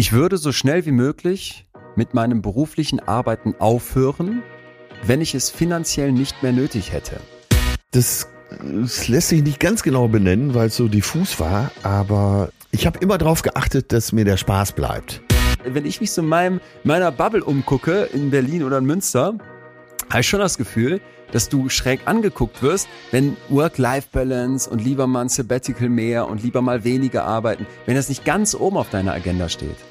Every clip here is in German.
Ich würde so schnell wie möglich mit meinem beruflichen Arbeiten aufhören, wenn ich es finanziell nicht mehr nötig hätte. Das, das lässt sich nicht ganz genau benennen, weil es so diffus war, aber ich habe immer darauf geachtet, dass mir der Spaß bleibt. Wenn ich mich so in meinem, meiner Bubble umgucke, in Berlin oder in Münster, habe ich schon das Gefühl, dass du schräg angeguckt wirst, wenn Work-Life-Balance und lieber mal ein Sabbatical mehr und lieber mal weniger arbeiten, wenn das nicht ganz oben auf deiner Agenda steht.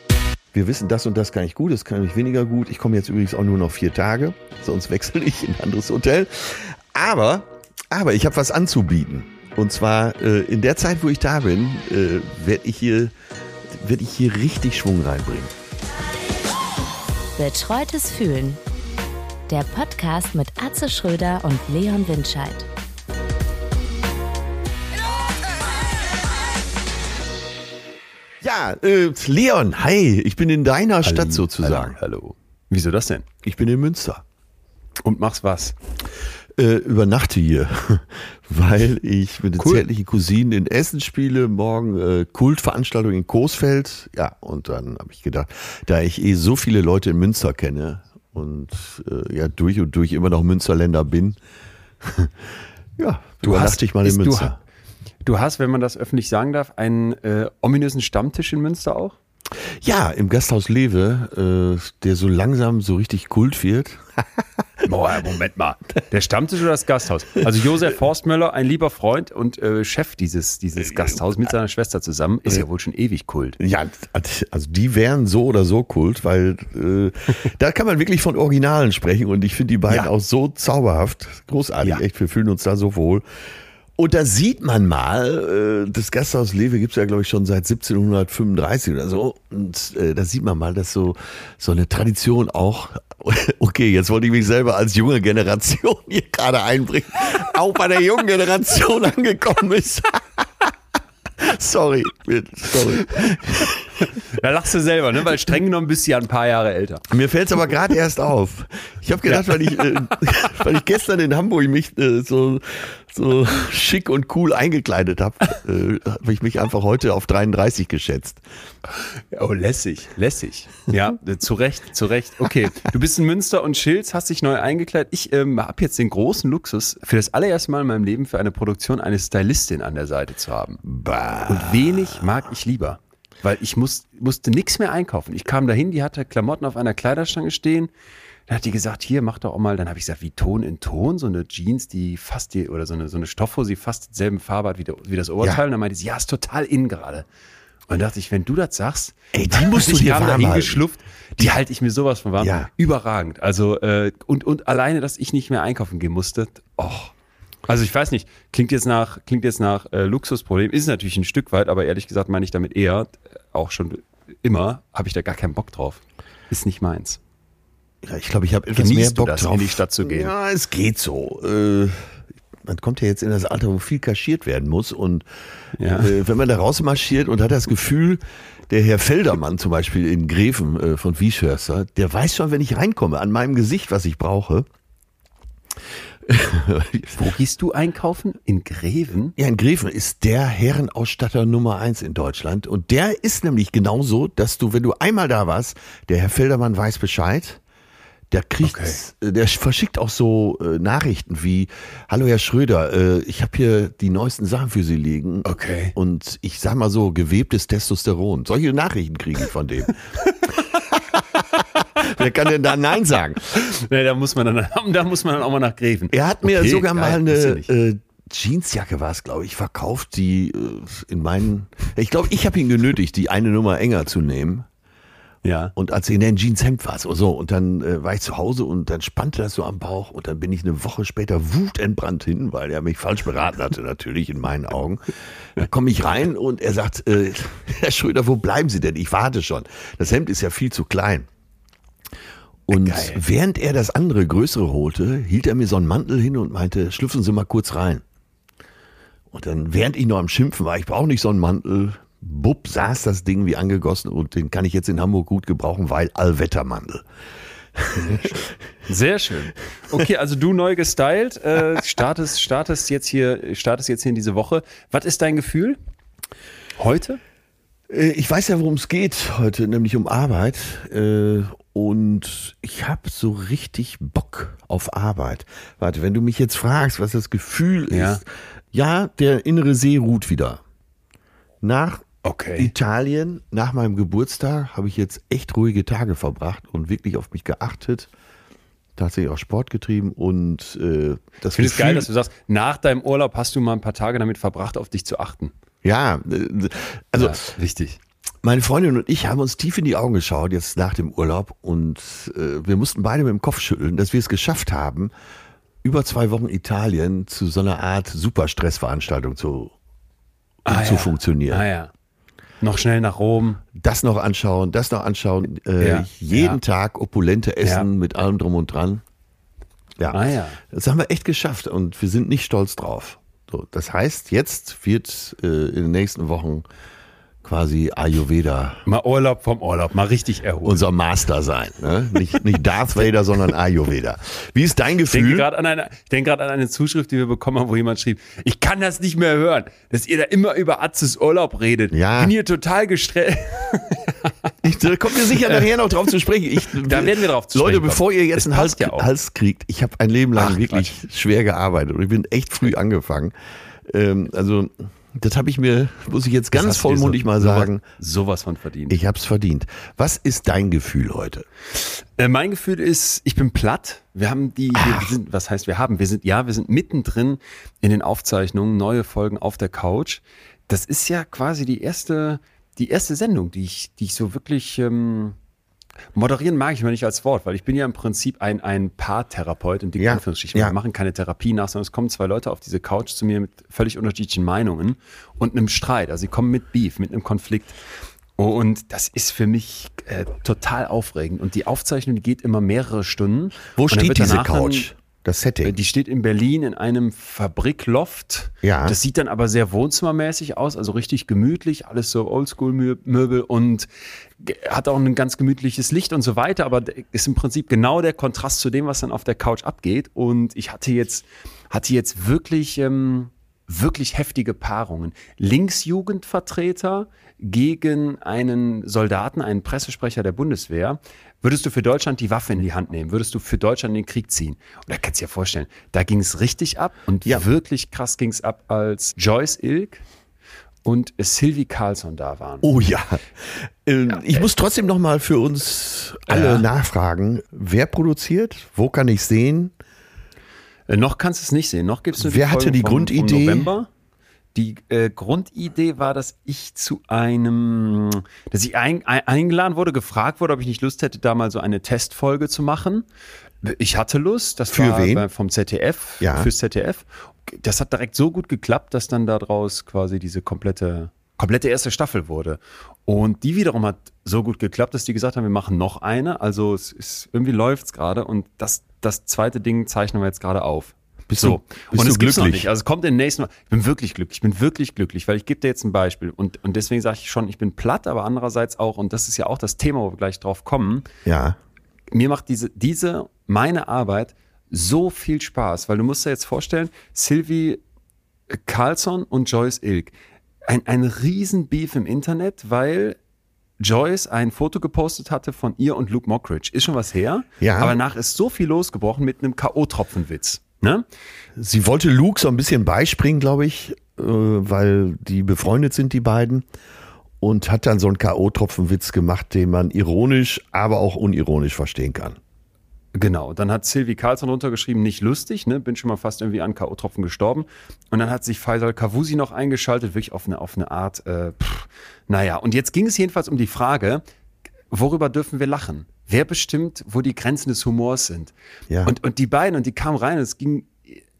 Wir wissen, das und das kann ich gut, das kann ich weniger gut. Ich komme jetzt übrigens auch nur noch vier Tage, sonst wechsle ich in ein anderes Hotel. Aber, aber ich habe was anzubieten. Und zwar äh, in der Zeit, wo ich da bin, äh, werde ich hier werde ich hier richtig Schwung reinbringen. Betreutes Fühlen. Der Podcast mit Atze Schröder und Leon Windscheid. Ja, äh, Leon, hi, ich bin in deiner Stadt sozusagen. Hallo, hallo. Wieso das denn? Ich bin in Münster. Und machst was? Äh, übernachte hier, weil ich mit den Cool. zärtlichen Cousinen in Essen spiele, morgen äh, Kultveranstaltung in Coesfeld. Ja, und dann habe ich gedacht, da ich eh so viele Leute in Münster kenne und äh, ja durch und durch immer noch Münsterländer bin, ja, übernachte ich mal in ist- Münster. Du, hast, wenn man das öffentlich sagen darf, einen äh, ominösen Stammtisch in Münster auch? Ja, im Gasthaus Lewe, äh, der so langsam so richtig Kult wird. Boah, Moment mal. Der Stammtisch oder das Gasthaus? Also Josef Forstmöller, ein lieber Freund und äh, Chef dieses, dieses Gasthaus mit seiner Schwester zusammen, ist ja wohl schon ewig Kult. Ja, also die wären so oder so Kult, weil äh, da kann man wirklich von Originalen sprechen und ich finde die beiden Ja. auch so zauberhaft, großartig, Ja. echt, wir fühlen uns da so wohl. Und da sieht man mal, äh, das Gasthaus Lewe gibt's ja, glaube ich, schon seit 1735 oder so. Und äh, da sieht man mal, dass so, so eine Tradition auch, okay, jetzt wollte ich mich selber als junge Generation hier gerade einbringen, auch bei der jungen Generation angekommen ist. sorry, sorry. Da lachst du selber, ne? Weil streng genommen bist du ja ein paar Jahre älter. Mir fällt es aber gerade erst auf. Ich habe gedacht, weil, ich, äh, weil ich gestern in Hamburg mich äh, so, so schick und cool eingekleidet habe, äh, habe ich mich einfach heute auf 33 geschätzt. Oh, lässig, lässig. Ja, äh, zu Recht, zu Recht. Okay, du bist in Münster und Schilz, hast dich neu eingekleidet. Ich ähm, habe jetzt den großen Luxus, für das allererste Mal in meinem Leben für eine Produktion eine Stylistin an der Seite zu haben. Und wenig mag ich lieber. Weil ich muss, musste nichts mehr einkaufen. Ich kam dahin, die hatte Klamotten auf einer Kleiderstange stehen. Dann hat die gesagt, hier, mach doch auch mal. Dann habe ich gesagt, wie Ton in Ton, so eine Jeans, die fast die, oder so eine, so eine Stoffhose, die fast dieselben Farbe hat wie, der, wie das Oberteil. Ja. Und dann meinte sie, ja, ist total in gerade. Und dann dachte ich, wenn du das sagst, Ey, die musst du dir warm halten. hingeschlupft, die halte ich mir sowas von warm. Ja. Überragend. Also, äh, und, und alleine, dass ich nicht mehr einkaufen gehen musste, oh. Also ich weiß nicht, klingt jetzt nach, klingt jetzt nach äh, Luxusproblem, ist natürlich ein Stück weit, aber ehrlich gesagt meine ich damit eher, äh, auch schon immer, habe ich da gar keinen Bock drauf. Ist nicht meins. Ja, ich glaube, ich habe etwas Genießt mehr Bock das, drauf. in die Stadt zu gehen? Ja, es geht so. Äh, man kommt ja jetzt in das Alter, wo viel kaschiert werden muss. Und Ja. äh, wenn man da rausmarschiert und hat das Gefühl, der Herr Feldermann zum Beispiel in Greven äh, von Wieschhörster, der weiß schon, wenn ich reinkomme, an meinem Gesicht, was ich brauche. Wo gehst du einkaufen? In Greven? Ja, in Greven ist der Herrenausstatter Nummer eins in Deutschland. Und der ist nämlich genauso, dass du, wenn du einmal da warst, der Herr Feldermann weiß Bescheid. Der kriegt, äh, der verschickt auch so äh, Nachrichten wie, hallo Herr Schröder, äh, ich habe hier die neuesten Sachen für Sie liegen. Okay. Und ich sag mal so, gewebtes Testosteron. Solche Nachrichten kriege ich von dem. Wer kann denn da Nein sagen? Nee, da muss man dann, da muss man dann auch mal nach Greven. Er hat mir Okay, sogar geil, mal eine ich äh, Jeansjacke war es, glaube ich, verkauft, die äh, in meinen. Ich glaube, ich habe ihn genötigt, die eine Nummer enger zu nehmen. Ja. Und als in den Jeanshemd war so, so und dann äh, war ich zu Hause und dann spannte das so am Bauch und dann bin ich eine Woche später wutentbrannt hin, weil er mich falsch beraten hatte, natürlich in meinen Augen. Da komme ich rein und er sagt, äh, Herr Schröder, wo bleiben Sie denn? Ich warte schon. Das Hemd ist ja viel zu klein. Und Geil. während er das andere größere holte, hielt er mir so einen Mantel hin und meinte, schlüpfen Sie mal kurz rein. Und dann, während ich noch am Schimpfen war, ich brauche nicht so einen Mantel, bupp, saß das Ding wie angegossen und den kann ich jetzt in Hamburg gut gebrauchen, weil Allwettermantel. Sehr schön. Okay, also du neu gestylt, äh, startest, startest jetzt hier, startest jetzt hier in diese Woche. Was ist dein Gefühl? Heute? Äh, Ich weiß ja, worum es geht heute, nämlich um Arbeit. Äh, Und ich habe so richtig Bock auf Arbeit. Warte, wenn du mich jetzt fragst, was das Gefühl Ja. ist, ja, der innere See ruht wieder. Nach Okay. Italien, nach meinem Geburtstag, habe ich jetzt echt ruhige Tage verbracht und wirklich auf mich geachtet. Tatsächlich auch Sport getrieben und äh, das Ich finde es geil, dass du sagst, nach deinem Urlaub hast du mal ein paar Tage damit verbracht, auf dich zu achten. Ja, äh, also ja, wichtig. Meine Freundin und ich haben uns tief in die Augen geschaut, jetzt nach dem Urlaub, und äh, wir mussten beide mit dem Kopf schütteln, dass wir es geschafft haben, über zwei Wochen Italien zu so einer Art Superstressveranstaltung zu, zu ja. funktionieren. Ah ja. Noch schnell nach Rom. Das noch anschauen, das noch anschauen, äh, Ja, jeden ja. Tag opulente Essen Ja. mit allem drum und dran. Ja, Ah ja. das haben wir echt geschafft und wir sind nicht stolz drauf. So, das heißt, jetzt wird äh, in den nächsten Wochen quasi Ayurveda Mal Urlaub vom Urlaub, mal richtig erholen. unser Master sein. Ne? Nicht, nicht Darth Vader, sondern Ayurveda. Wie ist dein Ich denke Gefühl? gerade an eine, ich denke gerade an eine Zuschrift, die wir bekommen haben, wo jemand schrieb, ich kann das nicht mehr hören, dass ihr da immer über Atzes Urlaub redet. Ja. Bin hier total gestresst. Da kommt ihr sicher nachher noch drauf zu sprechen. Ich, Da werden wir drauf zu Leute, sprechen bevor ihr jetzt einen Hals, ja. Hals kriegt, ich habe ein Leben lang Ach, wirklich schwer gearbeitet und ich bin echt früh angefangen. Ähm, also das habe ich mir, muss ich jetzt ganz vollmundig so- mal sagen, Sowas von verdient. ich habe es verdient. Was ist dein Gefühl heute? Äh, mein Gefühl ist, ich bin platt. Wir haben die, wir sind, was heißt wir haben? Wir sind, ja, wir sind mittendrin in den Aufzeichnungen, neue Folgen auf der Couch. Das ist ja quasi die erste, die erste Sendung, die ich, die ich so wirklich, ähm, moderieren mag ich mal nicht als Wort, weil ich bin ja im Prinzip ein, ein Paartherapeut in dicken Ja, Anführungsstrichen. ja. Wir machen keine Therapie nach, sondern es kommen zwei Leute auf diese Couch zu mir mit völlig unterschiedlichen Meinungen und einem Streit. Also sie kommen mit Beef, mit einem Konflikt. Und das ist für mich äh, total aufregend. Und die Aufzeichnung die geht immer mehrere Stunden. Wo Und dann steht diese Couch? Das Setting. die steht in Berlin in einem Fabrikloft. Ja. Das sieht dann aber sehr wohnzimmermäßig aus, also richtig gemütlich, alles so Oldschool-Möbel und hat auch ein ganz gemütliches Licht und so weiter, aber ist im Prinzip genau der Kontrast zu dem, was dann auf der Couch abgeht. Und ich hatte jetzt, hatte jetzt wirklich, ähm, wirklich heftige Paarungen. Linksjugendvertreter gegen einen Soldaten, einen Pressesprecher der Bundeswehr. Würdest du für Deutschland die Waffe in die Hand nehmen? Würdest du für Deutschland den Krieg ziehen? Und da kannst du dir vorstellen, da ging es richtig ab und Ja. wirklich krass ging es ab, als Joyce Ilk und Sylvie Carlson da waren. Oh ja. Ähm, ich muss trotzdem noch mal für uns alle Ja. nachfragen, wer produziert? Wo kann ich sehen? Äh, noch kannst du es nicht sehen. Noch gibt es Wer hatte die Grundidee? November. Die äh, Grundidee war, dass ich zu einem, dass ich ein, ein, eingeladen wurde, gefragt wurde, ob ich nicht Lust hätte, da mal so eine Testfolge zu machen. Ich hatte Lust. Das Für war wen? bei- vom ZDF. Ja. Fürs ZDF. Das hat direkt so gut geklappt, dass dann daraus quasi diese komplette komplette erste Staffel wurde. Und die wiederum hat so gut geklappt, dass die gesagt haben, wir machen noch eine. Also es ist, irgendwie läuft's gerade und das, das zweite Ding zeichnen wir jetzt gerade auf. Bist so. du- bist und es gibt's noch glücklich? nicht. Also es kommt in den nächsten Mal. Ich bin wirklich glücklich. Ich bin wirklich glücklich, weil ich gebe dir jetzt ein Beispiel. Und, und deswegen sage ich schon, ich bin platt, aber andererseits auch, und das ist ja auch das Thema, wo wir gleich drauf kommen, Ja. mir macht diese, diese, meine Arbeit so viel Spaß, weil du musst dir jetzt vorstellen, Sylvie Carlson und Joyce Ilk, ein, ein Riesenbeef im Internet, weil Joyce ein Foto gepostet hatte von ihr und Luke Mockridge. Ist schon was her, Ja. aber danach ist so viel losgebrochen mit einem K.O.-Tropfenwitz. Ne? Sie wollte Luke so ein bisschen beispringen, glaube ich, äh, weil die befreundet sind, die beiden. Und hat dann so einen K.O.-Tropfenwitz gemacht, den man ironisch, aber auch unironisch verstehen kann. Genau, dann hat Sylvie Carlson runtergeschrieben, nicht lustig, ne? bin schon mal fast irgendwie an K.O.-Tropfen gestorben. Und dann hat sich Faisal Kavusi noch eingeschaltet, wirklich auf eine, auf eine Art, äh, pff, naja. Und jetzt ging es jedenfalls um die Frage, worüber dürfen wir lachen? Wer bestimmt, wo die Grenzen des Humors sind? Ja. Und, und die beiden, und die kamen rein, und es ging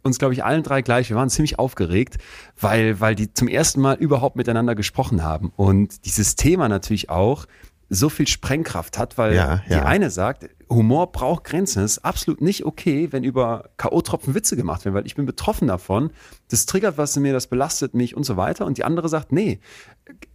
uns, glaube ich, allen drei gleich. Wir waren ziemlich aufgeregt, weil, weil die zum ersten Mal überhaupt miteinander gesprochen haben. Und dieses Thema natürlich auch so viel Sprengkraft hat, weil Ja, die ja. eine sagt, Humor braucht Grenzen. Es ist absolut nicht okay, wenn über K.O.-Tropfen Witze gemacht werden, weil ich bin betroffen davon. Das triggert was in mir, das belastet mich und so weiter. Und die andere sagt, nee,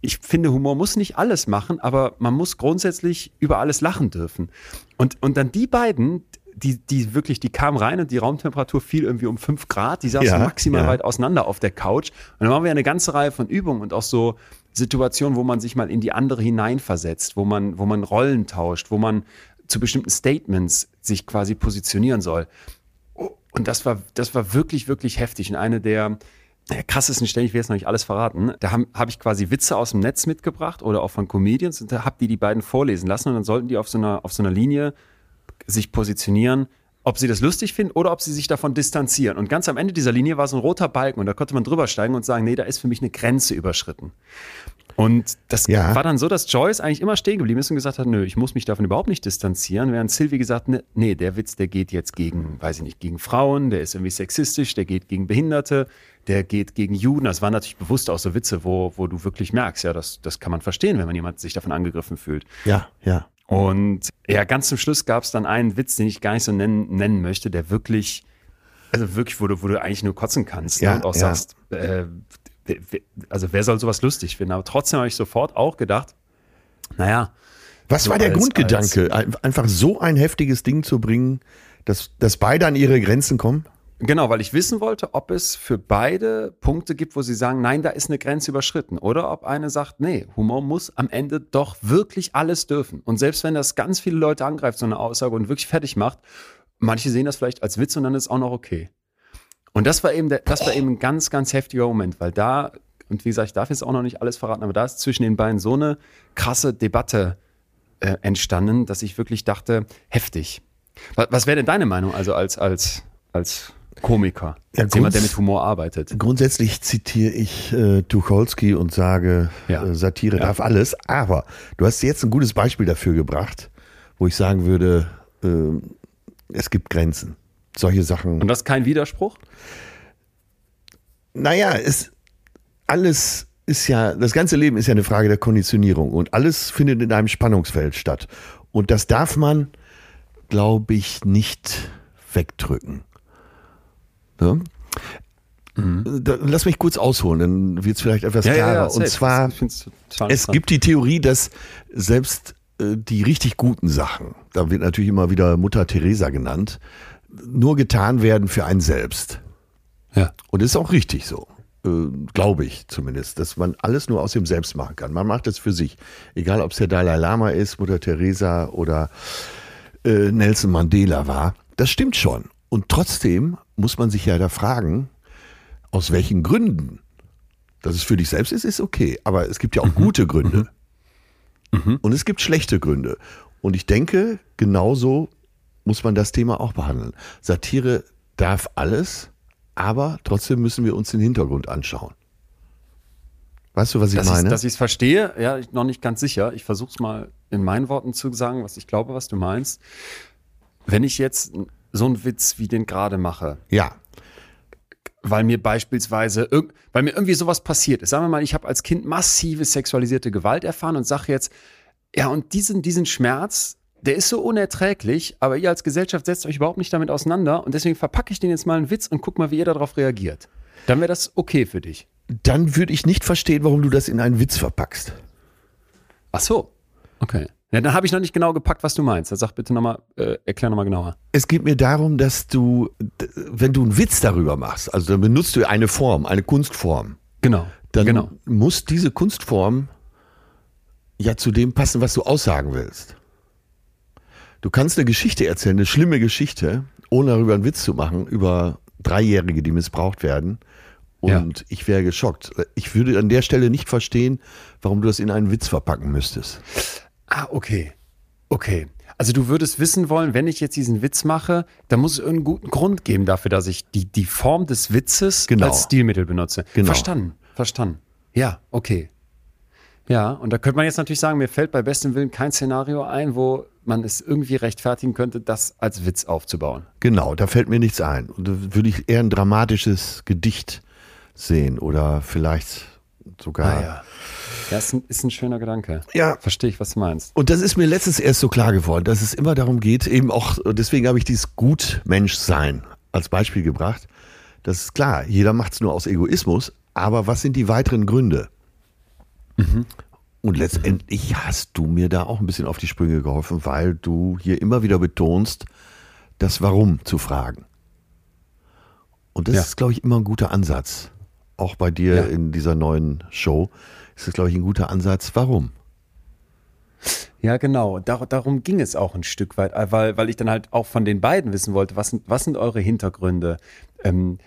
ich finde, Humor muss nicht alles machen, aber man muss grundsätzlich über alles lachen dürfen. Und, und dann die beiden, die, die wirklich, die kamen rein und die Raumtemperatur fiel irgendwie um fünf Grad, die saßen Ja, maximal ja. weit auseinander auf der Couch. Und dann machen wir eine ganze Reihe von Übungen und auch so Situationen, wo man sich mal in die andere hineinversetzt, wo man, wo man Rollen tauscht, wo man zu bestimmten Statements sich quasi positionieren soll. Und das war, das war wirklich, wirklich heftig. Und eine der, der krassesten Stellen, ich will jetzt noch nicht alles verraten, da habe hab ich quasi Witze aus dem Netz mitgebracht oder auch von Comedians und da habe die die beiden vorlesen lassen und dann sollten die auf so einer, auf so einer Linie sich positionieren, ob sie das lustig finden oder ob sie sich davon distanzieren. Und ganz am Ende dieser Linie war so ein roter Balken und da konnte man drüber steigen und sagen, nee, da ist für mich eine Grenze überschritten. Und das ja. war dann so, dass Joyce eigentlich immer stehen geblieben ist und gesagt hat, nö, ich muss mich davon überhaupt nicht distanzieren, während Sylvie gesagt, hat, nee, der Witz, der geht jetzt gegen, weiß ich nicht, gegen Frauen, der ist irgendwie sexistisch, der geht gegen Behinderte, der geht gegen Juden. Das waren natürlich bewusst auch so Witze, wo, wo du wirklich merkst, ja, das, das kann man verstehen, wenn man jemand sich davon angegriffen fühlt. Ja, ja. Und ja, ganz zum Schluss gab es dann einen Witz, den ich gar nicht so nennen, nennen möchte, der wirklich, also wirklich, wo du, wo du eigentlich nur kotzen kannst ja, ne? und auch ja. sagst, äh, also wer soll sowas lustig finden? Aber trotzdem habe ich sofort auch gedacht, naja. Was so war der als, Grundgedanke? Als, Einfach so ein heftiges Ding zu bringen, dass, dass beide an ihre Grenzen kommen? Genau, weil ich wissen wollte, ob es für beide Punkte gibt, wo sie sagen, nein, da ist eine Grenze überschritten. Oder ob eine sagt, nee, Humor muss am Ende doch wirklich alles dürfen. Und selbst wenn das ganz viele Leute angreift, so eine Aussage und wirklich fertig macht, manche sehen das vielleicht als Witz und dann ist es auch noch okay. Und das war eben, der, das war eben ein ganz, ganz heftiger Moment, weil da, und wie gesagt, ich darf jetzt auch noch nicht alles verraten, aber da ist zwischen den beiden so eine krasse Debatte äh, entstanden, dass ich wirklich dachte, heftig. Was, was wäre denn deine Meinung, also als, als, als Komiker, ja, jemand, der mit Humor arbeitet? Grundsätzlich zitiere ich äh, Tucholsky und sage, ja. äh, Satire ja. darf alles, aber du hast jetzt ein gutes Beispiel dafür gebracht, wo ich sagen würde, äh, es gibt Grenzen solche Sachen. Und das ist kein Widerspruch? Naja, es alles ist ja, das ganze Leben ist ja eine Frage der Konditionierung und alles findet in einem Spannungsfeld statt. Und das darf man, glaube ich, nicht wegdrücken. Ne? Mhm. Da, lass mich kurz ausholen, dann wird es vielleicht etwas ja, klarer. Ja, ja, und zwar, es gibt die Theorie, dass selbst äh, die richtig guten Sachen, da wird natürlich immer wieder Mutter Teresa genannt, nur getan werden für einen selbst. Ja. Und das ist auch richtig so. Äh, Glaube ich zumindest, dass man alles nur aus dem Selbst machen kann. Man macht es für sich. Egal, ob es der Dalai Lama ist, Mutter Teresa oder äh, Nelson Mandela war. Das stimmt schon. Und trotzdem muss man sich ja da fragen, aus welchen Gründen. Dass es für dich selbst ist, ist okay. Aber es gibt ja auch mhm. gute Gründe. Mhm. mhm. Und es gibt schlechte Gründe. Und ich denke, genauso muss man das Thema auch behandeln. Satire darf alles, aber trotzdem müssen wir uns den Hintergrund anschauen. Weißt du, was ich dass meine? Ich, dass ich es verstehe, ja, noch nicht ganz sicher. Ich versuche es mal in meinen Worten zu sagen, was ich glaube, was du meinst. Wenn ich jetzt so einen Witz wie den gerade mache. Ja. Weil mir beispielsweise, weil mir irgendwie sowas passiert ist. Sagen wir mal, ich habe als Kind massive sexualisierte Gewalt erfahren und sage jetzt, ja, und diesen, diesen Schmerz, der ist so unerträglich, aber ihr als Gesellschaft setzt euch überhaupt nicht damit auseinander und deswegen verpacke ich den jetzt mal einen Witz und guck mal, wie ihr darauf reagiert. Dann wäre das okay für dich. Dann würde ich nicht verstehen, warum du das in einen Witz verpackst. Ach so. Okay. Ja, dann habe ich noch nicht genau gepackt, was du meinst. Dann sag bitte nochmal, äh, erklär nochmal genauer. Es geht mir darum, dass du, wenn du einen Witz darüber machst, also dann benutzt du eine Form, eine Kunstform. Genau. Dann genau. muss diese Kunstform ja zu dem passen, was du aussagen willst. Du kannst eine Geschichte erzählen, eine schlimme Geschichte, ohne darüber einen Witz zu machen, über Dreijährige, die missbraucht werden. Und ja. ich wäre geschockt. Ich würde an der Stelle nicht verstehen, warum du das in einen Witz verpacken müsstest. Ah, okay. Okay. Also du würdest wissen wollen, wenn ich jetzt diesen Witz mache, dann muss es irgendeinen guten Grund geben dafür, dass ich die, die Form des Witzes genau. als Stilmittel benutze. Genau. Verstanden, verstanden. Ja, okay. Ja, und da könnte man jetzt natürlich sagen, mir fällt bei bestem Willen kein Szenario ein, wo man es irgendwie rechtfertigen könnte, das als Witz aufzubauen. Genau, da fällt mir nichts ein. Und da würde ich eher ein dramatisches Gedicht sehen oder vielleicht sogar. Ah, ja. Ja, ist ein, ist ein schöner Gedanke. Ja. Verstehe ich, was du meinst. Und das ist mir letztens erst so klar geworden, dass es immer darum geht, eben auch, deswegen habe ich dieses Gutmenschsein als Beispiel gebracht. Das ist klar, jeder macht es nur aus Egoismus, aber was sind die weiteren Gründe? Mhm. Und letztendlich hast du mir da auch ein bisschen auf die Sprünge geholfen, weil du hier immer wieder betonst, das Warum zu fragen. Und das ja. ist, glaube ich, immer ein guter Ansatz. Auch bei dir ja. in dieser neuen Show. Ist das, glaube ich, ein guter Ansatz. Warum? Ja, genau. Dar darum ging es auch ein Stück weit, äh, weil, weil ich dann halt auch von den beiden wissen wollte, was sind, was sind eure Hintergründe? Ähm,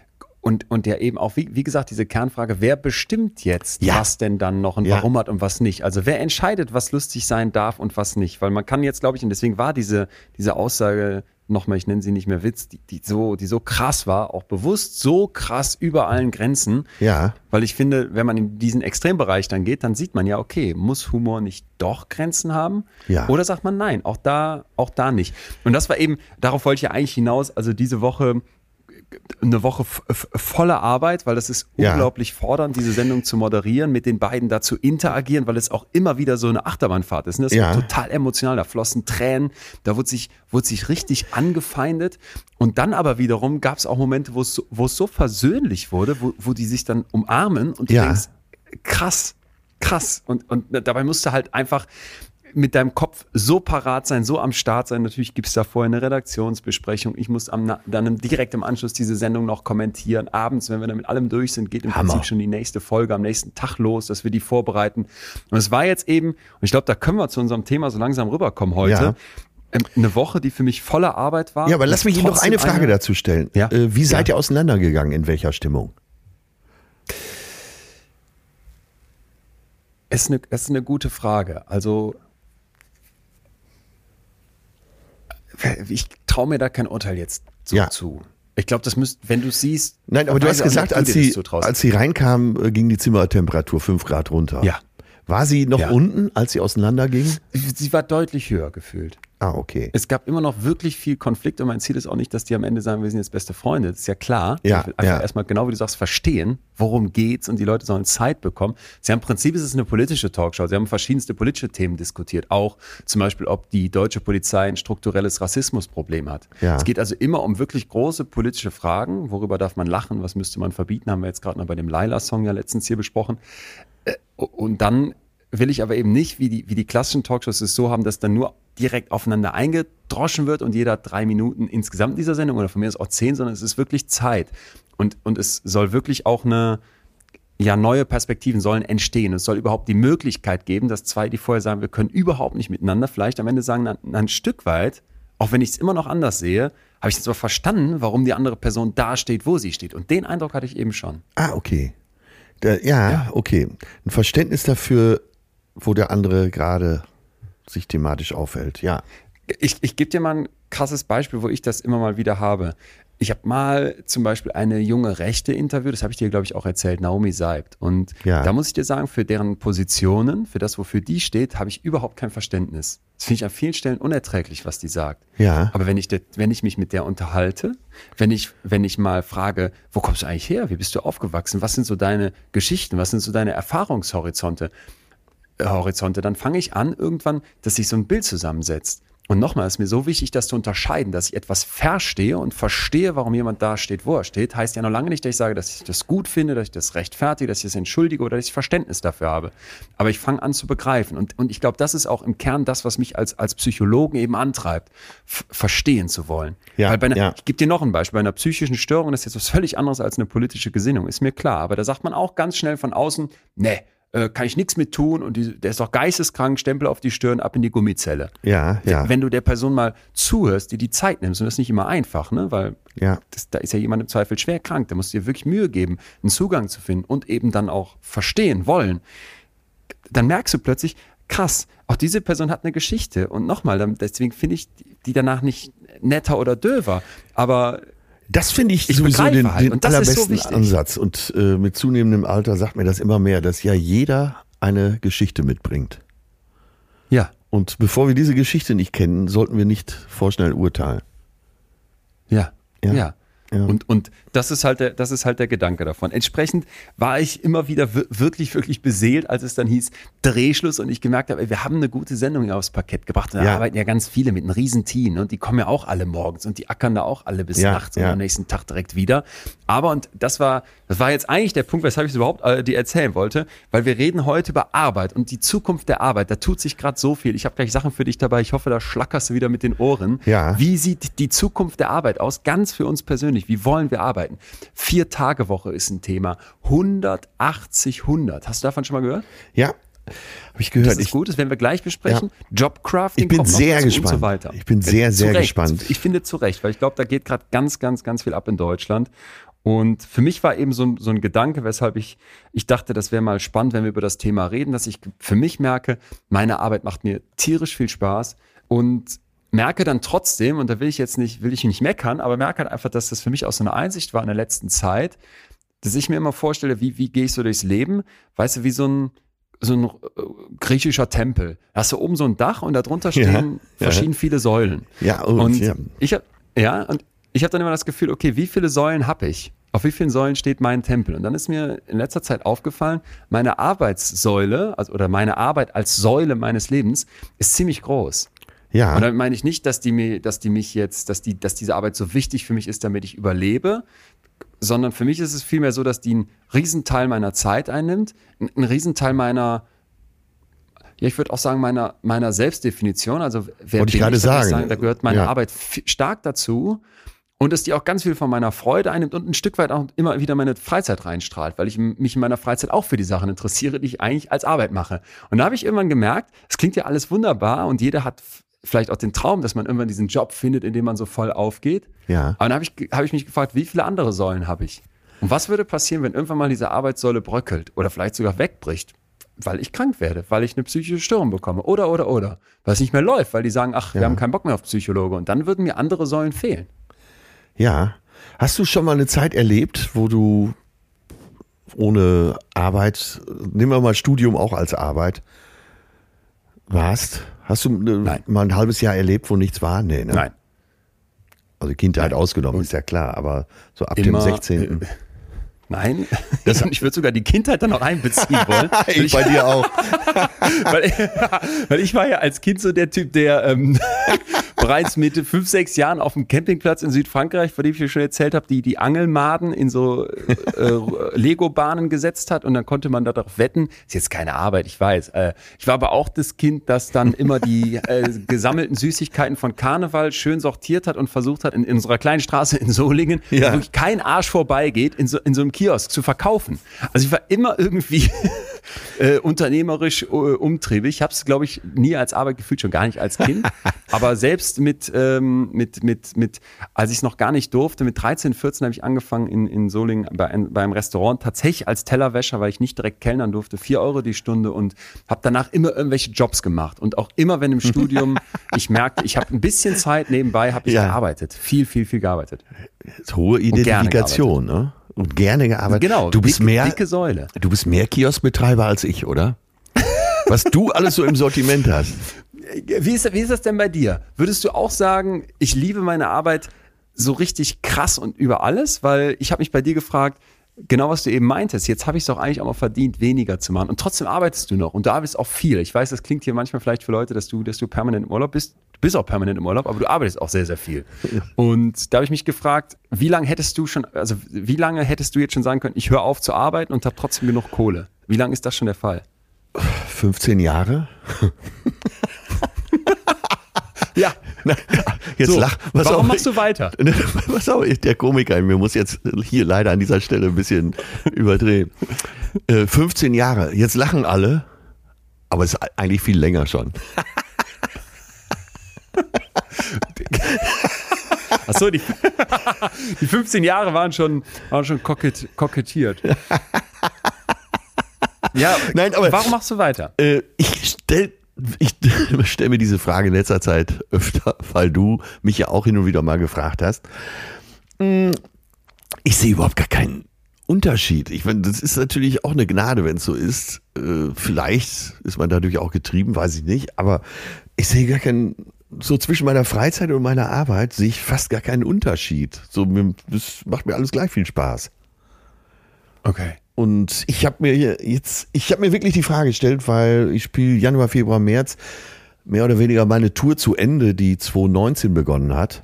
und, und ja eben auch, wie, wie gesagt, diese Kernfrage, wer bestimmt jetzt, Ja. was denn dann noch und Ja. warum hat und was nicht? Also wer entscheidet, was lustig sein darf und was nicht? Weil man kann jetzt, glaube ich, und deswegen war diese, diese Aussage, nochmal, ich nenne sie nicht mehr Witz, die, die, so, die so krass war, auch bewusst so krass über allen Grenzen, Ja. weil ich finde, wenn man in diesen Extrembereich dann geht, dann sieht man ja, okay, muss Humor nicht doch Grenzen haben? Ja. Oder sagt man nein, auch da, auch da nicht. Und das war eben, darauf wollte ich ja eigentlich hinaus, also diese Woche eine Woche voller Arbeit, weil das ist Ja. unglaublich fordernd, diese Sendung zu moderieren, mit den beiden da zu interagieren, weil es auch immer wieder so eine Achterbahnfahrt ist. Ne? Das Ja. war total emotional, da flossen Tränen, da wurde sich, wurde sich richtig angefeindet. Und dann aber wiederum gab es auch Momente, wo es so, wo es so versöhnlich wurde, wo, wo die sich dann umarmen und du Ja. denkst, krass, krass. Und, und dabei musst du halt einfach mit deinem Kopf so parat sein, so am Start sein. Natürlich gibt es da vorher eine Redaktionsbesprechung. Ich muss am, dann direkt im Anschluss diese Sendung noch kommentieren. Abends, wenn wir dann mit allem durch sind, geht im Hammer. Prinzip schon die nächste Folge am nächsten Tag los, dass wir die vorbereiten. Und es war jetzt eben, und ich glaube, da können wir zu unserem Thema so langsam rüberkommen heute. Ja. ähm, Eine Woche, die für mich voller Arbeit war. Ja, aber lass mich Ihnen noch eine Frage dazu stellen. Ja. Äh, wie seid Ja. ihr auseinandergegangen? In welcher Stimmung? Ist eine, ist eine gute Frage. Also, ich traue mir da kein Urteil jetzt so Ja. zu. Ich glaube, das müsst, wenn du siehst. Nein, aber du hast gesagt, als sie, zutraust. als sie reinkam, äh, ging die Zimmertemperatur fünf Grad runter. Ja. War sie noch Ja. unten, als sie auseinanderging? sie war deutlich höher gefühlt. Ah, okay. Es gab immer noch wirklich viel Konflikt und mein Ziel ist auch nicht, dass die am Ende sagen, wir sind jetzt beste Freunde. Das ist ja klar. Ja, ich will einfach ja. erstmal genau wie du sagst, verstehen, worum geht's und die Leute sollen Zeit bekommen. Sie haben im Prinzip ist es eine politische Talkshow. Sie haben verschiedenste politische Themen diskutiert. Auch zum Beispiel, ob die deutsche Polizei ein strukturelles Rassismusproblem hat. Ja. Es geht also immer um wirklich große politische Fragen. Worüber darf man lachen? Was müsste man verbieten? Haben wir jetzt gerade noch bei dem Laila-Song ja letztens hier besprochen. Äh, Und dann will ich aber eben nicht, wie die, wie die klassischen Talkshows es so haben, dass dann nur direkt aufeinander eingedroschen wird und jeder drei Minuten insgesamt in dieser Sendung oder von mir ist auch zehn, sondern es ist wirklich Zeit. Und, und es soll wirklich auch eine, ja, neue Perspektiven sollen entstehen. Es soll überhaupt die Möglichkeit geben, dass zwei, die vorher sagen, wir können überhaupt nicht miteinander, vielleicht am Ende sagen, na, ein Stück weit, auch wenn ich es immer noch anders sehe, habe ich jetzt aber verstanden, warum die andere Person da steht, wo sie steht. Und den Eindruck hatte ich eben schon. Ah, okay. Da, ja, Ja. okay. Ein Verständnis dafür, wo der andere gerade sich thematisch aufhält. Ja. Ich, ich gebe dir mal ein krasses Beispiel, wo ich das immer mal wieder habe. Ich habe mal zum Beispiel eine junge Rechte interviewt, das habe ich dir, glaube ich, auch erzählt, Naomi Seibt. Und Ja. da muss ich dir sagen, für deren Positionen, für das, wofür die steht, habe ich überhaupt kein Verständnis. Das finde ich an vielen Stellen unerträglich, was die sagt. Ja. Aber wenn ich, wenn ich mich mit der unterhalte, wenn ich, wenn ich mal frage, wo kommst du eigentlich her? Wie bist du aufgewachsen? Was sind so deine Geschichten? Was sind so deine Erfahrungshorizonte? Äh, Horizonte, dann fange ich an, irgendwann, dass sich so ein Bild zusammensetzt. Und nochmal, es ist mir so wichtig, das zu unterscheiden, dass ich etwas verstehe und verstehe, warum jemand da steht, wo er steht, heißt ja noch lange nicht, dass ich sage, dass ich das gut finde, dass ich das rechtfertige, dass ich das entschuldige oder dass ich Verständnis dafür habe. Aber ich fange an zu begreifen. Und, und ich glaube, das ist auch im Kern das, was mich als, als Psychologen eben antreibt, verstehen zu wollen. Ja, Weil bei einer, ja. Ich gebe dir noch ein Beispiel. Bei einer psychischen Störung das ist jetzt was völlig anderes als eine politische Gesinnung, ist mir klar. Aber da sagt man auch ganz schnell von außen, nee, äh, kann ich nichts mit tun und die, der ist doch geisteskrank, Stempel auf die Stirn, ab in die Gummizelle. Ja, ja. Wenn du der Person mal zuhörst, die die Zeit nimmst, und das ist nicht immer einfach, ne? weil Ja. das, da ist ja jemand im Zweifel schwer krank, da musst du dir wirklich Mühe geben, einen Zugang zu finden und eben dann auch verstehen wollen, dann merkst du plötzlich, krass, auch diese Person hat eine Geschichte. Und nochmal, deswegen finde ich die danach nicht netter oder döver. Aber Das finde ich, Ich sowieso den, halt. den so allerbesten wichtig. Ansatz. Und äh, mit zunehmendem Alter sagt mir das immer mehr, dass ja jeder eine Geschichte mitbringt. ja, Und bevor wir diese Geschichte nicht kennen, sollten wir nicht vorschnell urteilen. Ja, Ja. ja. Ja. Und, und das ist halt der, das ist halt der Gedanke davon. Entsprechend war ich immer wieder wir- wirklich, wirklich beseelt, als es dann hieß Drehschluss und ich gemerkt habe, ey, wir haben eine gute Sendung hier aufs Parkett gebracht. Da Ja. arbeiten ja ganz viele mit einem riesen Team ne? und die kommen ja auch alle morgens und die ackern da auch alle bis Ja, nachts und am nächsten Tag direkt wieder. Aber und das war, das war jetzt eigentlich der Punkt, weshalb ich es überhaupt äh, dir erzählen wollte, weil wir reden heute über Arbeit und die Zukunft der Arbeit. Da tut sich gerade so viel. Ich habe gleich Sachen für dich dabei. Ich hoffe, da schlackerst du wieder mit den Ohren. Ja. Wie sieht die Zukunft der Arbeit aus? Ganz für uns persönlich. Persönlich, wie wollen wir arbeiten? Vier Tage Woche ist ein Thema. 180, 100. Hast du davon schon mal gehört? Ja, habe ich gehört. Das ist ich, gut, das werden wir gleich besprechen. Ja. Jobcrafting ich bin sehr gespannt. und so weiter. Ich bin sehr, sehr zu Recht. gespannt. Ich finde zu Recht, weil ich glaube, da geht gerade ganz, ganz, ganz viel ab in Deutschland. Und für mich war eben so ein, so ein Gedanke, weshalb ich, ich dachte, das wäre mal spannend, wenn wir über das Thema reden, dass ich für mich merke, meine Arbeit macht mir tierisch viel Spaß und merke dann trotzdem, und da will ich jetzt nicht, will ich nicht meckern, aber merke halt einfach, dass das für mich auch so eine Einsicht war in der letzten Zeit, dass ich mir immer vorstelle, wie, wie gehe ich so durchs Leben, weißt du, wie so ein, so ein äh, griechischer Tempel. Da hast du oben so ein Dach und darunter stehen Ja, verschieden viele Säulen. Ja, oh, und ja. ich habe ja und ich habe dann immer das Gefühl, okay, wie viele Säulen habe ich? Auf wie vielen Säulen steht mein Tempel? Und dann ist mir in letzter Zeit aufgefallen, meine Arbeitssäule, also oder meine Arbeit als Säule meines Lebens ist ziemlich groß. Ja. Und damit meine ich nicht, dass die mir, dass die mich jetzt, dass die, dass diese Arbeit so wichtig für mich ist, damit ich überlebe, sondern für mich ist es vielmehr so, dass die einen Riesenteil meiner Zeit einnimmt, einen Riesenteil meiner, ja, ich würde auch sagen, meiner, meiner Selbstdefinition. Also wer Wollte ich gerade würde sagen. da gehört meine Ja. Arbeit stark dazu. Und dass die auch ganz viel von meiner Freude einnimmt und ein Stück weit auch immer wieder meine Freizeit reinstrahlt, weil ich mich in meiner Freizeit auch für die Sachen interessiere, die ich eigentlich als Arbeit mache. Und da habe ich irgendwann gemerkt, es klingt ja alles wunderbar und jeder hat vielleicht auch den Traum, dass man irgendwann diesen Job findet, in dem man so voll aufgeht. Ja. Aber dann habe ich, habe ich mich gefragt, wie viele andere Säulen habe ich? Und was würde passieren, wenn irgendwann mal diese Arbeitssäule bröckelt oder vielleicht sogar wegbricht? Weil ich krank werde, weil ich eine psychische Störung bekomme oder, oder, oder. Weil es nicht mehr läuft, weil die sagen, ach, wir Ja. haben keinen Bock mehr auf Psychologe. Und dann würden mir andere Säulen fehlen. Ja. Hast du schon mal eine Zeit erlebt, wo du ohne Arbeit, nehmen wir mal Studium auch als Arbeit, warst? Hast du ne, Nein. mal ein halbes Jahr erlebt, wo nichts war? Nee, ne? Nein. Also Kindheit ausgenommen, ist ja klar, aber so ab Immer, dem 16. äh, Nein, ich würde sogar die Kindheit dann noch einbeziehen wollen. Ich bei dir auch. weil, weil ich war ja als Kind so der Typ, der ähm, bereits mit fünf, sechs Jahren auf dem Campingplatz in Südfrankreich, von dem ich dir schon erzählt habe, die die Angelmaden in so äh, Lego-Bahnen gesetzt hat und dann konnte man darauf wetten. Ist jetzt keine Arbeit, ich weiß. Äh, ich war aber auch das Kind, das dann immer die äh, gesammelten Süßigkeiten von Karneval schön sortiert hat und versucht hat, in, in unserer kleinen Straße in Solingen, Ja. wo kein Arsch vorbeigeht, in so, in so einem Kiosk zu verkaufen. Also ich war immer irgendwie äh, unternehmerisch äh, umtriebig. Ich habe es, glaube ich, nie als Arbeit gefühlt, schon gar nicht als Kind. Aber selbst mit, ähm, mit, mit, mit, als ich es noch gar nicht durfte, mit 13, 14 habe ich angefangen in, in Solingen bei, ein, bei einem Restaurant, tatsächlich als Tellerwäscher, weil ich nicht direkt kellnern durfte, 4 Euro die Stunde und habe danach immer irgendwelche Jobs gemacht. Und auch immer, wenn im Studium ich merkte, ich habe ein bisschen Zeit nebenbei, habe ich Ja. gearbeitet. Viel, viel, viel gearbeitet. Hohe gerne Identifikation, ne? Und gerne gearbeitet. Genau, du bist dicke, mehr, dicke Säule. du bist mehr Kioskbetreiber als ich, oder? Was du alles so im Sortiment hast. Wie ist, wie ist das denn bei dir? Würdest du auch sagen, ich liebe meine Arbeit so richtig krass und über alles? Weil ich habe mich bei dir gefragt, genau was du eben meintest, jetzt habe ich es doch eigentlich auch mal verdient, weniger zu machen. Und trotzdem arbeitest du noch und du arbeitest auch viel. Ich weiß, das klingt hier manchmal vielleicht für Leute, dass du, dass du permanent im Urlaub bist. Du bist auch permanent im Urlaub, aber du arbeitest auch sehr, sehr viel. Und da habe ich mich gefragt, wie lange hättest du schon, also wie lange hättest du jetzt schon sagen können, ich höre auf zu arbeiten und habe trotzdem genug Kohle? Wie lange ist das schon der Fall? 15 Jahre? Ja. Jetzt So, lach. Was warum auch, machst du weiter? Was auch, der Komiker in mir muss jetzt hier leider an dieser Stelle ein bisschen überdrehen. Äh, 15 Jahre, jetzt lachen alle, aber es ist eigentlich viel länger schon. Achso, die, die 15 Jahre waren schon, waren schon kokett, kokettiert. Ja, Nein, aber- warum machst du weiter? Äh, ich stell, ich stelle mir diese Frage in letzter Zeit öfter, weil du mich ja auch hin und wieder mal gefragt hast. Mm, Ich sehe überhaupt gar keinen Unterschied. Ich meine, das ist natürlich auch eine Gnade, wenn es so ist. Äh, Vielleicht ist man dadurch auch getrieben, weiß ich nicht. Aber ich sehe gar keinen, so zwischen meiner Freizeit und meiner Arbeit sehe ich fast gar keinen Unterschied. So, das macht mir alles gleich viel Spaß. Okay. Und ich habe mir jetzt, ich habe mir wirklich die Frage gestellt, weil ich spiele Januar, Februar, März mehr oder weniger meine Tour zu Ende, die 2019 begonnen hat.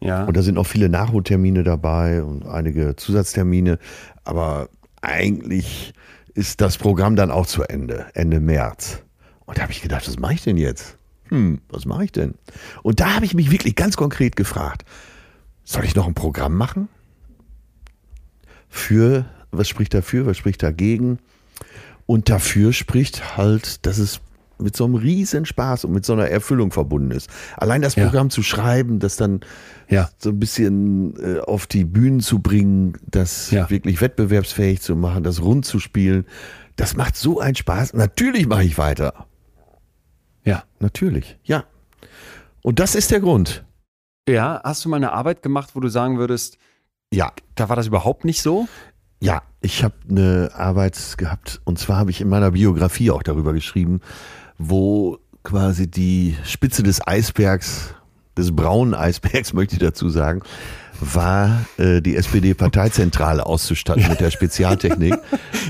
Ja. Und da sind auch viele Nachholtermine dabei und einige Zusatztermine. Aber eigentlich ist das Programm dann auch zu Ende, Ende März. Und da habe ich gedacht, was mache ich denn jetzt? Hm, was mache ich denn? Und da habe ich mich wirklich ganz konkret gefragt, soll ich noch ein Programm machen? Für, was spricht dafür, was spricht dagegen? Und dafür spricht halt, dass es mit so einem riesen Spaß und mit so einer Erfüllung verbunden ist. Allein das Ja. Programm zu schreiben, das dann Ja. so ein bisschen äh, auf die Bühnen zu bringen, das Ja. wirklich wettbewerbsfähig zu machen, das rund zu spielen, das macht so einen Spaß. Natürlich mache ich weiter. Ja. Natürlich, ja. Und das ist der Grund. Ja, hast du mal eine Arbeit gemacht, wo du sagen würdest, Ja, da war das überhaupt nicht so? Ja, ich habe eine Arbeit gehabt und zwar habe ich in meiner Biografie auch darüber geschrieben, wo quasi die Spitze des Eisbergs, des braunen Eisbergs möchte ich dazu sagen, war äh, die SPD-Parteizentrale auszustatten mit der Spezialtechnik,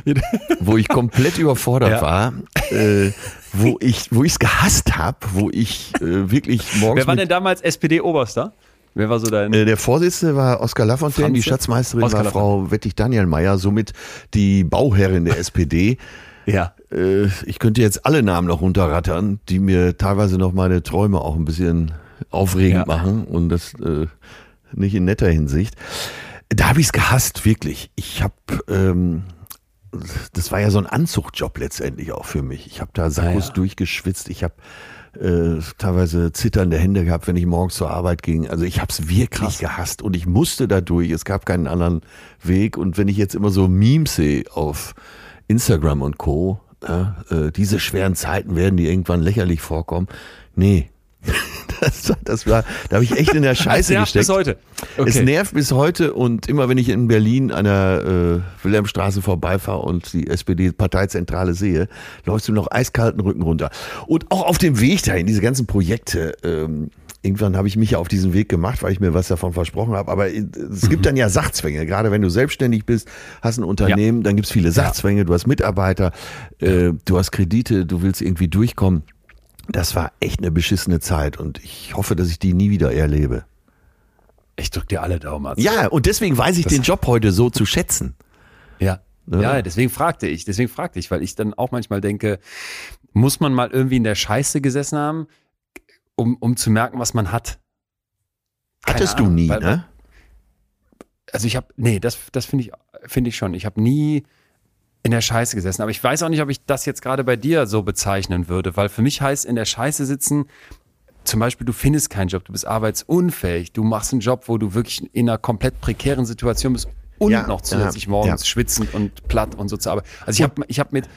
wo ich komplett überfordert Ja. war, äh, wo ich wo ich es gehasst habe, wo ich äh, wirklich morgens Wer war denn damals SPD-Oberster? Wer war so dein. äh, Der Vorsitzende war Oskar Lafontaine, Franze? die Schatzmeisterin Oskar war Frau Wettig-Danielmeier, somit die Bauherrin der SPD. ja. Äh, Ich könnte jetzt alle Namen noch runterrattern, die mir teilweise noch meine Träume auch ein bisschen aufregend Ja. machen und das äh, nicht in netter Hinsicht. Da habe ich es gehasst, wirklich. Ich habe, ähm, das war ja so ein Anzuchtjob letztendlich auch für mich. Ich habe da Sackos Ah, ja. durchgeschwitzt. Ich habe äh, teilweise zitternde Hände gehabt, wenn ich morgens zur Arbeit ging. Also ich habe es wirklich Krass. gehasst und ich musste da durch. Es gab keinen anderen Weg. Und wenn ich jetzt immer so Memes sehe auf Instagram und Co., ja, äh, diese schweren Zeiten werden die irgendwann lächerlich vorkommen. Nee. Das, das war, da habe ich echt in der Scheiße nervt gesteckt. bis heute. Es nervt bis heute und immer wenn ich in Berlin an der äh, Wilhelmstraße vorbeifahre und die SPD-Parteizentrale sehe, läufst du noch eiskalten Rücken runter. Und auch auf dem Weg dahin, diese ganzen Projekte, ähm, irgendwann habe ich mich ja auf diesen Weg gemacht, weil ich mir was davon versprochen habe. Aber äh, es gibt dann ja Sachzwänge, gerade wenn du selbstständig bist, hast ein Unternehmen, dann gibt es viele Sachzwänge, du hast Mitarbeiter, äh, du hast Kredite, du willst irgendwie durchkommen. Das war echt eine beschissene Zeit und ich hoffe, dass ich die nie wieder erlebe. Ich drück dir alle Daumen. Arzt. Ja, und deswegen weiß ich den Job heute so zu schätzen. Ja. Ne? Ja, deswegen fragte ich, deswegen fragte ich, weil ich dann auch manchmal denke, muss man mal irgendwie in der Scheiße gesessen haben, um, um zu merken, was man hat. Keine Hattest du Ahnung, nie, weil- ne? Also ich habe, nee, das, das finde ich, finde ich schon. Ich habe nie in der Scheiße gesessen. Aber ich weiß auch nicht, ob ich das jetzt gerade bei dir so bezeichnen würde, weil für mich heißt in der Scheiße sitzen, zum Beispiel, du findest keinen Job, du bist arbeitsunfähig, du machst einen Job, wo du wirklich in einer komplett prekären Situation bist und Ja, noch zusätzlich ja, morgens ja. schwitzend und platt und so zu arbeiten. Also ich habe ich hab mit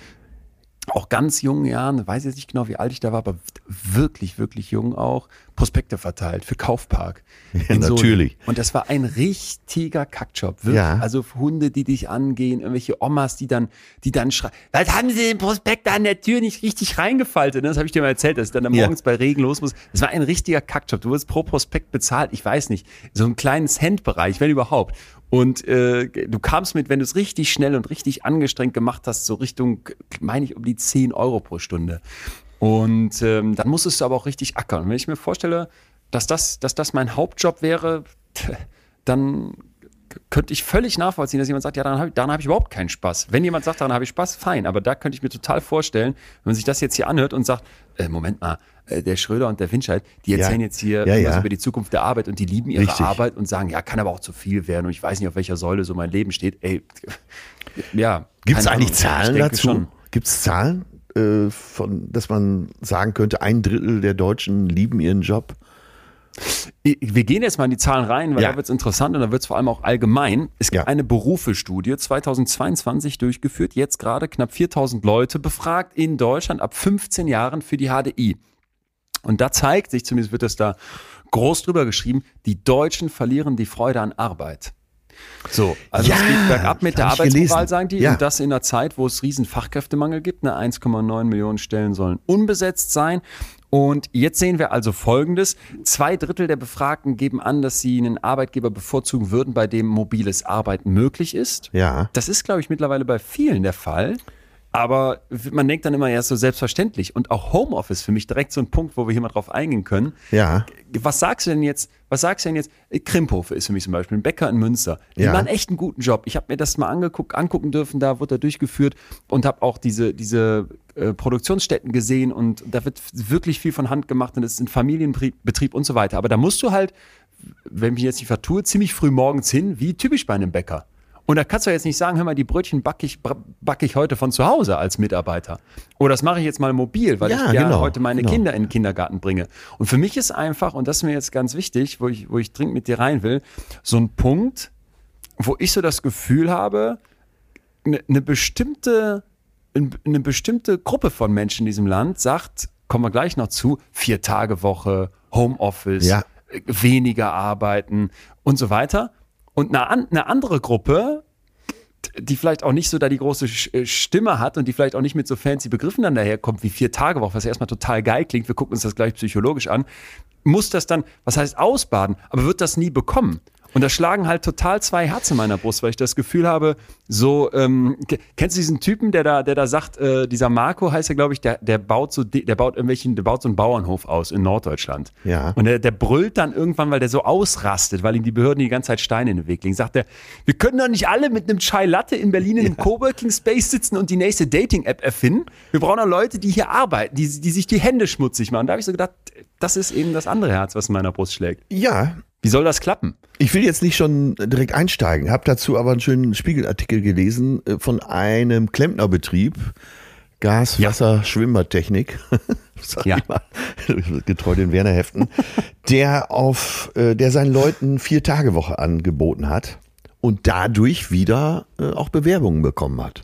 auch ganz jungen Jahren, weiß jetzt nicht genau, wie alt ich da war, aber wirklich, wirklich jung auch, Prospekte verteilt für Kaufpark. Solingen. natürlich. Und das war ein richtiger Kackjob. Wirklich. Ja. Also Hunde, die dich angehen, irgendwelche Omas, die dann, die dann schreien, was haben sie den Prospekt an der Tür nicht richtig reingefaltet? ne? Das habe ich dir mal erzählt, dass ich dann am Ja. morgens bei Regen los muss. Das war ein richtiger Kackjob. Du wurdest pro Prospekt bezahlt, ich weiß nicht, so einen kleinen Centbereich, wenn überhaupt. Und äh, du kamst mit, wenn du es richtig schnell und richtig angestrengt gemacht hast, so Richtung, meine ich, um die 10 Euro pro Stunde. Und ähm, dann musstest du aber auch richtig ackern. Und wenn ich mir vorstelle, dass das, dass das mein Hauptjob wäre, dann könnte ich völlig nachvollziehen, dass jemand sagt, ja, daran habe ich, daran hab ich überhaupt keinen Spaß. Wenn jemand sagt, daran habe ich Spaß, fein. Aber da könnte ich mir total vorstellen, wenn man sich das jetzt hier anhört und sagt, äh, Moment mal, äh, der Schröder und der Winscheid, die Ja. erzählen jetzt hier Ja, ja. über die Zukunft der Arbeit und die lieben ihre Richtig. Arbeit und sagen, ja, kann aber auch zu viel werden und ich weiß nicht, auf welcher Säule so mein Leben steht. Ey, ja. Gibt es eigentlich. Zahlen dazu? Gibt es Zahlen, äh, von, dass man sagen könnte, ein Drittel der Deutschen lieben ihren Job? Wir gehen jetzt mal in die Zahlen rein, weil Ja. da wird es interessant und da wird es vor allem auch allgemein. Es gibt Ja. eine Berufestudie 2022 durchgeführt, jetzt gerade knapp 4000 Leute befragt in Deutschland ab 15 Jahren für die HDI. Und da zeigt sich, zumindest wird das da groß drüber geschrieben, die Deutschen verlieren die Freude an Arbeit. So, also Ja, es geht bergab mit der Arbeitsmoral, sagen die. Ja. Und das in einer Zeit, wo es riesen Fachkräftemangel gibt. Ne, 1,9 Millionen Stellen sollen unbesetzt sein. Und jetzt sehen wir also Folgendes. Zwei Drittel der Befragten geben an, dass sie einen Arbeitgeber bevorzugen würden, bei dem mobiles Arbeiten möglich ist. Ja. Das ist, glaube ich, mittlerweile bei vielen der Fall. Aber man denkt dann immer, ja, ist so selbstverständlich. Und auch Homeoffice für mich direkt so ein Punkt, wo wir hier mal drauf eingehen können. Ja. Was sagst du denn jetzt? Was sagst du denn jetzt? Krimphofe ist für mich zum Beispiel ein Bäcker in Münster. Die Ja. machen echt einen guten Job. Ich habe mir das mal angeguckt, angucken dürfen, da wurde er durchgeführt und habe auch diese, diese äh, Produktionsstätten gesehen und da wird wirklich viel von Hand gemacht und es ist ein Familienbetrieb und so weiter. Aber da musst du halt wenn ich jetzt nicht vertue, ziemlich früh morgens hin, wie typisch bei einem Bäcker. Und da kannst du jetzt nicht sagen, hör mal, die Brötchen backe ich, backe ich heute von zu Hause als Mitarbeiter. Oder das mache ich jetzt mal mobil, weil Ja, ich ja genau, heute meine genau. Kinder in den Kindergarten bringe. Und für mich ist einfach, und das ist mir jetzt ganz wichtig, wo ich, wo ich dringend mit dir rein will, so ein Punkt, wo ich so das Gefühl habe, eine, eine bestimmte, eine bestimmte Gruppe von Menschen in diesem Land sagt, kommen wir gleich noch zu, vier Tage Woche, Homeoffice, Ja. äh, weniger arbeiten und so weiter. Und eine, eine andere Gruppe, die vielleicht auch nicht so da die große äh, Stimme hat und die vielleicht auch nicht mit so fancy Begriffen dann daherkommt wie vier Tage Woche, was ja erstmal total geil klingt, wir gucken uns das gleich psychologisch an, muss das dann, was heißt ausbaden, aber wird das nie bekommen. Und da schlagen halt total zwei Herzen in meiner Brust, weil ich das Gefühl habe, so, ähm, ke- kennst du diesen Typen, der da, der da sagt, äh, dieser Marco heißt er, glaube ich, der, der baut so, de- der baut irgendwelchen, der baut so einen Bauernhof aus in Norddeutschland. Ja. Und der, der brüllt dann irgendwann, weil der so ausrastet, weil ihm die Behörden die ganze Zeit Steine in den Weg legen. Sagt er, wir können doch nicht alle mit einem Chai Latte in Berlin in einem Coworking Space sitzen und die nächste Dating-App erfinden. Wir brauchen doch Leute, die hier arbeiten, die, die sich die Hände schmutzig machen. Da habe ich so gedacht, das ist eben das andere Herz, was in meiner Brust schlägt. Ja, Wie soll das klappen? Ich will jetzt nicht schon direkt einsteigen, habe dazu aber einen schönen Spiegelartikel gelesen äh, von einem Klempnerbetrieb, Gas, Ja. Wasser, Schwimmbadtechnik, sag Ja. ich mal, getreu den Werner Heften, der auf, äh, der seinen Leuten vier Tage Woche angeboten hat und dadurch wieder äh, auch Bewerbungen bekommen hat.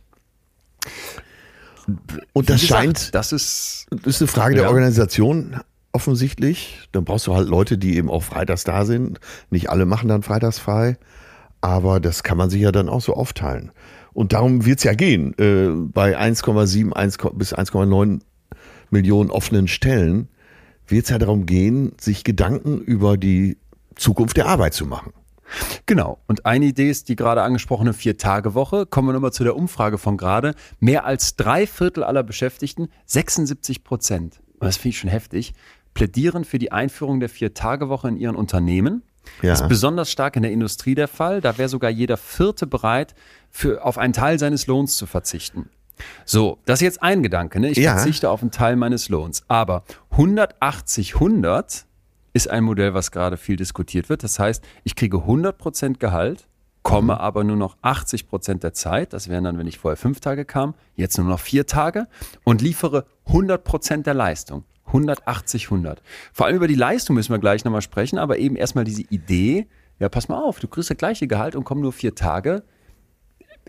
Und das gesagt, scheint, das ist, ist eine Frage der Ja. Organisation offensichtlich. Dann brauchst du halt Leute, die eben auch freitags da sind. Nicht alle machen dann freitags frei, aber das kann man sich ja dann auch so aufteilen. Und darum wird's ja gehen. Äh, bei 1,7 1, bis 1,9 Millionen offenen Stellen wird's ja darum gehen, sich Gedanken über die Zukunft der Arbeit zu machen. Genau. Und eine Idee ist die gerade angesprochene Vier-Tage-Woche. Kommen wir nochmal zu der Umfrage von gerade. Mehr als drei Viertel aller Beschäftigten, 76 Prozent, das finde ich schon heftig, plädieren für die Einführung der Vier-Tage-Woche in ihren Unternehmen. Ja. Das ist besonders stark in der Industrie der Fall. Da wäre sogar jeder Vierte bereit, für, auf einen Teil seines Lohns zu verzichten. So, das ist jetzt ein Gedanke. Ne? Ich Ja. verzichte auf einen Teil meines Lohns. Aber 180-100 ist ein Modell, was gerade viel diskutiert wird. Das heißt, ich kriege 100% Gehalt, komme aber nur noch 80% der Zeit, das wären dann, wenn ich vorher fünf Tage kam, jetzt nur noch vier Tage und liefere 100% der Leistung. 180, 100. Vor allem über die Leistung müssen wir gleich nochmal sprechen, aber eben erstmal diese Idee, ja, pass mal auf, du kriegst das gleiche Gehalt und komm nur vier Tage,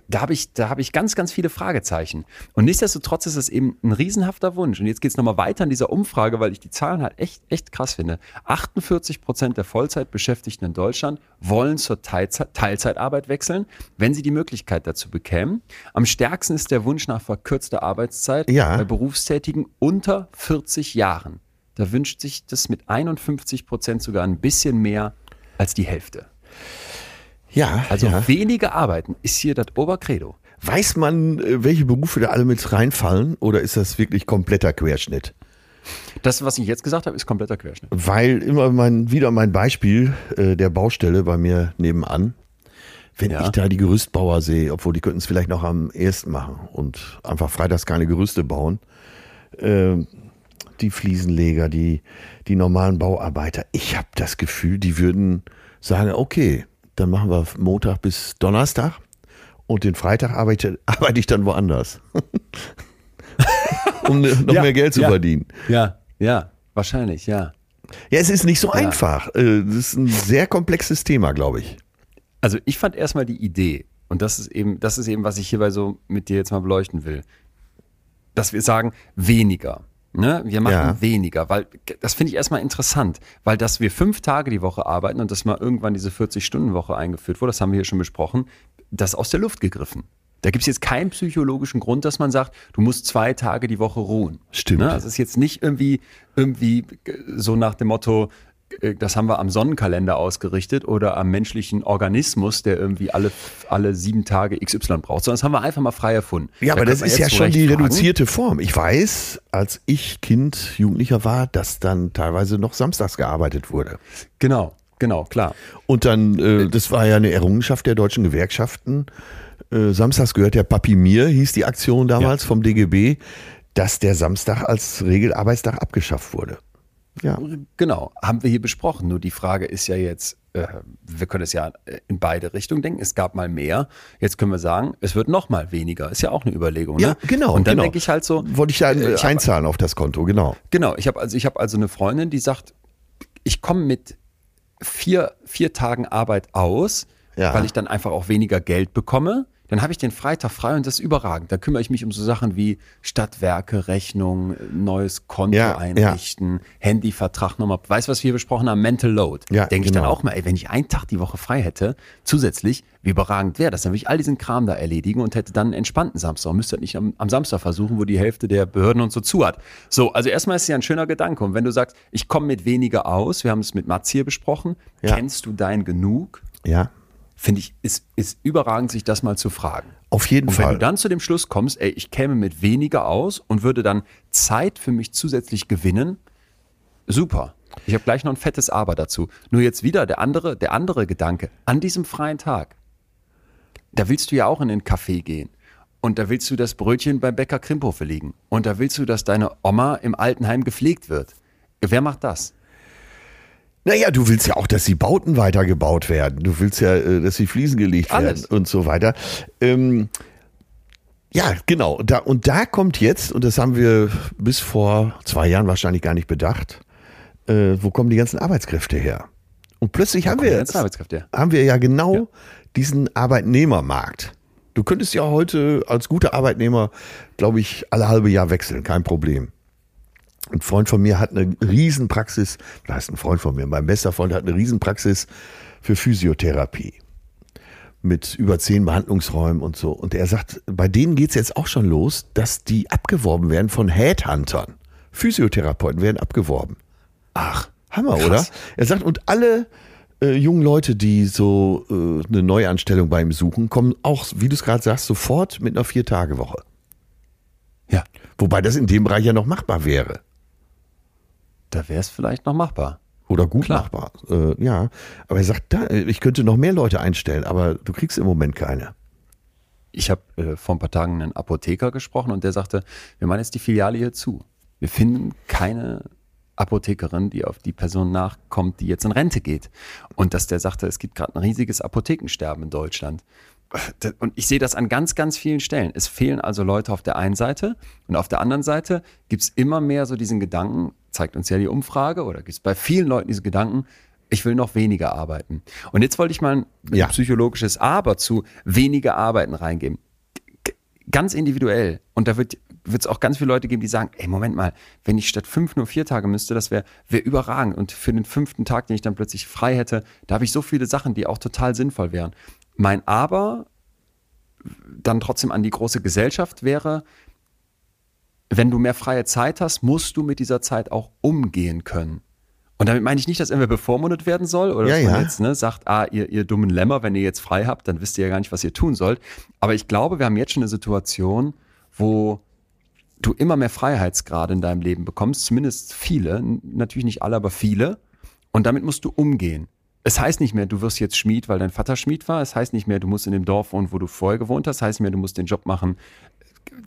da habe ich, da habe ich ganz, ganz viele Fragezeichen. Und nichtsdestotrotz ist es eben ein riesenhafter Wunsch. Und jetzt geht es nochmal weiter in dieser Umfrage, weil ich die Zahlen halt echt, echt krass finde. 48 Prozent der Vollzeitbeschäftigten in Deutschland wollen zur Teilzeit, Teilzeitarbeit wechseln, wenn sie die Möglichkeit dazu bekämen. Am stärksten ist der Wunsch nach verkürzter Arbeitszeit Ja. bei Berufstätigen unter 40 Jahren. Da wünscht sich das mit 51 Prozent sogar ein bisschen mehr als die Hälfte. Ja, Also ja. weniger arbeiten ist hier das Obercredo. Weiß man, äh, welche Berufe da alle mit reinfallen oder ist das wirklich kompletter Querschnitt? Das, was ich jetzt gesagt habe, ist kompletter Querschnitt. Weil immer mein, wieder mein Beispiel äh, der Baustelle bei mir nebenan. Wenn Ja. ich da die Gerüstbauer sehe, obwohl die könnten es vielleicht noch am ersten machen und einfach freitags keine Gerüste bauen. Äh, die Fliesenleger, die, die normalen Bauarbeiter. Ich habe das Gefühl, die würden sagen, okay, dann machen wir Montag bis Donnerstag und den Freitag arbeite, arbeite ich dann woanders. um ne- noch Ja, mehr Geld zu ja. verdienen. Ja, ja, wahrscheinlich, ja. Ja, es ist nicht so Ja. einfach. Äh, Das ist ein sehr komplexes Thema, glaube ich. Also ich fand erstmal die Idee, und das ist eben, das ist eben, was ich hierbei so mit dir jetzt mal beleuchten will, dass wir sagen, weniger. Ne? Wir machen Ja. weniger, weil das finde ich erstmal interessant, weil dass wir fünf Tage die Woche arbeiten und dass mal irgendwann diese 40-Stunden-Woche eingeführt wurde, das haben wir hier schon besprochen, das aus der Luft gegriffen. Da gibt es jetzt keinen psychologischen Grund, dass man sagt, du musst zwei Tage die Woche ruhen. Stimmt. Ne? Das ist jetzt nicht irgendwie, irgendwie so nach dem Motto, das haben wir am Sonnenkalender ausgerichtet oder am menschlichen Organismus, der irgendwie alle, alle sieben Tage XY braucht, sondern das haben wir einfach mal frei erfunden. Ja, Da aber das ist ja schon die fragen, reduzierte Form. Ich weiß, als ich Kind, Jugendlicher war, dass dann teilweise noch samstags gearbeitet wurde. Genau, genau, klar. Und dann, äh, das war ja eine Errungenschaft der deutschen Gewerkschaften. Äh, samstags gehört der Papi mir, hieß die Aktion damals vom DGB, dass der Samstag als Regelarbeitstag abgeschafft wurde. Ja. Genau, haben wir hier besprochen. Nur die Frage ist ja jetzt, äh, wir können es ja äh, in beide Richtungen denken. Es gab mal mehr. Jetzt können wir sagen, es wird noch mal weniger. Ist ja auch eine Überlegung. Ne? Ja, genau. Und dann genau. denke ich halt so. Wollte ich ja äh, ich hab- einzahlen auf das Konto, genau. Genau. Ich habe also, ich habe also eine Freundin, die sagt, ich komme mit vier, vier Tagen Arbeit aus, Ja. weil ich dann einfach auch weniger Geld bekomme. Dann habe ich den Freitag frei und das ist überragend. Da kümmere ich mich um so Sachen wie Stadtwerke, Rechnung, neues Konto Ja, ja. einrichten, Handyvertrag nochmal. Weißt du, was wir besprochen haben? Mental Load. Ja, Denke ich dann genau. auch mal, ey, wenn ich einen Tag die Woche frei hätte, zusätzlich, wie überragend wäre das? Dann würde ich all diesen Kram da erledigen und hätte dann einen entspannten Samstag. Und müsste halt nicht am, am Samstag versuchen, wo die Hälfte der Behörden und so zu hat. So, also erstmal ist es ja ein schöner Gedanke. Und wenn du sagst, ich komme mit weniger aus, wir haben es mit Mats hier besprochen, Ja. kennst du dein Genug? Ja, Finde ich, ist, ist überragend, sich das mal zu fragen. auf jeden Und wenn Fall. du dann zu dem Schluss kommst, ey, ich käme mit weniger aus und würde dann Zeit für mich zusätzlich gewinnen, super. Ich habe gleich noch ein fettes Aber dazu. Nur jetzt wieder der andere, der andere Gedanke. An diesem freien Tag, da willst du ja auch in den Café gehen. Und da willst du das Brötchen beim Bäcker Krimphofe liegen. Und da willst du, dass deine Oma im Altenheim gepflegt wird. Wer macht das? Naja, du willst ja auch, dass die Bauten weitergebaut werden. Du willst ja, äh, dass die Fliesen gelegt Alles. werden und so weiter. Ähm, ja, genau. Da, und da kommt jetzt, und das haben wir bis vor zwei Jahren wahrscheinlich gar nicht bedacht, äh, wo kommen die ganzen Arbeitskräfte her? Und plötzlich haben wir jetzt, her? haben wir ja genau Ja. diesen Arbeitnehmermarkt. Du könntest ja heute als guter Arbeitnehmer, glaube ich, alle halbe Jahr wechseln, kein Problem. Ein Freund von mir hat eine Riesenpraxis, da heißt ein Freund von mir, mein bester Freund hat eine Riesenpraxis für Physiotherapie. Mit über zehn Behandlungsräumen und so. Und er sagt, bei denen geht's jetzt auch schon los, dass die abgeworben werden von Headhuntern. Physiotherapeuten werden abgeworben. Ach, Hammer, Krass. oder? Er sagt, und alle äh, jungen Leute, die so äh, eine Neuanstellung bei ihm suchen, kommen auch, wie du es gerade sagst, sofort mit einer Vier-Tage-Woche. Ja. Wobei das in dem Bereich ja noch machbar wäre. Da wäre es vielleicht noch machbar. Oder gut Klar. machbar. Äh, ja. Aber er sagt, da, ich könnte noch mehr Leute einstellen, aber du kriegst im Moment keine. Ich habe äh, vor ein paar Tagen einen Apotheker gesprochen und der sagte, wir machen jetzt die Filiale hier zu. Wir finden keine Apothekerin, die auf die Person nachkommt, die jetzt in Rente geht. Und dass der sagte, es gibt gerade ein riesiges Apothekensterben in Deutschland. Und ich sehe das an ganz, ganz vielen Stellen. Es fehlen also Leute auf der einen Seite und auf der anderen Seite gibt es immer mehr so diesen Gedanken, zeigt uns ja die Umfrage, oder gibt es bei vielen Leuten diese Gedanken, ich will noch weniger arbeiten. Und jetzt wollte ich mal ein Ja. psychologisches Aber zu weniger Arbeiten reingeben. Ganz individuell. Und da wird es auch ganz viele Leute geben, die sagen, ey, Moment mal, wenn ich statt fünf nur vier Tage müsste, das wäre wär überragend. Und für den fünften Tag, den ich dann plötzlich frei hätte, da habe ich so viele Sachen, die auch total sinnvoll wären. Mein Aber dann trotzdem an die große Gesellschaft wäre, wenn du mehr freie Zeit hast, musst du mit dieser Zeit auch umgehen können. Und damit meine ich nicht, dass irgendwer bevormundet werden soll oder Ja, dass man ja. jetzt ne, sagt, ah, ihr, ihr dummen Lämmer, wenn ihr jetzt frei habt, dann wisst ihr ja gar nicht, was ihr tun sollt. Aber ich glaube, wir haben jetzt schon eine Situation, wo du immer mehr Freiheitsgrade in deinem Leben bekommst, zumindest viele, natürlich nicht alle, aber viele. Und damit musst du umgehen. Es heißt nicht mehr, du wirst jetzt Schmied, weil dein Vater Schmied war. Es heißt nicht mehr, du musst in dem Dorf wohnen, wo du vorher gewohnt hast. Es heißt nicht mehr, du musst den Job machen,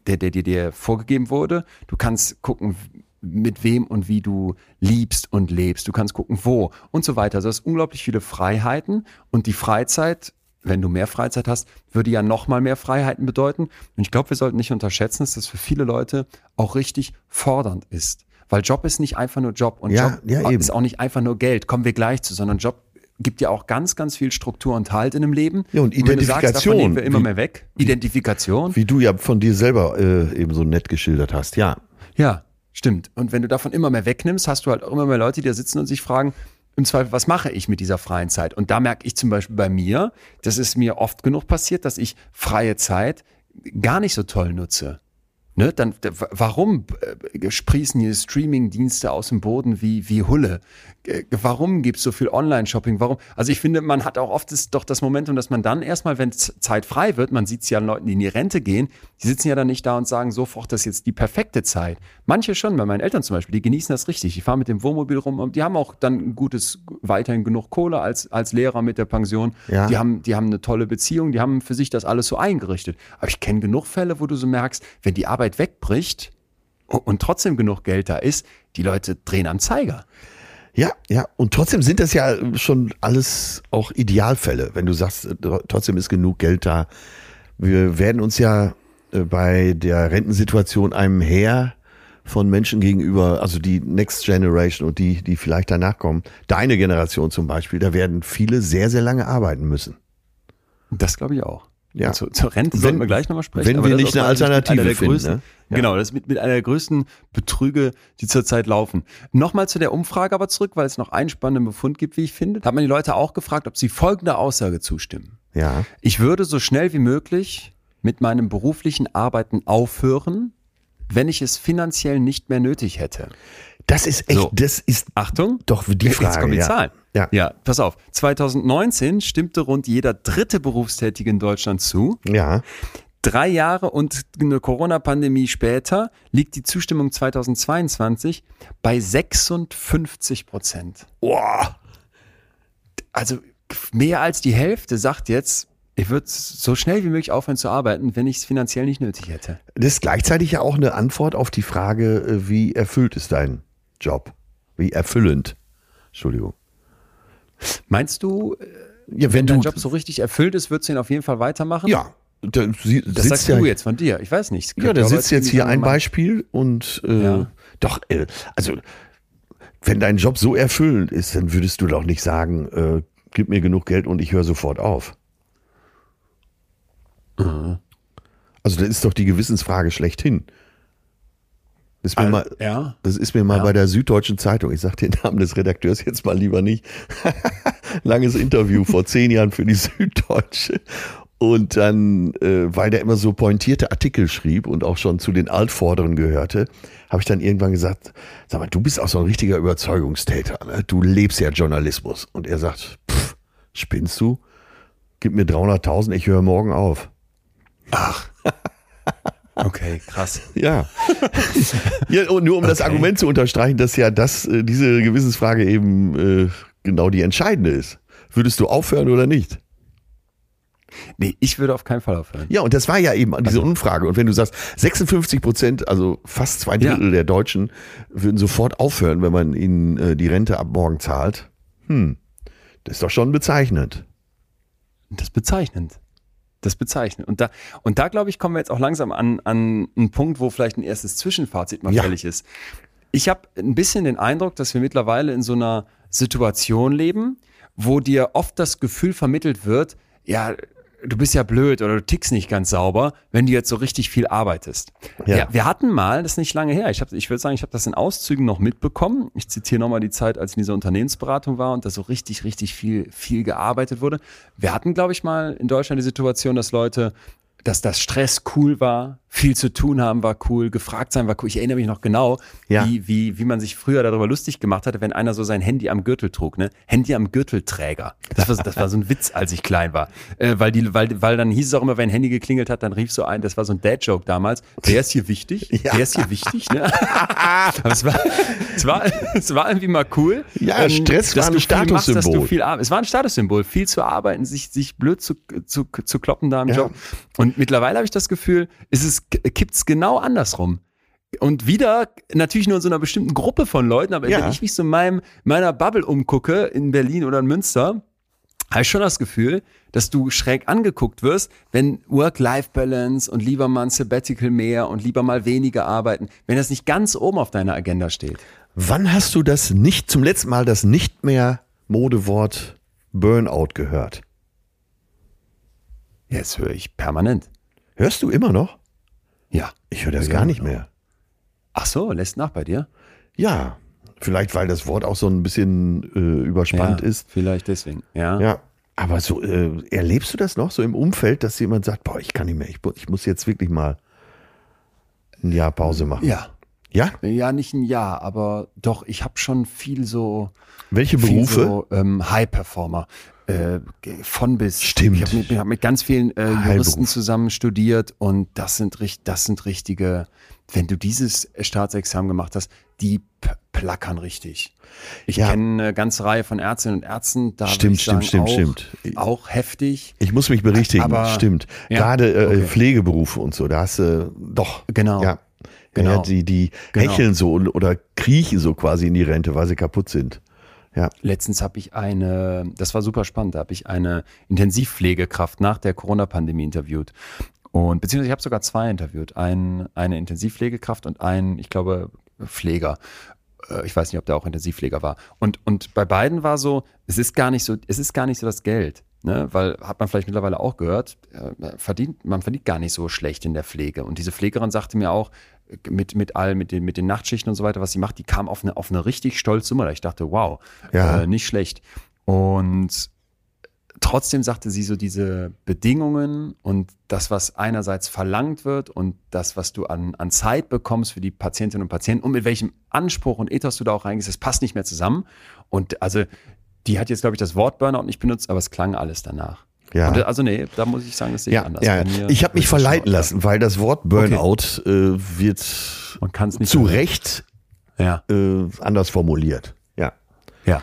der, der dir dir vorgegeben wurde. Du kannst gucken, mit wem und wie du liebst und lebst. Du kannst gucken, wo und so weiter. Also du hast unglaublich viele Freiheiten und die Freizeit, wenn du mehr Freizeit hast, würde ja noch mal mehr Freiheiten bedeuten. Und ich glaube, wir sollten nicht unterschätzen, dass das für viele Leute auch richtig fordernd ist. Weil Job ist nicht einfach nur Job und Ja, Job ja, ist auch nicht einfach nur Geld. Kommen wir gleich zu, sondern Job gibt ja auch ganz, ganz viel Struktur und Halt in dem Leben. Ja, und wenn du sagst, davon Identifikation. wir immer Wie- mehr weg. Identifikation. Wie du ja von dir selber äh, eben so nett geschildert hast. Ja. Ja, stimmt. Und wenn du davon immer mehr wegnimmst, hast du halt auch immer mehr Leute, die da sitzen und sich fragen, im Zweifel, was mache ich mit dieser freien Zeit? Und da merke ich zum Beispiel bei mir, das ist mir oft genug passiert, dass ich freie Zeit gar nicht so toll nutze. Ne, dann, warum äh, sprießen hier Streaming-Dienste aus dem Boden wie, wie Hulle? Warum gibt's so viel Online-Shopping? Warum? Also ich finde, man hat auch oft das, doch das Momentum, dass man dann erstmal, wenn Zeit frei wird, man sieht's ja an Leuten, die in die Rente gehen, die sitzen ja dann nicht da und sagen, sofort, das ist jetzt die perfekte Zeit. Manche schon, bei meinen Eltern zum Beispiel, die genießen das richtig. Die fahren mit dem Wohnmobil rum und die haben auch dann ein gutes, weiterhin genug Kohle als, als Lehrer mit der Pension. Ja. Die haben, die haben eine tolle Beziehung, die haben für sich das alles so eingerichtet. Aber ich kenne genug Fälle, wo du so merkst, wenn die Arbeit wegbricht und, und trotzdem genug Geld da ist, die Leute drehen am Zeiger. Ja, ja. Und trotzdem sind das ja schon alles auch Idealfälle, wenn du sagst, äh, trotzdem ist genug Geld da. Wir werden uns ja äh, bei der Rentensituation einem Heer von Menschen gegenüber, also die Next Generation und die, die vielleicht danach kommen, deine Generation zum Beispiel, da werden viele sehr, sehr lange arbeiten müssen. Das glaube ich auch. Ja. Zu, zur Rente Wenn- sollten wir gleich nochmal sprechen. wenn wir nicht eine Alternative einer finden, größten, ne? Ja. Genau, das ist mit, mit einer der größten Betrüge, die zurzeit laufen. Nochmal zu der Umfrage aber zurück, weil es noch einen spannenden Befund gibt, wie ich finde. Da hat man die Leute auch gefragt, ob sie folgender Aussage zustimmen. Ja. Ich würde so schnell wie möglich mit meinem beruflichen Arbeiten aufhören, wenn ich es finanziell nicht mehr nötig hätte. Das ist echt, So. das ist Achtung. doch die Jetzt Frage. kommen die ja. Zahlen. Ja. ja, pass auf. 2019 stimmte rund jeder dritte Berufstätige in Deutschland zu. Ja. Drei Jahre und eine Corona-Pandemie später liegt die Zustimmung 2022 bei 56 Prozent. Boah. Also mehr als die Hälfte sagt jetzt, ich würde so schnell wie möglich aufhören zu arbeiten, wenn ich es finanziell nicht nötig hätte. Das ist gleichzeitig ja auch eine Antwort auf die Frage, äh, wie erfüllt ist dein Job? Wie erfüllend? Entschuldigung. Meinst du, Ja, wenn dein Job so richtig erfüllt ist, würdest du ihn auf jeden Fall weitermachen? Ja, da sie, Das sagst ja, du jetzt von dir. Ich weiß nicht. Ja, da sitzt jetzt hier ein Beispiel und äh, Ja. doch, äh, also wenn dein Job so erfüllend ist, dann würdest du doch nicht sagen, äh, gib mir genug Geld und ich höre sofort auf. Mhm. Also das ist doch die Gewissensfrage schlechthin. Das ist mir, Al- mal, ja. das ist mir mal Ja. bei der Süddeutschen Zeitung, ich sage den Namen des Redakteurs jetzt mal lieber nicht, langes Interview vor zehn Jahren für die Süddeutsche. Und dann, äh, weil der immer so pointierte Artikel schrieb und auch schon zu den Altvorderen gehörte, habe ich dann irgendwann gesagt, sag mal, du bist auch so ein richtiger Überzeugungstäter. Ne? Du lebst ja Journalismus. Und er sagt, pff, spinnst du? Gib mir 300.000, ich höre morgen auf. Okay, krass. Ja. ja und nur um das Okay. Argument zu unterstreichen, dass ja das, äh, diese Gewissensfrage eben äh, genau die entscheidende ist. Würdest du aufhören oder nicht? Nee, ich würde auf keinen Fall aufhören. Ja, und das war ja eben diese Umfrage. Und wenn du sagst, 56 Prozent, also fast zwei Drittel Ja. der Deutschen, würden sofort aufhören, wenn man ihnen äh, die Rente ab morgen zahlt. Hm, das ist doch schon bezeichnend. Das ist bezeichnend. Das ist bezeichnend. Und da, und da glaube ich, kommen wir jetzt auch langsam an, an einen Punkt, wo vielleicht ein erstes Zwischenfazit mal Ja. fällig ist. Ich habe ein bisschen den Eindruck, dass wir mittlerweile in so einer Situation leben, wo dir oft das Gefühl vermittelt wird, ja, du bist ja blöd oder du tickst nicht ganz sauber, wenn du jetzt so richtig viel arbeitest. Ja. Ja. Wir, hatten mal, das ist nicht lange her, ich, hab, ich würde sagen, ich habe das in Auszügen noch mitbekommen. Ich zitiere nochmal die Zeit, als ich in dieser Unternehmensberatung war und da so richtig, richtig viel, viel gearbeitet wurde. Wir hatten, glaube ich, mal in Deutschland die Situation, dass Leute, dass das Stress cool war, viel zu tun haben war cool, gefragt sein war cool. Ich erinnere mich noch genau, Ja. wie, wie, wie man sich früher darüber lustig gemacht hatte, wenn einer so sein Handy am Gürtel trug, ne? Handy am Gürtelträger. Das war, das war so ein Witz, als ich klein war. Äh, weil, die, weil, weil dann hieß es auch immer, wenn ein Handy geklingelt hat, dann rief so ein, das war so ein Dad-Joke damals, der ist hier wichtig, der ist hier wichtig, ne? Aber es war, es war, es war irgendwie mal cool. Ja, Stress dass war ein Statussymbol. Es war ein Statussymbol, viel zu arbeiten, sich, sich blöd zu, zu, zu kloppen da im Ja. Job. Und mittlerweile habe ich das Gefühl, ist es kippt's genau andersrum. Und wieder natürlich nur in so einer bestimmten Gruppe von Leuten, aber Ja. wenn ich mich so in meinem, meiner Bubble umgucke, in Berlin oder in Münster, habe ich schon das Gefühl, dass du schräg angeguckt wirst, wenn Work-Life-Balance und lieber mal ein Sabbatical mehr und lieber mal weniger arbeiten, wenn das nicht ganz oben auf deiner Agenda steht. Wann hast du das nicht, zum letzten Mal das nicht mehr Modewort Burnout gehört? Jetzt höre ich permanent. Hörst du immer noch? Ja. Ich höre das Ja, gar nicht genau. mehr. Ach so, lässt nach bei dir? Ja, vielleicht weil das Wort auch so ein bisschen äh, überspannt ja, ist. Vielleicht deswegen. Ja. Ja, aber so äh, erlebst du das noch so im Umfeld, dass jemand sagt, boah, ich kann nicht mehr, ich, ich muss jetzt wirklich mal ein Jahr Pause machen. Ja. Ja? Ja, nicht ein Jahr, aber doch, ich habe schon viel so, Welche Berufe? so ähm, High-Performer. Äh, von bis. Stimmt. Ich habe mit, hab mit ganz vielen äh, Juristen zusammen studiert und das sind, das sind richtige, wenn du dieses Staatsexamen gemacht hast, die plackern richtig. Ich Ja. kenne eine ganze Reihe von Ärztinnen und Ärzten, da Stimmt, ich sagen, stimmt, auch, stimmt, stimmt. Auch heftig. Ich muss mich berichtigen, Aber- stimmt. Ja, Gerade äh, okay. Pflegeberufe und so, da hast du doch. Genau. Ja. Genau. Ja, die, die Genau. hecheln so oder kriechen so quasi in die Rente, weil sie kaputt sind. Ja. Letztens habe ich eine, das war super spannend, da habe ich eine Intensivpflegekraft nach der Corona-Pandemie interviewt. Und beziehungsweise ich habe sogar zwei interviewt. Ein, eine Intensivpflegekraft und einen, ich glaube, Pfleger. Äh, Ich weiß nicht, ob der auch Intensivpfleger war. Und, und bei beiden war so, es ist gar nicht so, es ist gar nicht so das Geld. Ne, weil hat man vielleicht mittlerweile auch gehört, äh, verdient, man verdient gar nicht so schlecht in der Pflege. Und diese Pflegerin sagte mir auch, mit, mit all, mit den, mit den Nachtschichten und so weiter, was sie macht, die kam auf eine, auf eine richtig stolze Summe. Ich dachte, wow, Ja. äh, nicht schlecht. Und trotzdem sagte sie so diese Bedingungen und das, was einerseits verlangt wird und das, was du an, an Zeit bekommst für die Patientinnen und Patienten und mit welchem Anspruch und Ethos du da auch reingehst, das passt nicht mehr zusammen. Und also, die hat jetzt, glaube ich, das Wort Burnout nicht benutzt, aber es klang alles danach. Ja. Und, also, nee, da muss ich sagen, das sehe ich Ja, anders. ja. Ich habe mich verleiten lassen, weil das Wort Burnout äh, wird zu Recht äh, anders formuliert. Ja. Ja.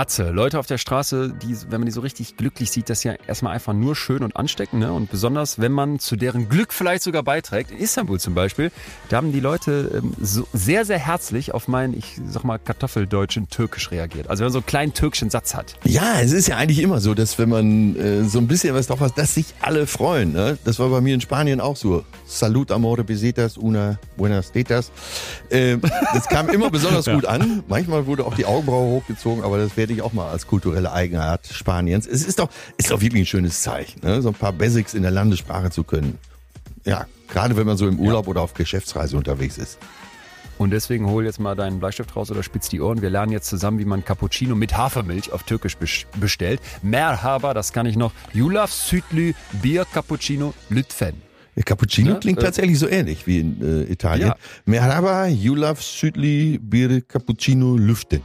Atze, Leute auf der Straße, die, wenn man die so richtig glücklich sieht, das ist ja erstmal einfach nur schön und ansteckend. Ne? Und besonders, wenn man zu deren Glück vielleicht sogar beiträgt. In Istanbul zum Beispiel, da haben die Leute ähm, so sehr, sehr herzlich auf meinen, ich sag mal, Kartoffeldeutsch und Türkisch reagiert. Also wenn man so einen kleinen türkischen Satz hat. Ja, es ist ja eigentlich immer so, dass wenn man äh, so ein bisschen was drauf hat, dass sich alle freuen. Ne? Das war bei mir in Spanien auch so. Salud, amore, besetas, una, buenas tetas. Äh, das kam immer besonders gut an. Manchmal wurde auch die Augenbraue hochgezogen, aber das werde ich auch mal als kulturelle Eigenart Spaniens. Es ist doch, ist doch wirklich ein schönes Zeichen, ne? so ein paar Basics in der Landessprache zu können. Ja, gerade wenn man so im Urlaub oder auf Geschäftsreise unterwegs ist. Und deswegen hol jetzt mal deinen Bleistift raus oder spitz die Ohren. Wir lernen jetzt zusammen, wie man Cappuccino mit Hafermilch auf Türkisch bes- bestellt. Merhaba, das kann ich noch. Yulaf Südlü Bier Cappuccino Lütfen. Ja, Cappuccino Ja, klingt äh, tatsächlich so ähnlich wie in äh, Italien. Ja. Merhaba, Julaf Südli, Bier, Cappuccino, Lüften.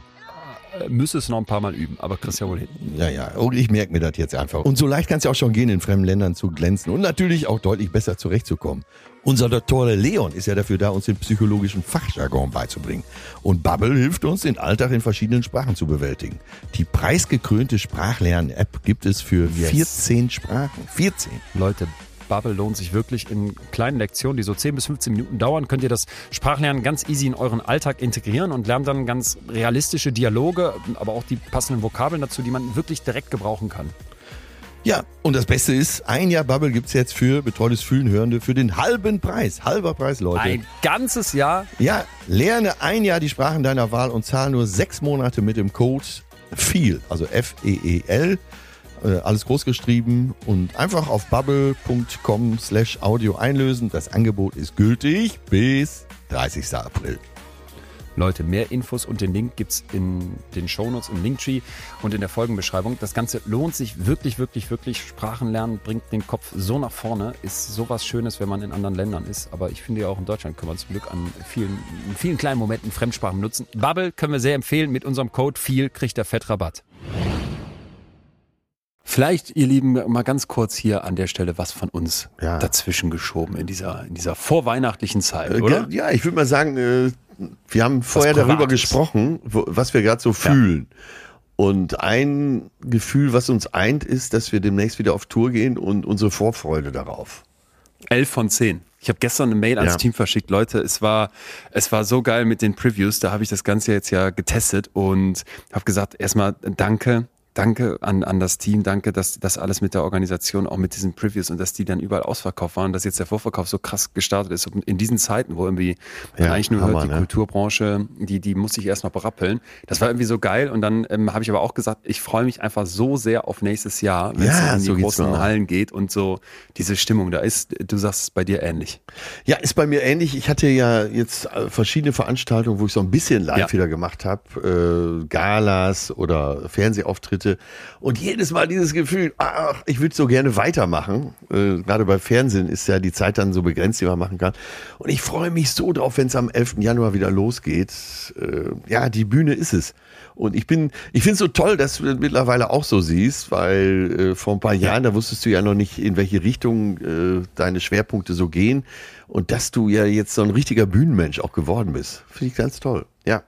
Müsste es noch ein paar Mal üben, aber kriegst ja wohl hin. Ja, ja, und ich merke mir das jetzt einfach. Und so leicht kann es ja auch schon gehen, in fremden Ländern zu glänzen und natürlich auch deutlich besser zurechtzukommen. Unser Doktor Leon ist ja dafür da, uns den psychologischen Fachjargon beizubringen. Und Bubble hilft uns, den Alltag in verschiedenen Sprachen zu bewältigen. Die preisgekrönte Sprachlern-App gibt es für Yes. 14 Sprachen. 14. Leute, Bubble lohnt sich wirklich in kleinen Lektionen, die so 10 bis 15 Minuten dauern, könnt ihr das Sprachlernen ganz easy in euren Alltag integrieren und lernt dann ganz realistische Dialoge, aber auch die passenden Vokabeln dazu, die man wirklich direkt gebrauchen kann. Ja, und das Beste ist, ein Jahr Bubble gibt's jetzt für betreutes Fühlen Hörende für den halben Preis. Halber Preis, Leute. Ein ganzes Jahr Ja, lerne ein Jahr die Sprachen deiner Wahl und zahl nur sechs Monate mit dem Code FEEL, also F-E-E-L, äh, alles groß geschrieben und einfach auf bubble.com slash audio einlösen. Das Angebot ist gültig bis 30. April. Leute, mehr Infos und den Link gibt's in den Shownotes im Linktree und in der Folgenbeschreibung. Das Ganze lohnt sich wirklich, wirklich, wirklich. Sprachen lernen bringt den Kopf so nach vorne, ist sowas Schönes, wenn man in anderen Ländern ist. Aber ich finde ja auch in Deutschland können wir zum Glück an vielen, vielen kleinen Momenten Fremdsprachen nutzen. Bubble können wir sehr empfehlen. Mit unserem Code viel kriegt der Fettrabatt. Vielleicht, ihr Lieben, mal ganz kurz hier an der Stelle was von uns Ja. dazwischen geschoben in dieser, in dieser vorweihnachtlichen Zeit, Äh, oder? Ja, ich würde mal sagen, äh, wir haben vorher darüber gesprochen, wo, was wir gerade so fühlen. Und ein Gefühl, was uns eint, ist, dass wir demnächst wieder auf Tour gehen und unsere Vorfreude darauf. 11 von 10. Ich habe gestern eine Mail ans Ja. Team verschickt. Leute, es war, es war so geil mit den Previews. Da habe ich das Ganze jetzt ja getestet und habe gesagt, erstmal danke. Danke an, an das Team, danke, dass das alles mit der Organisation, auch mit diesen Previews und dass die dann überall ausverkauft waren, dass jetzt der Vorverkauf so krass gestartet ist. Und in diesen Zeiten, wo irgendwie man Ja, eigentlich nur Hammer, hört, die ne? Kulturbranche, die, die muss sich erst noch berappeln. Das war irgendwie so geil. Und dann ähm, habe ich aber auch gesagt, ich freue mich einfach so sehr auf nächstes Jahr, wenn Ja, es in die so großen. Hallen geht und so diese Stimmung da ist. Du sagst es bei dir ähnlich. Ja, ist bei mir ähnlich. Ich hatte ja jetzt äh, verschiedene Veranstaltungen, wo ich so ein bisschen live Ja. wieder gemacht habe. Äh, Galas oder Fernsehauftritte. Und jedes Mal dieses Gefühl, ach, ich würde so gerne weitermachen. Äh, Gerade bei Fernsehen ist ja die Zeit dann so begrenzt, die man machen kann. Und ich freue mich so drauf, wenn es am 11. Januar wieder losgeht. Äh, ja, die Bühne ist es. Und ich bin, ich finde es so toll, dass du das mittlerweile auch so siehst, weil äh, vor ein paar Jahren, da wusstest du ja noch nicht, in welche Richtung äh, deine Schwerpunkte so gehen. Und dass du ja jetzt so ein richtiger Bühnenmensch auch geworden bist. Finde ich ganz toll. Ja.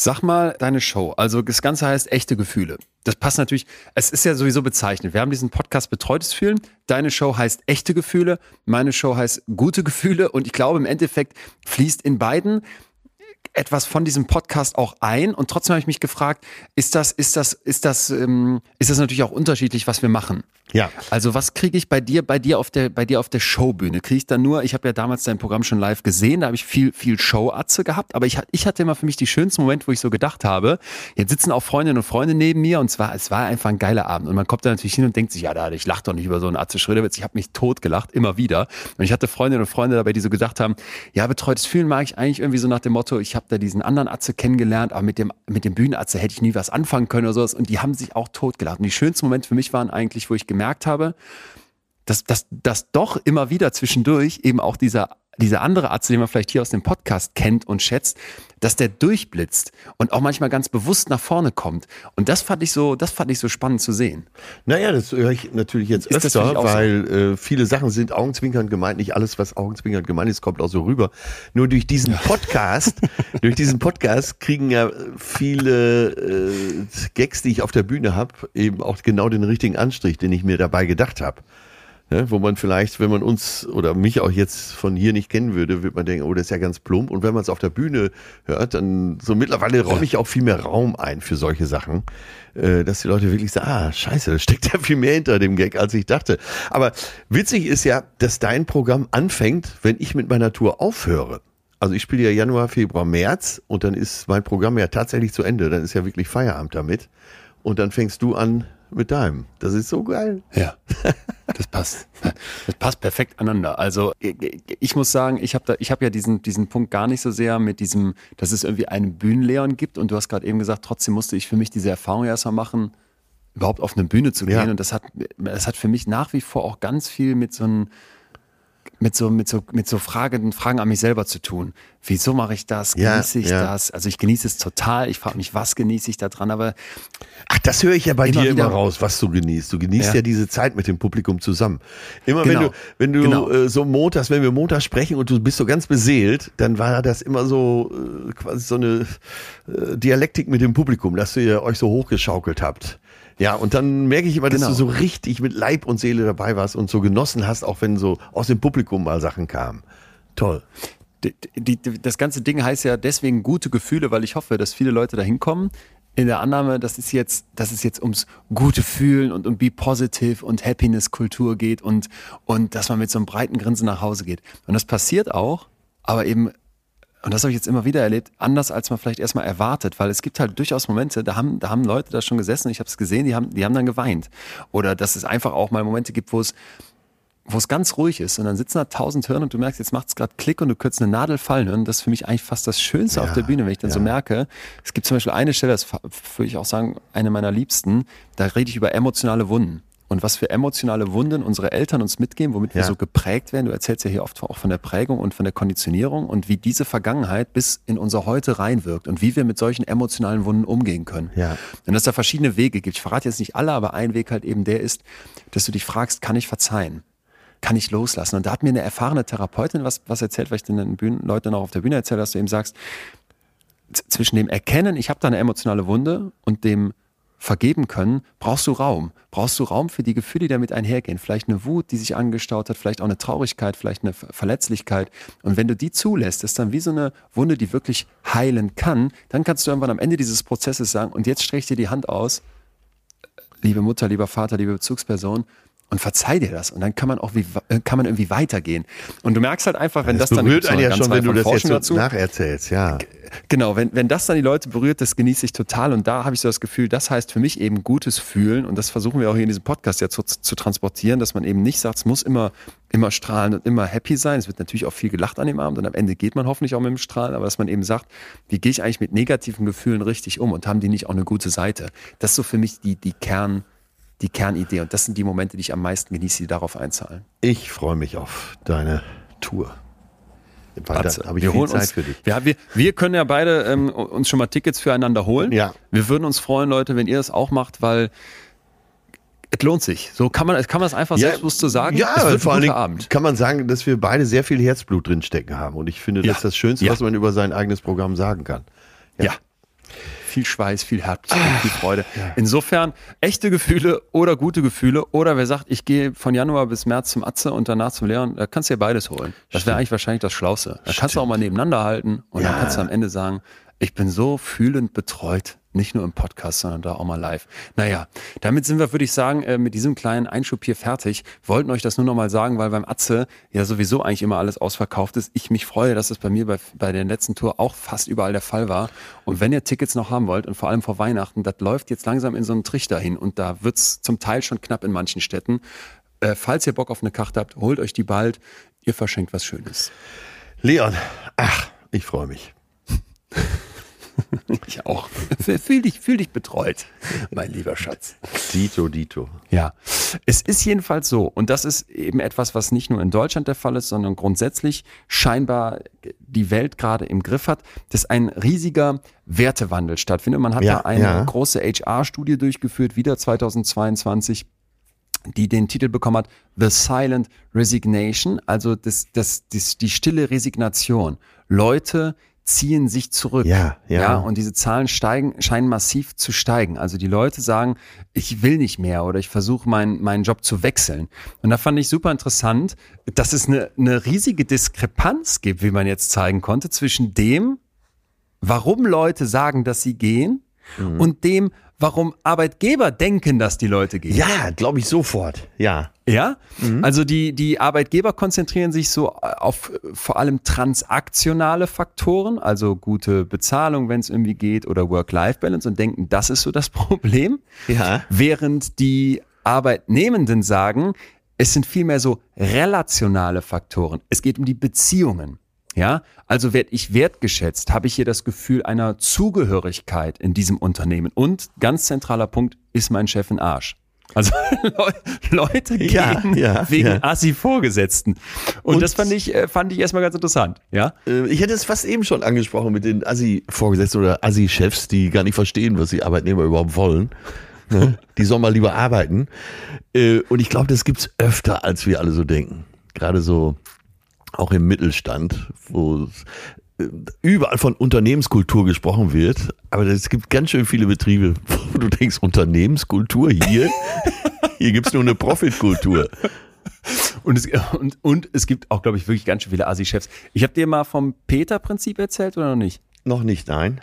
Sag mal deine Show. Also das Ganze heißt echte Gefühle. Das passt natürlich. Es ist ja sowieso bezeichnet. Wir haben diesen Podcast Betreutes Fühlen. Deine Show heißt echte Gefühle. Meine Show heißt gute Gefühle. Und ich glaube, im Endeffekt fließt in beiden etwas von diesem Podcast auch ein und trotzdem habe ich mich gefragt, ist das, ist das, ist das, ähm, ist das natürlich auch unterschiedlich, was wir machen. Ja. Also was kriege ich bei dir, bei dir auf der, bei dir auf der Showbühne? Kriege ich da nur, ich habe ja damals dein Programm schon live gesehen, da habe ich viel, viel Show-Atze gehabt, aber ich, ich hatte immer für mich die schönsten Momente, wo ich so gedacht habe, jetzt sitzen auch Freundinnen und Freunde neben mir und zwar, es war einfach ein geiler Abend und man kommt da natürlich hin und denkt sich, ja, da, ich lach doch nicht über so einen Atze Schröderwitz, ich habe mich tot gelacht, immer wieder. Und ich hatte Freundinnen und Freunde dabei, die so gedacht haben, ja, betreutes Fühlen mag ich eigentlich irgendwie so nach dem Motto, ich habe da diesen anderen Atze kennengelernt, aber mit dem, mit dem Bühnenatze hätte ich nie was anfangen können oder sowas und die haben sich auch tot gelacht. Und die schönsten Momente für mich waren eigentlich, wo ich gemerkt habe, dass, dass, dass doch immer wieder zwischendurch eben auch dieser dieser andere Arzt, den man vielleicht hier aus dem Podcast kennt und schätzt, dass der durchblitzt und auch manchmal ganz bewusst nach vorne kommt. Und das fand ich so, das fand ich so spannend zu sehen. Naja, das höre ich natürlich jetzt Ist öfter, weil so? äh, viele Sachen sind augenzwinkernd gemeint. Nicht alles, was augenzwinkernd gemeint ist, kommt auch so rüber. Nur durch diesen Podcast, durch diesen Podcast kriegen ja viele äh, Gags, die ich auf der Bühne habe, eben auch genau den richtigen Anstrich, den ich mir dabei gedacht habe. Ne, wo man vielleicht, wenn man uns oder mich auch jetzt von hier nicht kennen würde, würde man denken, oh, das ist ja ganz plump. Und wenn man es auf der Bühne hört, dann so mittlerweile räume ich auch viel mehr Raum ein für solche Sachen, äh, dass die Leute wirklich sagen, ah, scheiße, da steckt ja viel mehr hinter dem Gag, als ich dachte. Aber witzig ist ja, dass dein Programm anfängt, wenn ich mit meiner Tour aufhöre. Also ich spiele ja Januar, Februar, März und dann ist mein Programm ja tatsächlich zu Ende. Dann ist ja wirklich Feierabend damit. Und dann fängst du an mit deinem. Das ist so geil. Ja, das passt. Das passt perfekt aneinander. Also ich muss sagen, ich habe habe ja diesen diesen Punkt gar nicht so sehr mit diesem, dass es irgendwie einen Bühnenleon gibt. Und du hast gerade eben gesagt, trotzdem musste ich für mich diese Erfahrung erstmal machen, überhaupt auf eine Bühne zu gehen. Ja. Und das hat, das hat für mich nach wie vor auch ganz viel mit so einem mit so, mit so, mit so Fragen, Fragen an mich selber zu tun. Wieso mache ich das? Genieße ja, ich ja. das? Also ich genieße es total. Ich frage mich, was genieße ich da dran? Aber ach, das höre ich ja bei immer dir immer raus, was du genießt. Du genießt ja. ja. diese Zeit mit dem Publikum zusammen. Immer genau. wenn du, wenn du genau. äh, so montags, wenn wir montags sprechen und du bist so ganz beseelt, dann war das immer so äh, quasi so eine äh, Dialektik mit dem Publikum, dass ihr euch so hochgeschaukelt habt. Ja, und dann merke ich immer, dass genau. du so richtig mit Leib und Seele dabei warst und so genossen hast, auch wenn so aus dem Publikum mal Sachen kamen. Toll. Die, die, das ganze Ding heißt ja deswegen gute Gefühle, weil ich hoffe, dass viele Leute da hinkommen. In der Annahme, dass es jetzt, dass es jetzt ums gute Fühlen und um Be Positive und Happiness-Kultur geht und, und dass man mit so einem breiten Grinsen nach Hause geht. Und das passiert auch, aber eben und das habe ich jetzt immer wieder erlebt, anders als man vielleicht erstmal erwartet, weil es gibt halt durchaus Momente, da haben, da haben Leute da schon gesessen, ich habe es gesehen, die haben, die haben dann geweint. Oder dass es einfach auch mal Momente gibt, wo es, wo es ganz ruhig ist und dann sitzen da tausend Hirn und du merkst, jetzt macht es gerade Klick und du könntest eine Nadel fallen hören. Das ist für mich eigentlich fast das Schönste ja, auf der Bühne, wenn ich dann ja. so merke. Es gibt zum Beispiel eine Stelle, das würde ich auch sagen, eine meiner Liebsten, da rede ich über emotionale Wunden und was für emotionale Wunden unsere Eltern uns mitgeben, womit ja. wir so geprägt werden. Du erzählst ja hier oft auch von der Prägung und von der Konditionierung und wie diese Vergangenheit bis in unser Heute reinwirkt und wie wir mit solchen emotionalen Wunden umgehen können. Ja. Und dass es da verschiedene Wege gibt. Ich verrate jetzt nicht alle, aber ein Weg halt eben der ist, dass du dich fragst, kann ich verzeihen? Kann ich loslassen? Und da hat mir eine erfahrene Therapeutin was, was erzählt, weil ich den Bühnen, Leuten auch auf der Bühne erzähle, dass du eben sagst, zwischen dem Erkennen, ich habe da eine emotionale Wunde und dem vergeben können, brauchst du Raum. Brauchst du Raum für die Gefühle, die damit einhergehen. Vielleicht eine Wut, die sich angestaut hat, vielleicht auch eine Traurigkeit, vielleicht eine Verletzlichkeit. Und wenn du die zulässt, ist dann wie so eine Wunde, die wirklich heilen kann, dann kannst du irgendwann am Ende dieses Prozesses sagen, und jetzt streich dir die Hand aus, liebe Mutter, lieber Vater, liebe Bezugsperson, und verzeih dir das. Und dann kann man auch wie, äh, kann man irgendwie weitergehen. Und du merkst halt einfach, wenn das, das dann berührt einen ja schon, wenn du das jetzt so dazu, nacherzählst, ja. Genau, wenn, wenn das dann die Leute berührt, das genieße ich total. Und da habe ich so das Gefühl, das heißt für mich eben gutes Fühlen. Und das versuchen wir auch hier in diesem Podcast ja zu, zu transportieren, dass man eben nicht sagt, es muss immer, immer strahlen und immer happy sein. Es wird natürlich auch viel gelacht an dem Abend und am Ende geht man hoffentlich auch mit dem Strahlen, aber dass man eben sagt, wie gehe ich eigentlich mit negativen Gefühlen richtig um und haben die nicht auch eine gute Seite? Das ist so für mich die, die Kern, die Kernidee. Und das sind die Momente, die ich am meisten genieße, die darauf einzahlen. Ich freue mich auf deine Tour. Habe ich wir viel Zeit uns, für dich. Ja, wir, wir können ja beide ähm, uns schon mal Tickets füreinander holen. Ja. Wir würden uns freuen, Leute, wenn ihr das auch macht, weil es lohnt sich. So kann man, kann man es einfach ja, selbstbewusst so sagen. Ja, es wird vor allem Abend. kann man sagen, dass wir beide sehr viel Herzblut drinstecken haben. Und ich finde, das ja. ist das Schönste, ja. was man über sein eigenes Programm sagen kann. Ja. Viel Schweiß, viel Herzblut, viel Freude. Insofern echte Gefühle oder gute Gefühle oder wer sagt, ich gehe von Januar bis März zum Atze und danach zum Leon, da kannst du dir beides holen. Das wäre eigentlich wahrscheinlich das Schlauste. Da kannst du auch mal nebeneinander halten und dann Ja. kannst du am Ende sagen, ich bin so fühlend betreut. Nicht nur im Podcast, sondern da auch mal live. Naja, damit sind wir, würde ich sagen, äh, mit diesem kleinen Einschub hier fertig. Wollten euch das nur noch mal sagen, weil beim Atze ja sowieso eigentlich immer alles ausverkauft ist. Ich mich freue, dass es bei mir bei, bei der letzten Tour auch fast überall der Fall war. Und wenn ihr Tickets noch haben wollt und vor allem vor Weihnachten, das läuft jetzt langsam in so einen Trichter hin und da wird's zum Teil schon knapp in manchen Städten. Äh, falls ihr Bock auf eine Karte habt, holt euch die bald. Ihr verschenkt was Schönes. Leon, ach, ich freue mich. Ich auch. Fühl dich, fühl dich betreut, mein lieber Schatz. Dito, Dito. Ja, es ist jedenfalls so, und das ist eben etwas, was nicht nur in Deutschland der Fall ist, sondern grundsätzlich scheinbar die Welt gerade im Griff hat, dass ein riesiger Wertewandel stattfindet. Man hat Ja, da eine ja. große HR-Studie durchgeführt, wieder 2022 die den Titel bekommen hat, The Silent Resignation, also das, das, das, die stille Resignation. Leute ziehen sich zurück. Ja, ja. und diese Zahlen steigen, scheinen massiv zu steigen. Also die Leute sagen, ich will nicht mehr oder ich versuche meinen meinen Job zu wechseln. Und da fand ich super interessant, dass es eine, eine riesige Diskrepanz gibt, wie man jetzt zeigen konnte, zwischen dem, warum Leute sagen, dass sie gehen Mhm. und dem, warum Arbeitgeber denken, dass die Leute gehen. Ja, glaube ich sofort. Ja. Ja, also die, die Arbeitgeber konzentrieren sich so auf äh, vor allem transaktionale Faktoren, also gute Bezahlung, wenn es irgendwie geht, oder Work-Life-Balance und denken, das ist so das Problem. Ja. Während die Arbeitnehmenden sagen, es sind vielmehr so relationale Faktoren. Es geht um die Beziehungen. Ja, also werde ich wertgeschätzt, habe ich hier das Gefühl einer Zugehörigkeit in diesem Unternehmen. Und ganz zentraler Punkt, ist mein Chef ein Arsch. Also Leu- Leute gehen Ja, ja, wegen ja. Assi-Vorgesetzten. Und, Und- das fand ich, äh, fand ich erstmal ganz interessant. Ja, Äh, Ich hätte es fast eben schon angesprochen mit den Assi-Vorgesetzten oder Assi-Chefs, die gar nicht verstehen, was die Arbeitnehmer überhaupt wollen. Ne? Die sollen mal lieber arbeiten. Äh, Und ich glaube, das gibt's öfter, als wir alle so denken. Gerade so auch im Mittelstand, wo es, überall von Unternehmenskultur gesprochen wird. Aber es gibt ganz schön viele Betriebe, wo du denkst, Unternehmenskultur hier? Hier gibt's nur eine Profitkultur. und es, und, und es gibt auch, glaube ich, wirklich ganz schön viele Assi-Chefs. Ich habe dir mal vom Peter-Prinzip erzählt oder noch nicht? Noch nicht, nein.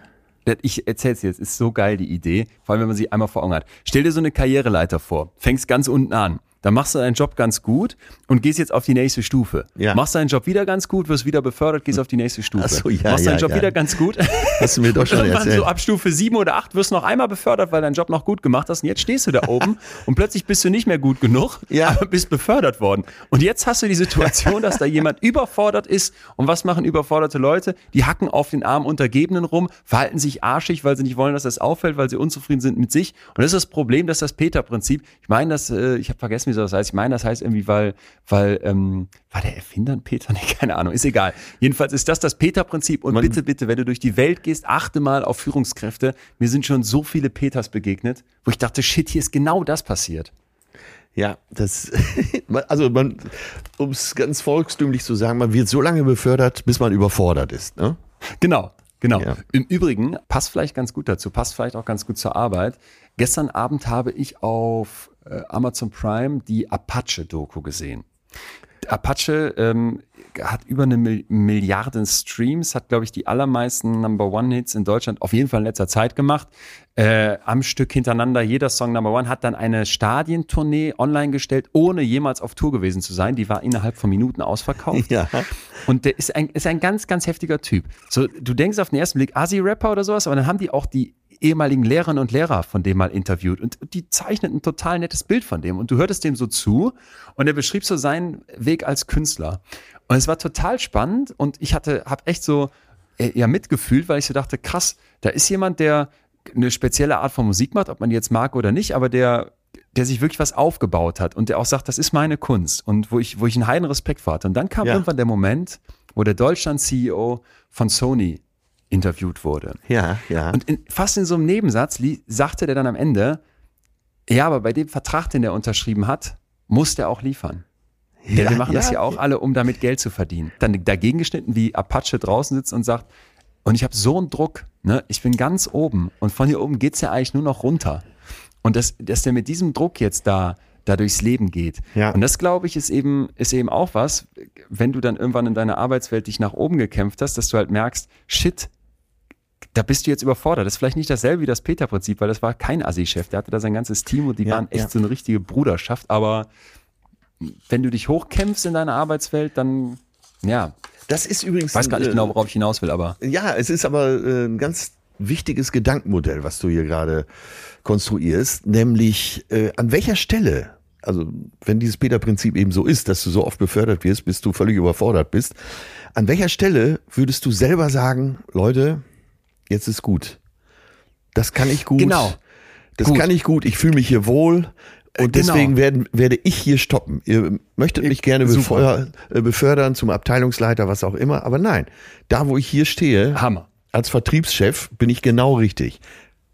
Ich erzähl's dir, es ist so geil, die Idee, vor allem wenn man sie einmal vor Augen hat. Stell dir so eine Karriereleiter vor, fängst ganz unten an, dann machst du deinen Job ganz gut und gehst jetzt auf die nächste Stufe. Ja. Machst deinen Job wieder ganz gut, wirst wieder befördert, gehst auf die nächste Stufe. Ach so, ja, machst ja, deinen Job ja. wieder ganz gut. Hast du mir doch schon Und irgendwann erzählt. so ab Stufe 7 oder 8 wirst du noch einmal befördert, weil dein Job noch gut gemacht hast und jetzt stehst du da oben und plötzlich bist du nicht mehr gut genug, Ja. aber bist befördert worden. Und jetzt hast du die Situation, dass da jemand überfordert ist und was machen überforderte Leute? Die hacken auf den armen Untergebenen rum, verhalten sich arschig, weil sie nicht wollen, dass das auffällt, weil sie unzufrieden sind mit sich. Und das ist das Problem, das ist das Peter-Prinzip. Ich meine, das, äh, ich habe vergessen, wie das heißt. Ich meine, das heißt irgendwie, weil, weil, ähm, war der Erfinder ein Peter? Nee, keine Ahnung, ist egal. Jedenfalls ist das das Peter-Prinzip und Man- bitte, bitte, wenn du durch die Welt gehst, achte mal auf Führungskräfte. Mir sind schon so viele Peters begegnet, wo ich dachte, shit, hier ist genau das passiert. Ja, das, also man, um es ganz volkstümlich zu sagen, man wird so lange befördert, bis man überfordert ist. Ne? Genau, genau. Ja. Im Übrigen, passt vielleicht ganz gut dazu, passt vielleicht auch ganz gut zur Arbeit. Gestern Abend habe ich auf äh, Amazon Prime die Apache-Doku gesehen. Apache ähm, hat über eine Mil Milliarden Streams, hat, glaube ich, die allermeisten Number One-Hits in Deutschland auf jeden Fall in letzter Zeit gemacht. Äh, am Stück hintereinander, jeder Song Number One, hat dann eine Stadientournee online gestellt, ohne jemals auf Tour gewesen zu sein. Die war innerhalb von Minuten ausverkauft. Ja. Und der ist ein, ist ein ganz, ganz heftiger Typ. So, du denkst auf den ersten Blick Asi-Rapper oder sowas, aber dann haben die auch die ehemaligen Lehrerinnen und Lehrer von dem mal interviewt und die zeichneten ein total nettes Bild von dem und du hörtest dem so zu und er beschrieb so seinen Weg als Künstler. Und es war total spannend und ich hatte, hab echt so äh, ja mitgefühlt, weil ich so dachte, krass, da ist jemand, der eine spezielle Art von Musik macht, ob man die jetzt mag oder nicht, aber der der sich wirklich was aufgebaut hat und der auch sagt, das ist meine Kunst und wo ich, wo ich einen heiden Respekt vor hatte. Und dann kam Ja. irgendwann der Moment, wo der Deutschland-CEO von Sony interviewt wurde. Ja, ja. Und in, fast in so einem Nebensatz sagte der dann am Ende, ja, aber bei dem Vertrag, den er unterschrieben hat, muss der auch liefern. Ja, Ja, wir machen das ja, ja auch alle, um damit Geld zu verdienen. Dann dagegen geschnitten, wie Apache draußen sitzt und sagt, und ich habe so einen Druck, ne? ich bin ganz oben und von hier oben geht's ja eigentlich nur noch runter. Und dass, dass der mit diesem Druck jetzt da, da durchs Leben geht. Ja. Und das, glaube ich, ist eben, ist eben auch was, wenn du dann irgendwann in deiner Arbeitswelt dich nach oben gekämpft hast, dass du halt merkst, shit, da bist du jetzt überfordert. Das ist vielleicht nicht dasselbe wie das Peter-Prinzip, weil das war kein Assi-Chef. Der hatte da sein ganzes Team und die Ja, waren echt ja. so eine richtige Bruderschaft. Aber wenn du dich hochkämpfst in deiner Arbeitswelt, dann, ja, Das ist übrigens. ich weiß gar nicht äh, genau, worauf ich hinaus will, aber Ja, es ist aber äh, ein ganz wichtiges Gedankenmodell, was du hier gerade konstruierst, nämlich äh, an welcher Stelle, also wenn dieses Peter-Prinzip eben so ist, dass du so oft befördert wirst, bis du völlig überfordert bist, an welcher Stelle würdest du selber sagen, Leute, jetzt ist gut. Das kann ich gut. Genau. Das Gut. kann ich gut. Ich fühle mich hier wohl. Und genau. deswegen werden, werde ich hier stoppen. Ihr möchtet mich gerne befeuer, äh, befördern zum Abteilungsleiter, was auch immer. Aber nein, da wo ich hier stehe, Hammer. als Vertriebschef, bin ich genau richtig.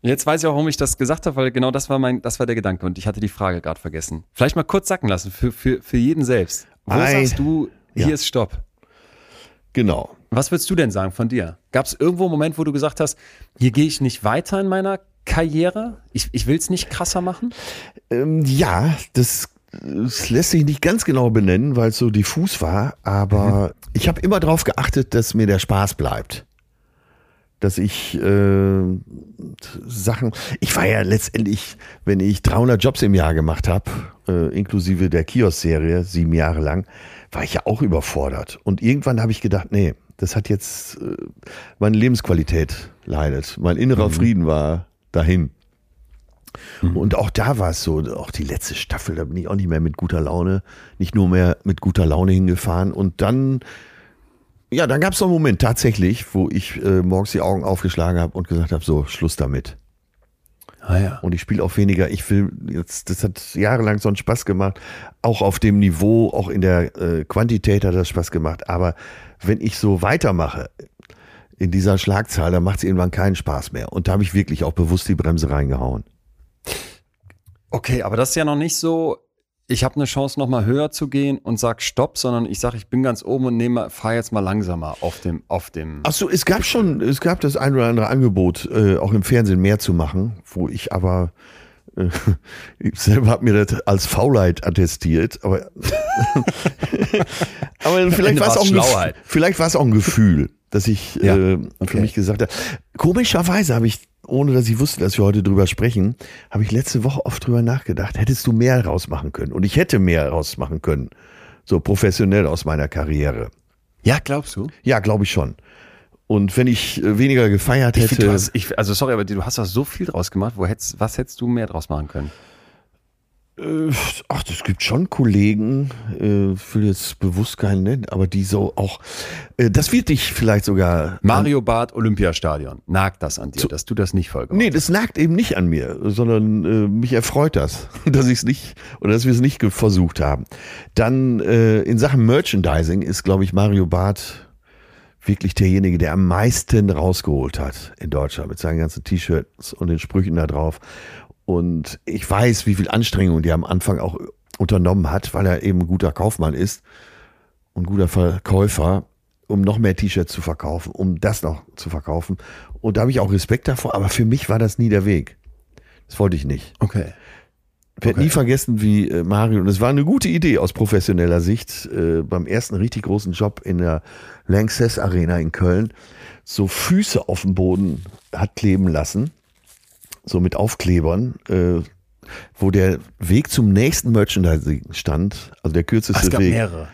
Jetzt weiß ich auch, warum ich das gesagt habe, weil genau das war mein, das war der Gedanke und ich hatte die Frage gerade vergessen. Vielleicht mal kurz sacken lassen für, für, für jeden selbst. Wo Ei. sagst du, hier Ja. ist Stopp? Genau. Was würdest du denn sagen von dir? Gab es irgendwo einen Moment, wo du gesagt hast, hier gehe ich nicht weiter in meiner Karriere? Ich, ich will es nicht krasser machen? Ähm, ja, das, das lässt sich nicht ganz genau benennen, weil es so diffus war. Aber ich habe immer darauf geachtet, dass mir der Spaß bleibt. Dass ich äh, Sachen. Ich war ja letztendlich, wenn ich 300 Jobs im Jahr gemacht habe, äh, inklusive der Kiosk-Serie, sieben Jahre lang, war ich ja auch überfordert. Und irgendwann habe ich gedacht, nee, das hat jetzt äh, meine Lebensqualität leidet. Mein innerer Frieden war dahin. Und auch da war es so, auch die letzte Staffel, da bin ich auch nicht mehr mit guter Laune, nicht nur mehr mit guter Laune hingefahren. Und dann, ja, dann gab es so einen Moment tatsächlich, wo ich äh, morgens die Augen aufgeschlagen habe und gesagt habe, so, Schluss damit. Ah ja. Und ich spiele auch weniger. Ich will jetzt, das hat jahrelang so einen Spaß gemacht. Auch auf dem Niveau, auch in der äh, Quantität hat das Spaß gemacht. Aber wenn ich so weitermache in dieser Schlagzahl, dann macht es irgendwann keinen Spaß mehr. Und da habe ich wirklich auch bewusst die Bremse reingehauen. Okay, aber das ist ja noch nicht so, ich habe eine Chance, noch mal höher zu gehen und sag Stopp, sondern ich sage, ich bin ganz oben und nehme, fahr jetzt mal langsamer auf dem, auf dem. Ach so, es gab schon, es gab das ein oder andere Angebot, äh, auch im Fernsehen mehr zu machen, wo ich aber äh, ich selber habe mir das als Faulheit attestiert, aber aber vielleicht war es auch ein vielleicht auch ein Gefühl, dass ich Ja, äh, okay. für mich gesagt habe. Komischerweise habe ich, ohne dass ich wusste, dass wir heute drüber sprechen, habe ich letzte Woche oft drüber nachgedacht. Hättest du mehr rausmachen können? Und ich hätte mehr rausmachen können, so professionell aus meiner Karriere. Ja, glaubst du? Ja, glaube ich schon. Und wenn ich äh, weniger gefeiert Ich hätte, find, du hast, ich, also sorry, aber du hast da so viel draus gemacht. Wo hättest, was hättest du mehr draus machen können? Äh, ach, das gibt schon Kollegen, äh, ich will jetzt bewusst keinen nennen, aber die so auch, äh, das wird dich vielleicht sogar. Mario Barth Olympiastadion. Nagt das an dir, dass du das nicht voll gemacht Nee, das nagt eben nicht an mir, sondern äh, mich erfreut das, dass ich es nicht oder dass wir es nicht versucht haben. Dann äh, in Sachen Merchandising ist, glaube ich, Mario Barth wirklich derjenige, der am meisten rausgeholt hat in Deutschland mit seinen ganzen T-Shirts und den Sprüchen da drauf. Und ich weiß, wie viel Anstrengung der am Anfang auch unternommen hat, weil er eben ein guter Kaufmann ist und guter Verkäufer, um noch mehr T-Shirts zu verkaufen, um das noch zu verkaufen. Und da habe ich auch Respekt davor, aber für mich war das nie der Weg. Das wollte ich nicht. Okay. Ich werde Okay. nie vergessen, wie äh, Mario, und es war eine gute Idee aus professioneller Sicht, äh, beim ersten richtig großen Job in der Lanxess Arena in Köln, so Füße auf dem Boden hat kleben lassen, so mit Aufklebern, äh, wo der Weg zum nächsten Merchandising stand, also der Ach, kürzeste es gab Weg mehrere.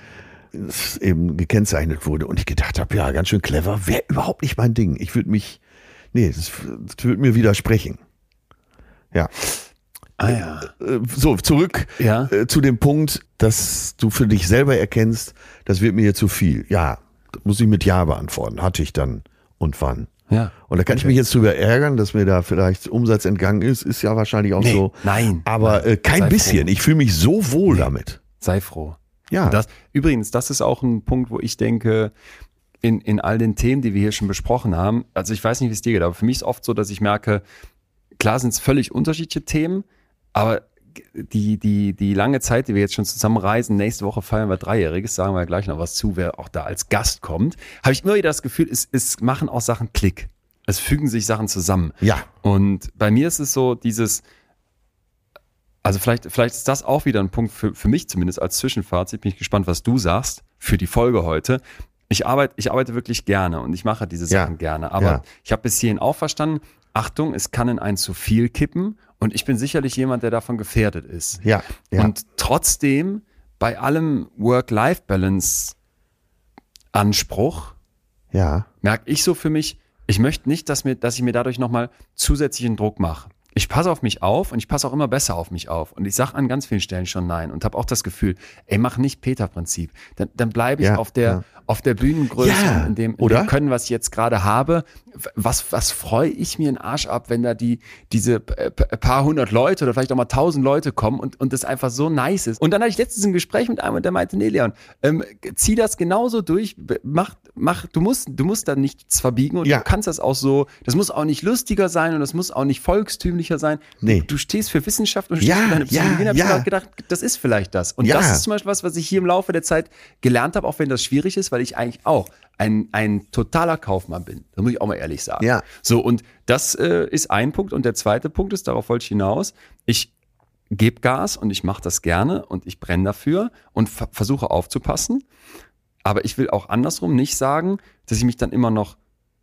eben gekennzeichnet wurde und ich gedacht habe, ja, ganz schön clever, wäre überhaupt nicht mein Ding. Ich würde mich, nee, das, das würde mir widersprechen. Ja, Ah ja. äh, so, zurück Ja. äh, zu dem Punkt, dass du für dich selber erkennst, das wird mir hier zu viel. Ja, das muss ich mit Ja beantworten. Hatte ich dann und wann. Ja. Und da kann ich mich jetzt drüber ärgern, dass mir da vielleicht Umsatz entgangen ist, ist ja wahrscheinlich auch Nee, so. nein, Aber äh, kein Sei bisschen. froh. Ich fühle mich so wohl damit. Sei froh. Ja. Das, übrigens, das ist auch ein Punkt, wo ich denke, in, in all den Themen, die wir hier schon besprochen haben, also ich weiß nicht, wie es dir geht, aber für mich ist oft so, dass ich merke, klar sind es völlig unterschiedliche Themen, aber die, die, die lange Zeit, die wir jetzt schon zusammen reisen, nächste Woche feiern wir Dreijähriges, sagen wir gleich noch was zu, wer auch da als Gast kommt, habe ich immer wieder das Gefühl, es, es machen auch Sachen Klick. Es fügen sich Sachen zusammen. Ja. Und bei mir ist es so, dieses, also vielleicht, vielleicht ist das auch wieder ein Punkt für, für mich zumindest als Zwischenfazit. Bin ich gespannt, was du sagst für die Folge heute. Ich arbeite, ich arbeite wirklich gerne und ich mache diese Ja. Sachen gerne. Aber Ja. ich habe bis hierhin auch verstanden, Achtung, es kann in ein zu viel kippen und ich bin sicherlich jemand, der davon gefährdet ist. Ja, ja. Und trotzdem, bei allem Work-Life-Balance-Anspruch, ja. merke ich so für mich, ich möchte nicht, dass, mir, dass ich mir dadurch nochmal zusätzlichen Druck mache. Ich passe auf mich auf und ich passe auch immer besser auf mich auf. Und ich sage an ganz vielen Stellen schon Nein und habe auch das Gefühl, ey, mach nicht Peter-Prinzip. Dann, dann bleibe ich Ja, auf, der, ja. Auf der Bühnengröße, Ja, in, dem, in oder? dem Können, was ich jetzt gerade habe. Was, was freue ich mir einen Arsch ab, wenn da die, diese p- p- paar hundert Leute oder vielleicht auch mal tausend Leute kommen und, und das einfach so nice ist. Und dann hatte ich letztens ein Gespräch mit einem und der meinte, nee, Leon, ähm, zieh das genauso durch, mach, mach, du musst, du musst da nichts verbiegen und Ja. du kannst das auch so, das muss auch nicht lustiger sein und das muss auch nicht volkstümlicher sein. Nee. Du, du stehst für Wissenschaft und Ja, stehst für deine Psychologie. ja, ich ja. mir gedacht, das ist vielleicht das. Und das ist zum Beispiel was, was ich hier im Laufe der Zeit gelernt habe, auch wenn das schwierig ist, weil ich eigentlich auch ein, ein totaler Kaufmann bin. Das muss ich auch mal ehrlich sagen. Ja. So, und das äh, ist ein Punkt. Und der zweite Punkt ist, darauf wollte ich hinaus, ich gebe Gas und ich mache das gerne und ich brenne dafür und ver versuche aufzupassen. Aber ich will auch andersrum nicht sagen, dass ich mich dann immer noch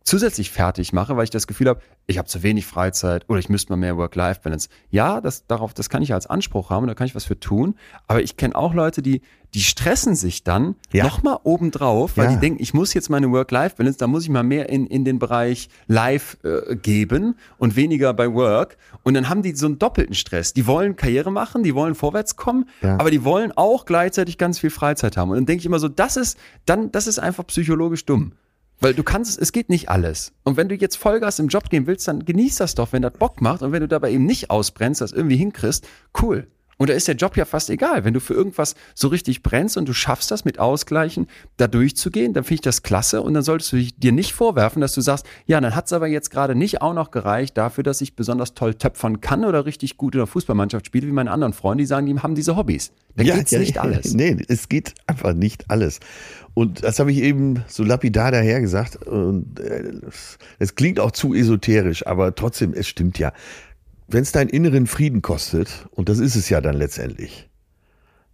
zusätzlich fertig mache, weil ich das Gefühl habe, ich habe zu wenig Freizeit oder ich müsste mal mehr Work-Life-Balance. Ja, das, darauf, das kann ich als Anspruch haben, da kann ich was für tun. Aber ich kenne auch Leute, die, die stressen sich dann Ja. nochmal obendrauf, weil Ja. die denken, ich muss jetzt meine Work-Life-Balance, da muss ich mal mehr in, in den Bereich Live äh, geben und weniger bei Work. Und dann haben die so einen doppelten Stress. Die wollen Karriere machen, die wollen vorwärts kommen, Ja. aber die wollen auch gleichzeitig ganz viel Freizeit haben. Und dann denke ich immer so, das ist, dann, das ist einfach psychologisch dumm. Weil du kannst, es geht nicht alles. Und wenn du jetzt Vollgas im Job gehen willst, dann genieß das doch, wenn das Bock macht. Und wenn du dabei eben nicht ausbrennst, das irgendwie hinkriegst, cool. Und da ist der Job ja fast egal. Wenn du für irgendwas so richtig brennst und du schaffst das mit Ausgleichen, da durchzugehen, dann finde ich das klasse. Und dann solltest du dir nicht vorwerfen, dass du sagst, ja, dann hat's aber jetzt gerade nicht auch noch gereicht dafür, dass ich besonders toll töpfern kann oder richtig gut in der Fußballmannschaft spiele, wie meine anderen Freunde, die sagen, die haben diese Hobbys. Dann geht's nicht alles. Nee, es geht einfach nicht alles. Und das habe ich eben so lapidar daher gesagt. Und äh, es klingt auch zu esoterisch, aber trotzdem, es stimmt ja. Wenn es deinen inneren Frieden kostet, und das ist es ja dann letztendlich,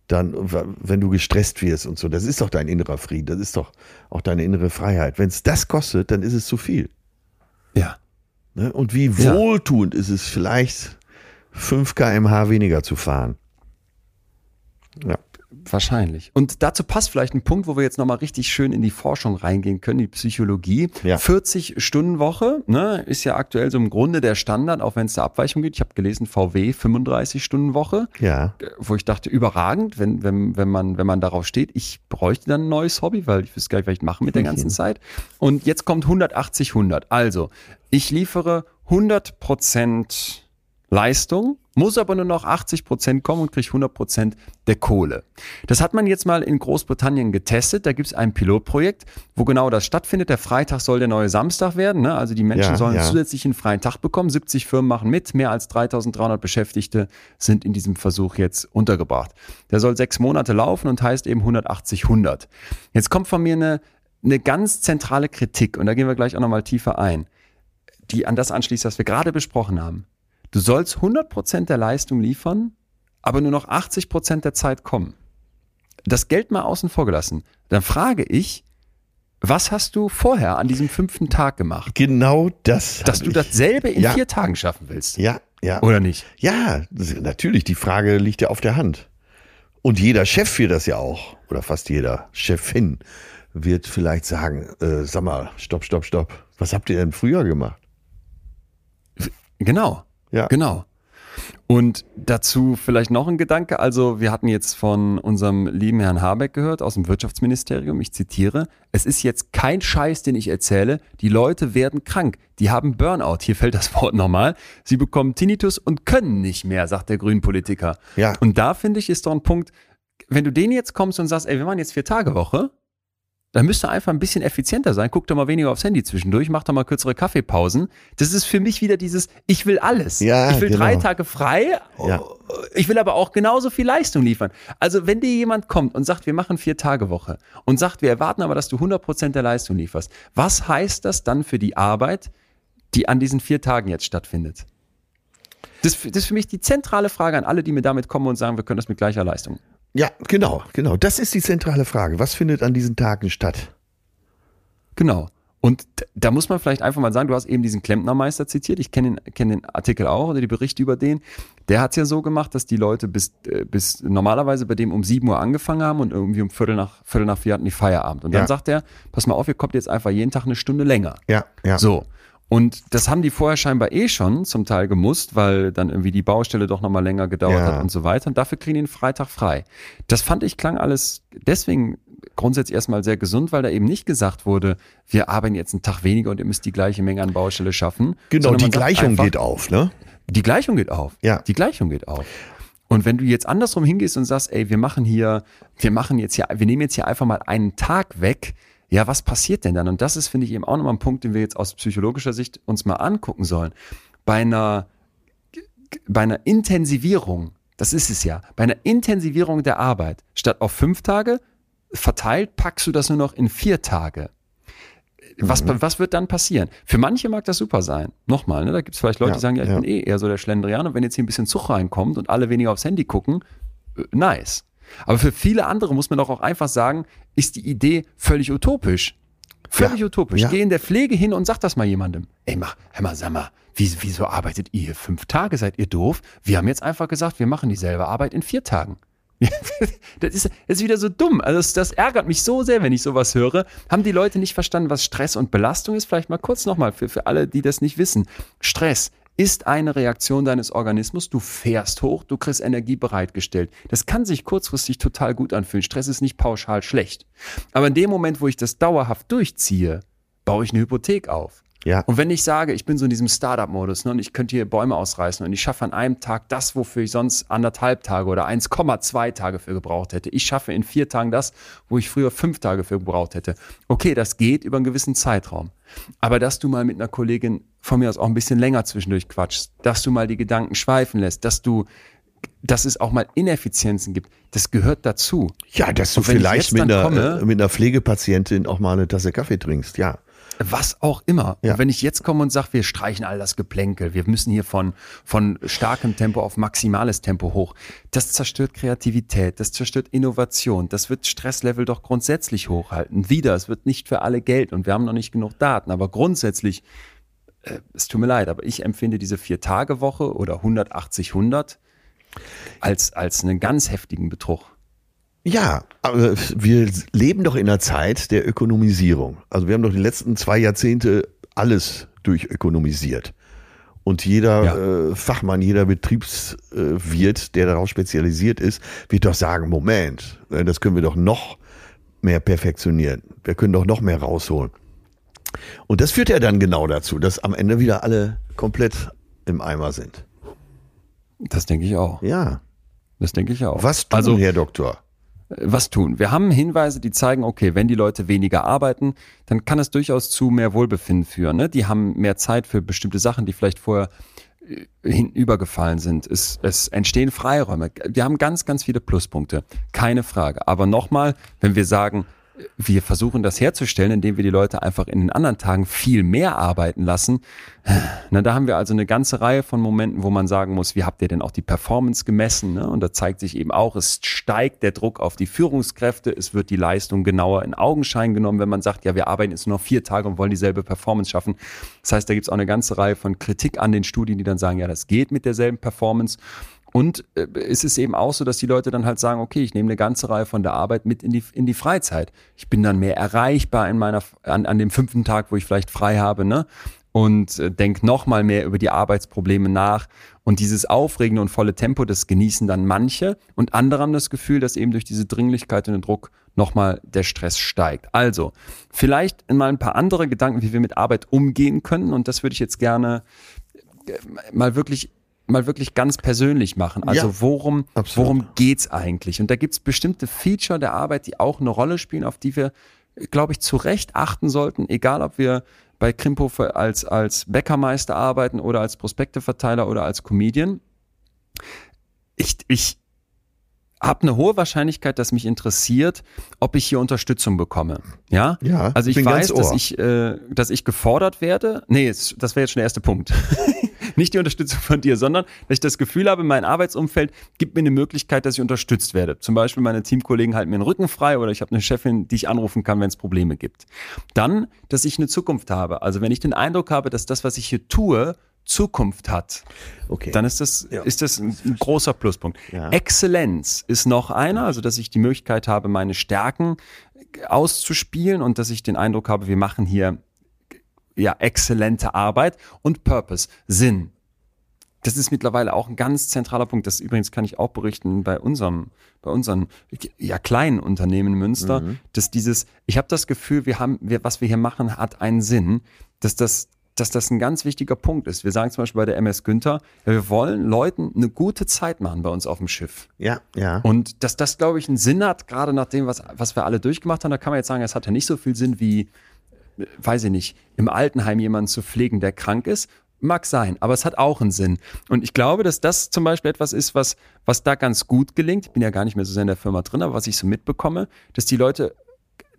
dann, wenn du gestresst wirst und so, das ist doch dein innerer Frieden, das ist doch auch deine innere Freiheit. Wenn es das kostet, dann ist es zu viel. Ja. Ne? Und wie Ja. wohltuend ist es vielleicht, 5 kmh weniger zu fahren. Ja. Wahrscheinlich. Und dazu passt vielleicht ein Punkt, wo wir jetzt nochmal richtig schön in die Forschung reingehen können, die Psychologie. Ja. 40-Stunden-Woche ne, ist ja aktuell so im Grunde der Standard, auch wenn es da Abweichungen gibt. Ich habe gelesen, VW 35-Stunden-Woche, Ja. äh, wo ich dachte, überragend, wenn, wenn, wenn, man, wenn man darauf steht. Ich bräuchte dann ein neues Hobby, weil ich wüsste gar nicht, was ich mache mit der ganzen Zeit. Und jetzt kommt 180-100. Also, ich liefere 100 Prozent Leistung, muss aber nur noch 80 Prozent kommen und kriege 100 Prozent der Kohle. Das hat man jetzt mal in Großbritannien getestet. Da gibt es ein Pilotprojekt, wo genau das stattfindet. Der Freitag soll der neue Samstag werden. Ne? Also die Menschen Ja, sollen ja. zusätzlich einen freien Tag bekommen. 70 Firmen machen mit. Mehr als 3300 Beschäftigte sind in diesem Versuch jetzt untergebracht. Der soll sechs Monate laufen und heißt eben 180-100. Jetzt kommt von mir eine, eine ganz zentrale Kritik und da gehen wir gleich auch nochmal tiefer ein, die an das anschließt, was wir gerade besprochen haben. Du sollst 100% der Leistung liefern, aber nur noch 80% der Zeit kommen. Das Geld mal außen vor gelassen. Dann frage ich, was hast du vorher an diesem fünften Tag gemacht? Genau das. Dass du ich. dasselbe in Ja. vier Tagen schaffen willst. Ja, ja. Oder nicht? Ja, natürlich, die Frage liegt ja auf der Hand. Und jeder Chef wird das ja auch, oder fast jeder Chefin wird vielleicht sagen, äh, sag mal, stopp, stopp, stopp. Was habt ihr denn früher gemacht? Genau. Ja. Genau. Und dazu vielleicht noch ein Gedanke. Also wir hatten jetzt von unserem lieben Herrn Habeck gehört aus dem Wirtschaftsministerium. Ich zitiere. Es ist jetzt kein Scheiß, den ich erzähle. Die Leute werden krank. Die haben Burnout. Hier fällt das Wort nochmal. Sie bekommen Tinnitus und können nicht mehr, sagt der Grünen-Politiker. Ja. Und da finde ich ist doch ein Punkt, wenn du den jetzt kommst und sagst, ey, wir machen jetzt vier Tage Woche, Da müsst ihr einfach ein bisschen effizienter sein. Guckt doch mal weniger aufs Handy zwischendurch, macht doch mal kürzere Kaffeepausen. Das ist für mich wieder dieses, ich will alles. Ja, ich will genau. drei Tage frei. Ja. Ich will aber auch genauso viel Leistung liefern. Also wenn dir jemand kommt und sagt, wir machen vier Tage Woche und sagt, wir erwarten aber, dass du 100 Prozent der Leistung lieferst. Was heißt das dann für die Arbeit, die an diesen vier Tagen jetzt stattfindet? Das, das ist für mich die zentrale Frage an alle, die mir damit kommen und sagen, wir können das mit gleicher Leistung. Ja, genau, genau. Das ist die zentrale Frage. Was findet an diesen Tagen statt? Genau. Und da muss man vielleicht einfach mal sagen, du hast eben diesen Klempnermeister zitiert, ich kenne den, kenn den Artikel auch oder die Berichte über den. Der hat es ja so gemacht, dass die Leute bis, äh, bis normalerweise bei dem um 7 Uhr angefangen haben und irgendwie um Viertel nach, Viertel nach vier hatten die Feierabend. Und dann Ja. sagt er, pass mal auf, ihr kommt jetzt einfach jeden Tag eine Stunde länger. Ja, ja. So. Und das haben die vorher scheinbar eh schon zum Teil gemusst, weil dann irgendwie die Baustelle doch nochmal länger gedauert Ja. hat und so weiter. Und dafür kriegen die den Freitag frei. Das fand ich klang alles deswegen grundsätzlich erstmal sehr gesund, weil da eben nicht gesagt wurde, wir arbeiten jetzt einen Tag weniger und ihr müsst die gleiche Menge an Baustelle schaffen. Genau, die Gleichung einfach, geht auf, ne? Die Gleichung geht auf. Ja. Die Gleichung geht auf. Und wenn du jetzt andersrum hingehst und sagst, ey, wir machen hier, wir machen jetzt hier, wir nehmen jetzt hier einfach mal einen Tag weg, ja, was passiert denn dann? Und das ist, finde ich, eben auch nochmal ein Punkt, den wir jetzt aus psychologischer Sicht uns mal angucken sollen. Bei einer, bei einer Intensivierung, das ist es ja, bei einer Intensivierung der Arbeit, statt auf fünf Tage verteilt, packst du das nur noch in vier Tage. Was, was wird dann passieren? Für manche mag das super sein. Nochmal, ne, da gibt es vielleicht Leute, Ja, die sagen, ja, ich ja. bin eh eher so der Schlendrian und wenn jetzt hier ein bisschen Zug reinkommt und alle weniger aufs Handy gucken, äh, nice. Aber für viele andere muss man doch auch einfach sagen, ist die Idee völlig utopisch. Völlig Ja, utopisch. ja. Geh in der Pflege hin und sag das mal jemandem. Ey, mach, hör mal, sag mal, wie, wieso arbeitet ihr hier fünf Tage? Seid ihr doof? Wir haben jetzt einfach gesagt, wir machen dieselbe Arbeit in vier Tagen. das, ist, das ist wieder so dumm. Also das, das ärgert mich so sehr, wenn ich sowas höre. Haben die Leute nicht verstanden, was Stress und Belastung ist? Vielleicht mal kurz nochmal für, für alle, die das nicht wissen. Stress ist eine Reaktion deines Organismus. Du fährst hoch, du kriegst Energie bereitgestellt. Das kann sich kurzfristig total gut anfühlen. Stress ist nicht pauschal schlecht. Aber in dem Moment, wo ich das dauerhaft durchziehe, baue ich eine Hypothek auf. Ja. Und wenn ich sage, ich bin so in diesem Startup-Modus ne, und ich könnte hier Bäume ausreißen und ich schaffe an einem Tag das, wofür ich sonst anderthalb Tage oder 1,2 Tage für gebraucht hätte. Ich schaffe in vier Tagen das, wo ich früher fünf Tage für gebraucht hätte. Okay, das geht über einen gewissen Zeitraum. Aber dass du mal mit einer Kollegin von mir aus auch ein bisschen länger zwischendurch quatschst, dass du mal die Gedanken schweifen lässt, dass du, dass es auch mal Ineffizienzen gibt, das gehört dazu. Ja, dass du vielleicht mit einer, komme- äh, mit einer Pflegepatientin auch mal eine Tasse Kaffee trinkst, ja. Was auch immer. Ja. Und wenn ich jetzt komme und sage, wir streichen all das Geplänkel, wir müssen hier von, von starkem Tempo auf maximales Tempo hoch, das zerstört Kreativität, das zerstört Innovation, das wird Stresslevel doch grundsätzlich hochhalten. Wieder, es wird nicht für alle Geld und wir haben noch nicht genug Daten, aber grundsätzlich, äh, es tut mir leid, aber ich empfinde diese Vier-Tage-Woche oder 180-100 als, als einen ganz heftigen Betrug. Ja, aber wir leben doch in einer Zeit der Ökonomisierung. Also wir haben doch die letzten zwei Jahrzehnte alles durchökonomisiert. Und jeder Ja. äh, Fachmann, jeder Betriebswirt, der darauf spezialisiert ist, wird doch sagen, Moment, äh, das können wir doch noch mehr perfektionieren. Wir können doch noch mehr rausholen. Und das führt ja dann genau dazu, dass am Ende wieder alle komplett im Eimer sind. Das denke ich auch. Ja. Das denke ich auch. Was tun, also, Herr Doktor? Was tun. Wir haben Hinweise, die zeigen, okay, wenn die Leute weniger arbeiten, dann kann es durchaus zu mehr Wohlbefinden führen. Ne? Die haben mehr Zeit für bestimmte Sachen, die vielleicht vorher äh, hinübergefallen sind. Es, es entstehen Freiräume. Wir haben ganz, ganz viele Pluspunkte. Keine Frage. Aber nochmal, wenn wir sagen, wir versuchen das herzustellen, indem wir die Leute einfach in den anderen Tagen viel mehr arbeiten lassen. Na, da haben wir also eine ganze Reihe von Momenten, wo man sagen muss, wie habt ihr denn auch die Performance gemessen? Ne? Und da zeigt sich eben auch, es steigt der Druck auf die Führungskräfte, es wird die Leistung genauer in Augenschein genommen, wenn man sagt, ja, wir arbeiten jetzt nur noch vier Tage und wollen dieselbe Performance schaffen. Das heißt, da gibt es auch eine ganze Reihe von Kritik an den Studien, die dann sagen, ja, das geht mit derselben Performance. Und äh, es ist eben auch so, dass die Leute dann halt sagen, okay, ich nehme eine ganze Reihe von der Arbeit mit in die, in die Freizeit. Ich bin dann mehr erreichbar in meiner, an, an dem fünften Tag, wo ich vielleicht frei habe, ne? Und äh, denk noch mal mehr über die Arbeitsprobleme nach. Und dieses aufregende und volle Tempo, das genießen dann manche. Und andere haben das Gefühl, dass eben durch diese Dringlichkeit und den Druck nochmal der Stress steigt. Also, vielleicht mal ein paar andere Gedanken, wie wir mit Arbeit umgehen können. Und das würde ich jetzt gerne äh, mal wirklich mal wirklich ganz persönlich machen. Also Ja, worum, absolut. worum geht's eigentlich? Und da gibt's bestimmte Feature der Arbeit, die auch eine Rolle spielen, auf die wir glaube ich, zu Recht achten sollten, egal ob wir bei Krimphofer als, als Bäckermeister arbeiten oder als Prospekteverteiler oder als Comedian. Ich, ich habe eine hohe Wahrscheinlichkeit, dass mich interessiert, ob ich hier Unterstützung bekomme. Ja, Ja, Also ich weiß, dass ich, äh, dass ich gefordert werde. Nee, es- das wäre jetzt schon der erste Punkt. Nicht die Unterstützung von dir, sondern dass ich das Gefühl habe, mein Arbeitsumfeld gibt mir eine Möglichkeit, dass ich unterstützt werde. Zum Beispiel meine Teamkollegen halten mir den Rücken frei oder ich habe eine Chefin, die ich anrufen kann, wenn es Probleme gibt. Dann, dass ich eine Zukunft habe. Also wenn ich den Eindruck habe, dass das, was ich hier tue, Zukunft hat, Okay. dann ist das, Ja. ist das ein, ein großer Pluspunkt. Ja. Exzellenz ist noch einer, also dass ich die Möglichkeit habe, meine Stärken auszuspielen und dass ich den Eindruck habe, wir machen hier ja exzellente Arbeit und Purpose, Sinn. Das ist mittlerweile auch ein ganz zentraler Punkt. Das übrigens kann ich auch berichten bei unserem, bei unseren ja kleinen Unternehmen Münster, dass dieses, ich habe das Gefühl, wir haben, wir, was wir hier machen, hat einen Sinn, dass das dass das ein ganz wichtiger Punkt ist. Wir sagen zum Beispiel bei der MS Günther, wir wollen Leuten eine gute Zeit machen bei uns auf dem Schiff. ja, ja. Und dass das, glaube ich, einen Sinn hat, gerade nach dem, was, was wir alle durchgemacht haben, da kann man jetzt sagen, es hat ja nicht so viel Sinn wie, weiß ich nicht, im Altenheim jemanden zu pflegen, der krank ist. Mag sein, aber es hat auch einen Sinn. Und ich glaube, dass das zum Beispiel etwas ist, was, was da ganz gut gelingt. Ich bin ja gar nicht mehr so sehr in der Firma drin, aber was ich so mitbekomme, dass die Leute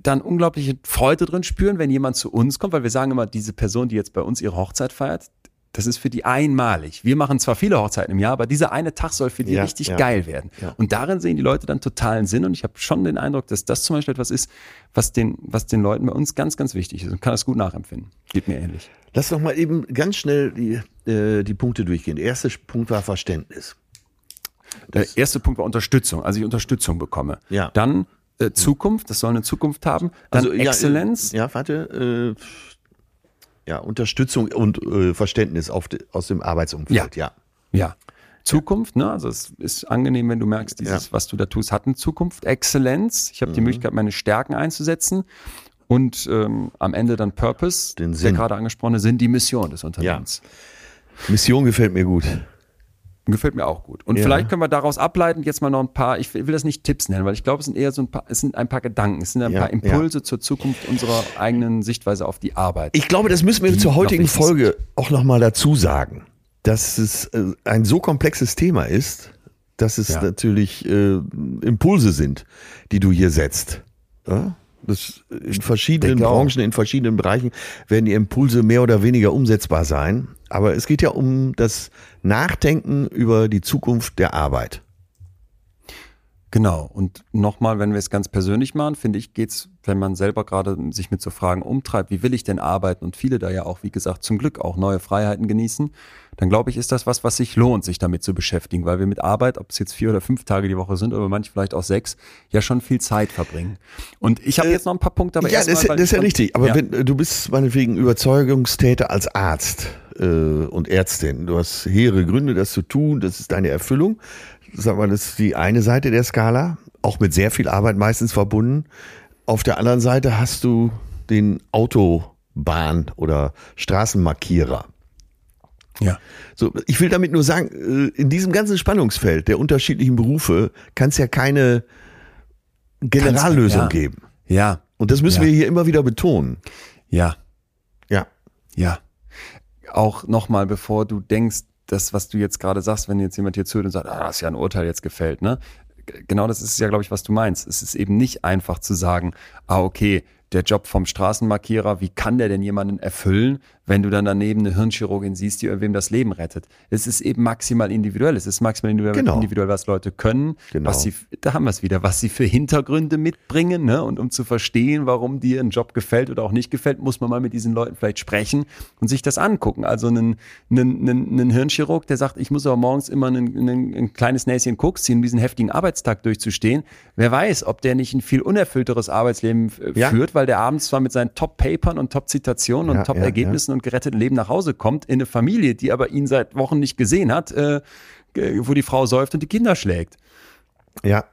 dann unglaubliche Freude drin spüren, wenn jemand zu uns kommt, weil wir sagen immer, diese Person, die jetzt bei uns ihre Hochzeit feiert, das ist für die einmalig. Wir machen zwar viele Hochzeiten im Jahr, aber dieser eine Tag soll für die Ja, richtig ja. geil werden. Ja. Und darin sehen die Leute dann totalen Sinn. Und ich habe schon den Eindruck, dass das zum Beispiel etwas ist, was den, was den Leuten bei uns ganz, ganz wichtig ist und kann das gut nachempfinden. Geht mir ähnlich. Lass doch mal eben ganz schnell die, äh, die Punkte durchgehen. Der erste Punkt war Verständnis. Der erste Punkt war Unterstützung, also ich Unterstützung bekomme. Ja. Dann äh, Zukunft, das soll eine Zukunft haben. Dann Also, ja, Exzellenz. äh, Ja, warte. Äh, ja, Unterstützung und äh, Verständnis de, aus dem Arbeitsumfeld. Ja. Ja. Zukunft, ne? Also es ist angenehm, wenn du merkst, dieses, Ja. Mhm. was du da tust, hat eine Zukunft. Exzellenz. Ich habe die Möglichkeit, meine Stärken einzusetzen. Und ähm, am Ende dann Purpose, Den der Sinn. gerade angesprochene Sinn, die Mission des Unternehmens. Mission gefällt mir gut. Gefällt mir auch gut. Und Ja. vielleicht können wir daraus ableiten jetzt mal noch ein paar, ich will das nicht Tipps nennen, weil ich glaube, es sind eher so ein paar, es sind ein paar Gedanken, es sind ein Ja, paar Impulse zur Zukunft unserer eigenen Sichtweise auf die Arbeit. Ich glaube, das müssen wir Die zur heutigen Folge auch nochmal dazu sagen, dass es äh, ein so komplexes Thema ist, dass es Ja. natürlich äh, Impulse sind, die du hier setzt. Ja? Das, in verschiedenen. Branchen, in verschiedenen Bereichen werden die Impulse mehr oder weniger umsetzbar sein. Aber es geht ja um das Nachdenken über die Zukunft der Arbeit. Genau. Und nochmal, wenn wir es ganz persönlich machen, finde ich, geht's, wenn man selber gerade sich mit so Fragen umtreibt, wie will ich denn arbeiten und viele da ja auch, wie gesagt, zum Glück auch neue Freiheiten genießen, dann glaube ich, ist das was, was sich lohnt, sich damit zu beschäftigen, weil wir mit Arbeit, ob es jetzt vier oder fünf Tage die Woche sind oder manche vielleicht auch sechs, ja schon viel Zeit verbringen. Und ich habe Äh, jetzt noch ein paar Punkte, aber ja, erst das, mal, das ist ja ich- richtig. Aber ja. wenn du bist meinetwegen Überzeugungstäter als Arzt äh, und Ärztin, du hast hehre Gründe, das zu tun, das ist deine Erfüllung. Sag mal, das ist die eine Seite der Skala, auch mit sehr viel Arbeit meistens verbunden. Auf der anderen Seite hast du den Autobahn- oder Straßenmarkierer. ja. So, ich will damit nur sagen, äh, in diesem ganzen Spannungsfeld der unterschiedlichen Berufe kann es ja keine Generallösung ja. geben. Ja, Und das müssen Ja. wir hier immer wieder betonen. ja. Ja. Ja. Auch nochmal, bevor du denkst, das, was du jetzt gerade sagst, wenn jetzt jemand hier zuhört und sagt, ah, das ist ja ein Urteil jetzt gefällt, ne? Genau das ist ja, glaube ich, was du meinst. Es ist eben nicht einfach zu sagen, ah, okay, der Job vom Straßenmarkierer, wie kann der denn jemanden erfüllen, wenn du dann daneben eine Hirnchirurgin siehst, die irgendwem das Leben rettet? Es ist eben maximal individuell. Es ist maximal individuell, Genau. individuell was Leute können, Genau. was sie, da haben wir es wieder, was sie für Hintergründe mitbringen, ne? Und um zu verstehen, warum dir ein Job gefällt oder auch nicht gefällt, muss man mal mit diesen Leuten vielleicht sprechen und sich das angucken. Also einen, einen, einen, einen Hirnchirurg, der sagt, ich muss aber morgens immer ein, ein, ein kleines Näschen Koks ziehen, um diesen heftigen Arbeitstag durchzustehen. Wer weiß, ob der nicht ein viel unerfüllteres Arbeitsleben Ja. führt, weil der abends zwar mit seinen Top-Papern und Top-Zitationen und Ja, Top-Ergebnissen und geretteten Leben nach Hause kommt, in eine Familie, die aber ihn seit Wochen nicht gesehen hat, äh, wo die Frau säuft und die Kinder schlägt. Ja.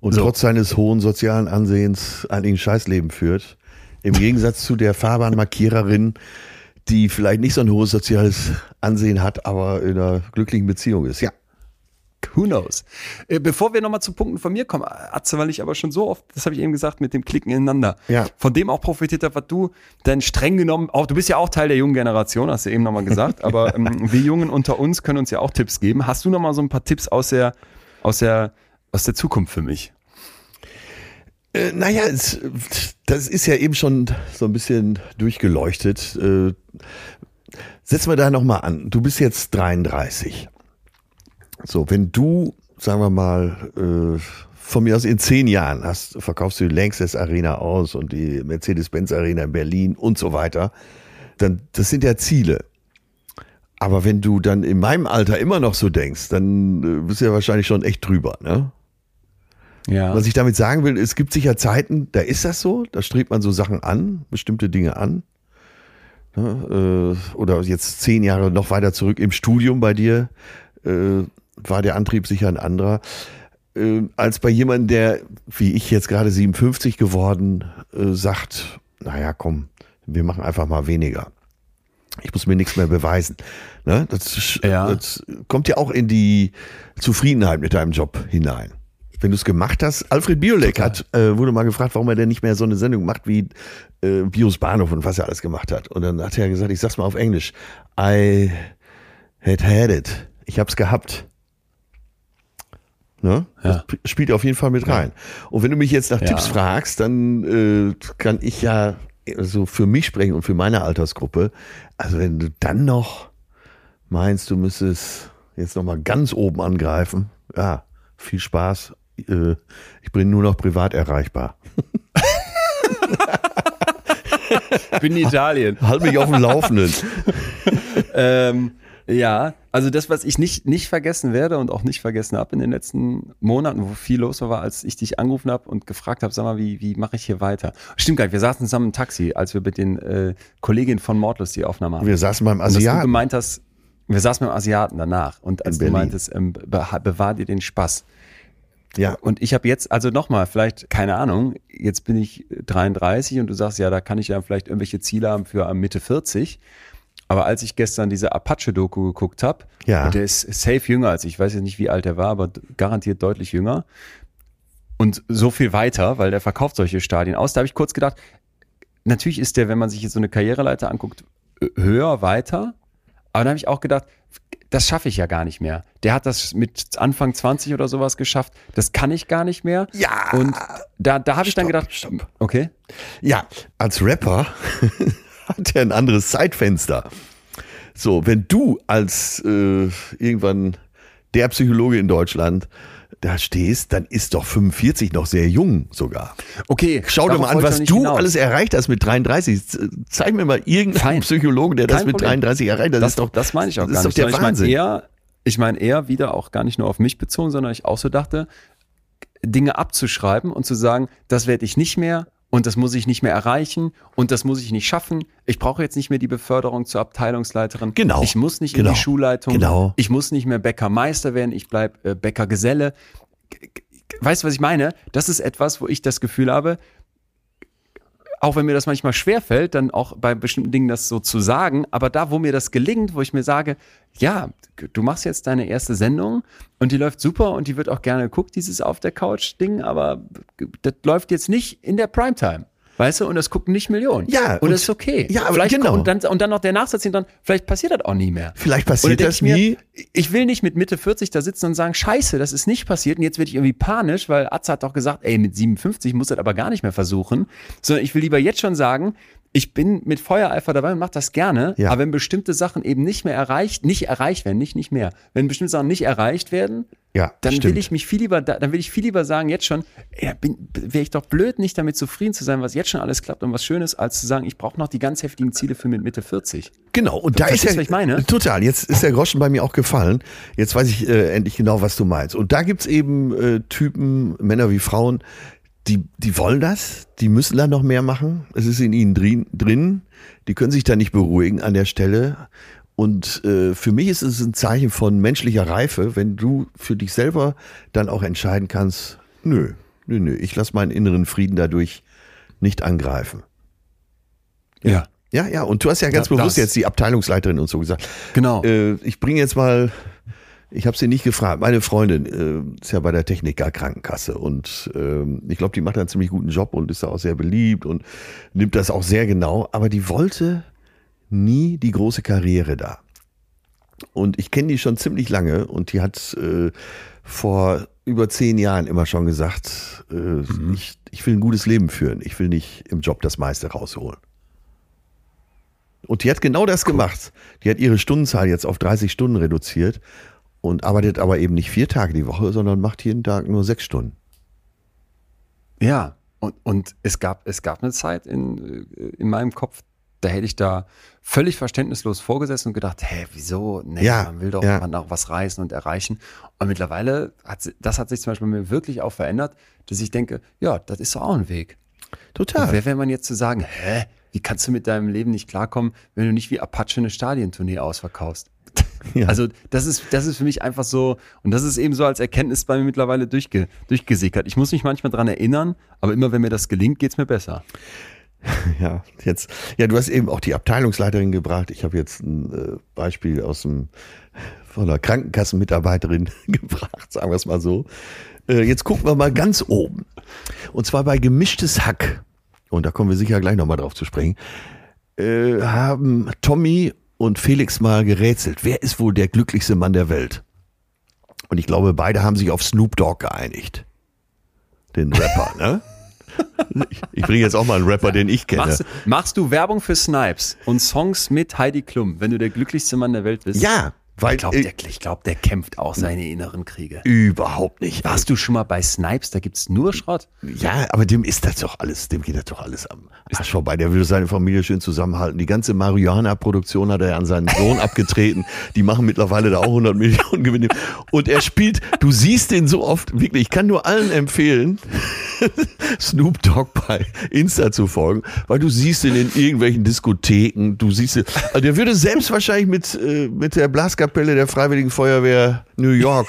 Und So. trotz seines hohen sozialen Ansehens eigentlich ein Scheißleben führt. Im Gegensatz zu der Fahrbahnmarkiererin, die vielleicht nicht so ein hohes soziales Ansehen hat, aber in einer glücklichen Beziehung ist. Ja. Who knows? Äh, bevor wir nochmal zu Punkten von mir kommen, Atze, weil ich aber schon so oft, das habe ich eben gesagt, mit dem Klicken ineinander, Ja. von dem auch profitiert habe, was du denn streng genommen, auch du bist ja auch Teil der jungen Generation, hast du eben nochmal gesagt, aber ähm, wir Jungen unter uns können uns ja auch Tipps geben. Hast du nochmal so ein paar Tipps aus der, aus der, aus der Zukunft für mich? Äh, naja, es, das ist ja eben schon so ein bisschen durchgeleuchtet. Äh, setzen wir da nochmal an. Du bist jetzt 33. So, wenn du, sagen wir mal, äh, von mir aus in zehn Jahren hast, verkaufst du die Lanxess Arena aus und die Mercedes-Benz Arena in Berlin und so weiter, dann, das sind ja Ziele. Aber wenn du dann in meinem Alter immer noch so denkst, dann äh, bist du ja wahrscheinlich schon echt drüber, ne? Ja. Was ich damit sagen will, es gibt sicher Zeiten, da ist das so, da strebt man so Sachen an, bestimmte Dinge an. Ne, äh, oder jetzt zehn Jahre noch weiter zurück im Studium bei dir äh, war der Antrieb sicher ein anderer. Äh, als bei jemandem, der, wie ich jetzt gerade 57 geworden, äh, sagt, naja, komm, wir machen einfach mal weniger. Ich muss mir nichts mehr beweisen. Ne? Das, Ja. das kommt ja auch in die Zufriedenheit mit deinem Job hinein. Wenn du es gemacht hast, Alfred Biolek hat, äh, wurde mal gefragt, warum er denn nicht mehr so eine Sendung macht wie äh, Bios Bahnhof und was er alles gemacht hat. Und dann hat er gesagt, ich sag's mal auf Englisch, I had had it. Ich hab's gehabt. Ne? Ja. Das spielt auf jeden Fall mit rein. Und wenn du mich jetzt nach Ja. Tipps fragst, dann äh, kann ich ja so für mich sprechen und für meine Altersgruppe. Also wenn du dann noch meinst, du müsstest jetzt noch mal ganz oben angreifen, ja, viel Spaß. Äh, Ich bin nur noch privat erreichbar. Ich bin in Italien. Halt mich auf dem Laufenden. ähm, ja, also das, was ich nicht, nicht vergessen werde und auch nicht vergessen habe in den letzten Monaten, wo viel los war, als ich dich angerufen habe und gefragt habe, sag mal, wie, wie mache ich hier weiter? Stimmt gar nicht, wir saßen zusammen im Taxi, als wir mit den äh, Kolleginnen von Mordlust die Aufnahme haben. Wir saßen beim und dass du Asiaten. gemeint hast, wir saßen beim Asiaten danach und als du meintest, ähm, be bewahr dir den Spaß. Ja, Und ich habe jetzt, also nochmal, vielleicht, keine Ahnung, jetzt bin ich 33 und du sagst, ja, da kann ich dann vielleicht irgendwelche Ziele haben für am Mitte 40. Aber als ich gestern diese Apache-Doku geguckt habe, Ja. und der ist safe jünger als ich, ich weiß jetzt nicht, wie alt er war, aber garantiert deutlich jünger. Und so viel weiter, weil der verkauft solche Stadien aus. Da habe ich kurz gedacht, natürlich ist der, wenn man sich jetzt so eine Karriereleiter anguckt, höher, weiter. Aber dann habe ich auch gedacht, das schaffe ich ja gar nicht mehr. Der hat das mit Anfang 20 oder sowas geschafft. Das kann ich gar nicht mehr. Ja. Und da, da habe ich dann gedacht, stopp. okay. Ja, als Rapper hat er ein anderes Zeitfenster. So, wenn du als äh, irgendwann der Psychologe in Deutschland da stehst, dann ist doch 45 noch sehr jung sogar. Okay. Schau dir mal an, ich was du hinaus. alles erreicht hast mit 33. Z- Zeig mir mal irgendeinen Fein. Psychologen, der das Kein mit Problem. 33 erreicht. Das, Das, ist doch, das meine ich auch das gar ist nicht. doch der sondern Wahnsinn. Ich meine eher, ich meine eher wieder auch gar nicht nur auf mich bezogen, sondern ich auch so dachte, Dinge abzuschreiben und zu sagen, das werde ich nicht mehr und das muss ich nicht mehr erreichen und das muss ich nicht schaffen. Ich brauche jetzt nicht mehr die Beförderung zur Abteilungsleiterin. Genau. Ich muss nicht Genau. in die Schulleitung. Genau. Ich muss nicht mehr Bäckermeister werden. Ich bleib äh, Bäckergeselle. Weißt du, was ich meine? Das ist etwas, wo ich das Gefühl habe, auch wenn mir das manchmal schwerfällt, dann auch bei bestimmten Dingen das so zu sagen, aber da, wo mir das gelingt, wo ich mir sage, ja, du machst jetzt deine erste Sendung und die läuft super und die wird auch gerne geguckt, dieses Auf der Couch-Ding, aber das läuft jetzt nicht in der Primetime. Weißt du, und das gucken nicht Millionen. Ja, und, und- das ist okay. ja, aber vielleicht genau. Und dann, und dann noch der Nachsatz dran, vielleicht passiert das auch nie mehr. Vielleicht dann passiert das ich mir, nie. Ich will nicht mit Mitte 40 da sitzen und sagen, scheiße, das ist nicht passiert und jetzt werde ich irgendwie panisch, weil Atze hat doch gesagt, ey, mit 57 muss das aber gar nicht mehr versuchen, sondern ich will lieber jetzt schon sagen, ich bin mit Feuereifer dabei und mache das gerne, Ja. aber wenn bestimmte Sachen eben nicht mehr erreicht, nicht erreicht werden, nicht, nicht mehr, wenn bestimmte Sachen nicht erreicht werden, Ja, dann stimmt. will ich mich viel lieber, da- dann will ich viel lieber sagen, jetzt schon, ja, wäre ich doch blöd, nicht damit zufrieden zu sein, was jetzt schon alles klappt und was schön ist, als zu sagen, ich brauche noch die ganz heftigen Ziele für mit Mitte 40. Genau, und da ist ja, was ich meine? total, jetzt ist der Groschen bei mir auch gefallen. Jetzt weiß ich äh, endlich genau, was du meinst. Und da gibt's eben äh, Typen, Männer wie Frauen, die, die wollen das, die müssen da noch mehr machen. Es ist in ihnen drin, drin. die können sich da nicht beruhigen an der Stelle. Und äh, für mich ist es ein Zeichen von menschlicher Reife, wenn du für dich selber dann auch entscheiden kannst, nö, nö, nö, ich lasse meinen inneren Frieden dadurch nicht angreifen. Ja. Ja, ja, und du hast ja ganz Da- bewusst das- jetzt die Abteilungsleiterin und so gesagt. Genau. Äh, ich bringe jetzt mal Ich habe sie nicht gefragt. Meine Freundin äh, ist ja bei der Techniker Krankenkasse und ähm, ich glaube, die macht einen ziemlich guten Job und ist da auch sehr beliebt und nimmt das auch sehr genau. Aber die wollte nie die große Karriere da. Und ich kenne die schon ziemlich lange und die hat äh, vor über zehn Jahren immer schon gesagt, äh, mhm. ich, ich will ein gutes Leben führen. Ich will nicht im Job das meiste rausholen. Und die hat genau das cool. gemacht. Die hat ihre Stundenzahl jetzt auf 30 Stunden reduziert und arbeitet aber eben nicht vier Tage die Woche, sondern macht jeden Tag nur sechs Stunden. Ja, und, und es, gab, es gab eine Zeit in, in meinem Kopf, da hätte ich da völlig verständnislos vorgesessen und gedacht, hä, wieso? Nee, ja, man will doch ja. man auch was reißen und erreichen. Und mittlerweile hat das hat sich zum Beispiel mir wirklich auch verändert, dass ich denke, ja, das ist doch auch ein Weg. Total. Und wer wäre man jetzt zu sagen, hä, wie kannst du mit deinem Leben nicht klarkommen, wenn du nicht wie Apache eine Stadientournee ausverkaufst? Ja. Also das ist, das ist für mich einfach so, und das ist eben so als Erkenntnis bei mir mittlerweile durchge, durchgesickert. Ich muss mich manchmal dran erinnern, aber immer wenn mir das gelingt, geht's mir besser. Ja, jetzt, ja, du hast eben auch die Abteilungsleiterin gebracht. Ich habe jetzt ein äh, Beispiel aus dem von einer Krankenkassenmitarbeiterin gebracht, sagen wir es mal so. Äh, jetzt gucken wir mal ganz oben. Und zwar bei gemischtes Hack. Und da kommen wir sicher gleich nochmal drauf zu sprechen. Äh, haben Tommy und Felix mal gerätselt. Wer ist wohl der glücklichste Mann der Welt? Und ich glaube, beide haben sich auf Snoop Dogg geeinigt. Den Rapper, ne? Ich bringe jetzt auch mal einen Rapper, den ich kenne. Machst, machst, du Werbung für Snipes und Songs mit Heidi Klum, wenn du der glücklichste Mann der Welt bist? Ja, weil, ich glaube, der, glaub, der kämpft auch seine inneren Kriege. Überhaupt nicht. Warst du schon mal bei Snipes? Da gibt's nur Schrott. Ja, aber dem ist das doch alles, dem geht das doch alles am Arsch vorbei. Der will seine Familie schön zusammenhalten. Die ganze Marihuana-Produktion hat er an seinen Sohn abgetreten. Die machen mittlerweile da auch 100 Millionen Gewinne. Und er spielt, du siehst den so oft, wirklich, ich kann nur allen empfehlen, Snoop Dogg bei Insta zu folgen, weil du siehst ihn in irgendwelchen Diskotheken, du siehst ihn, also der würde selbst wahrscheinlich mit, äh, mit der Blaskapelle der Freiwilligen Feuerwehr New York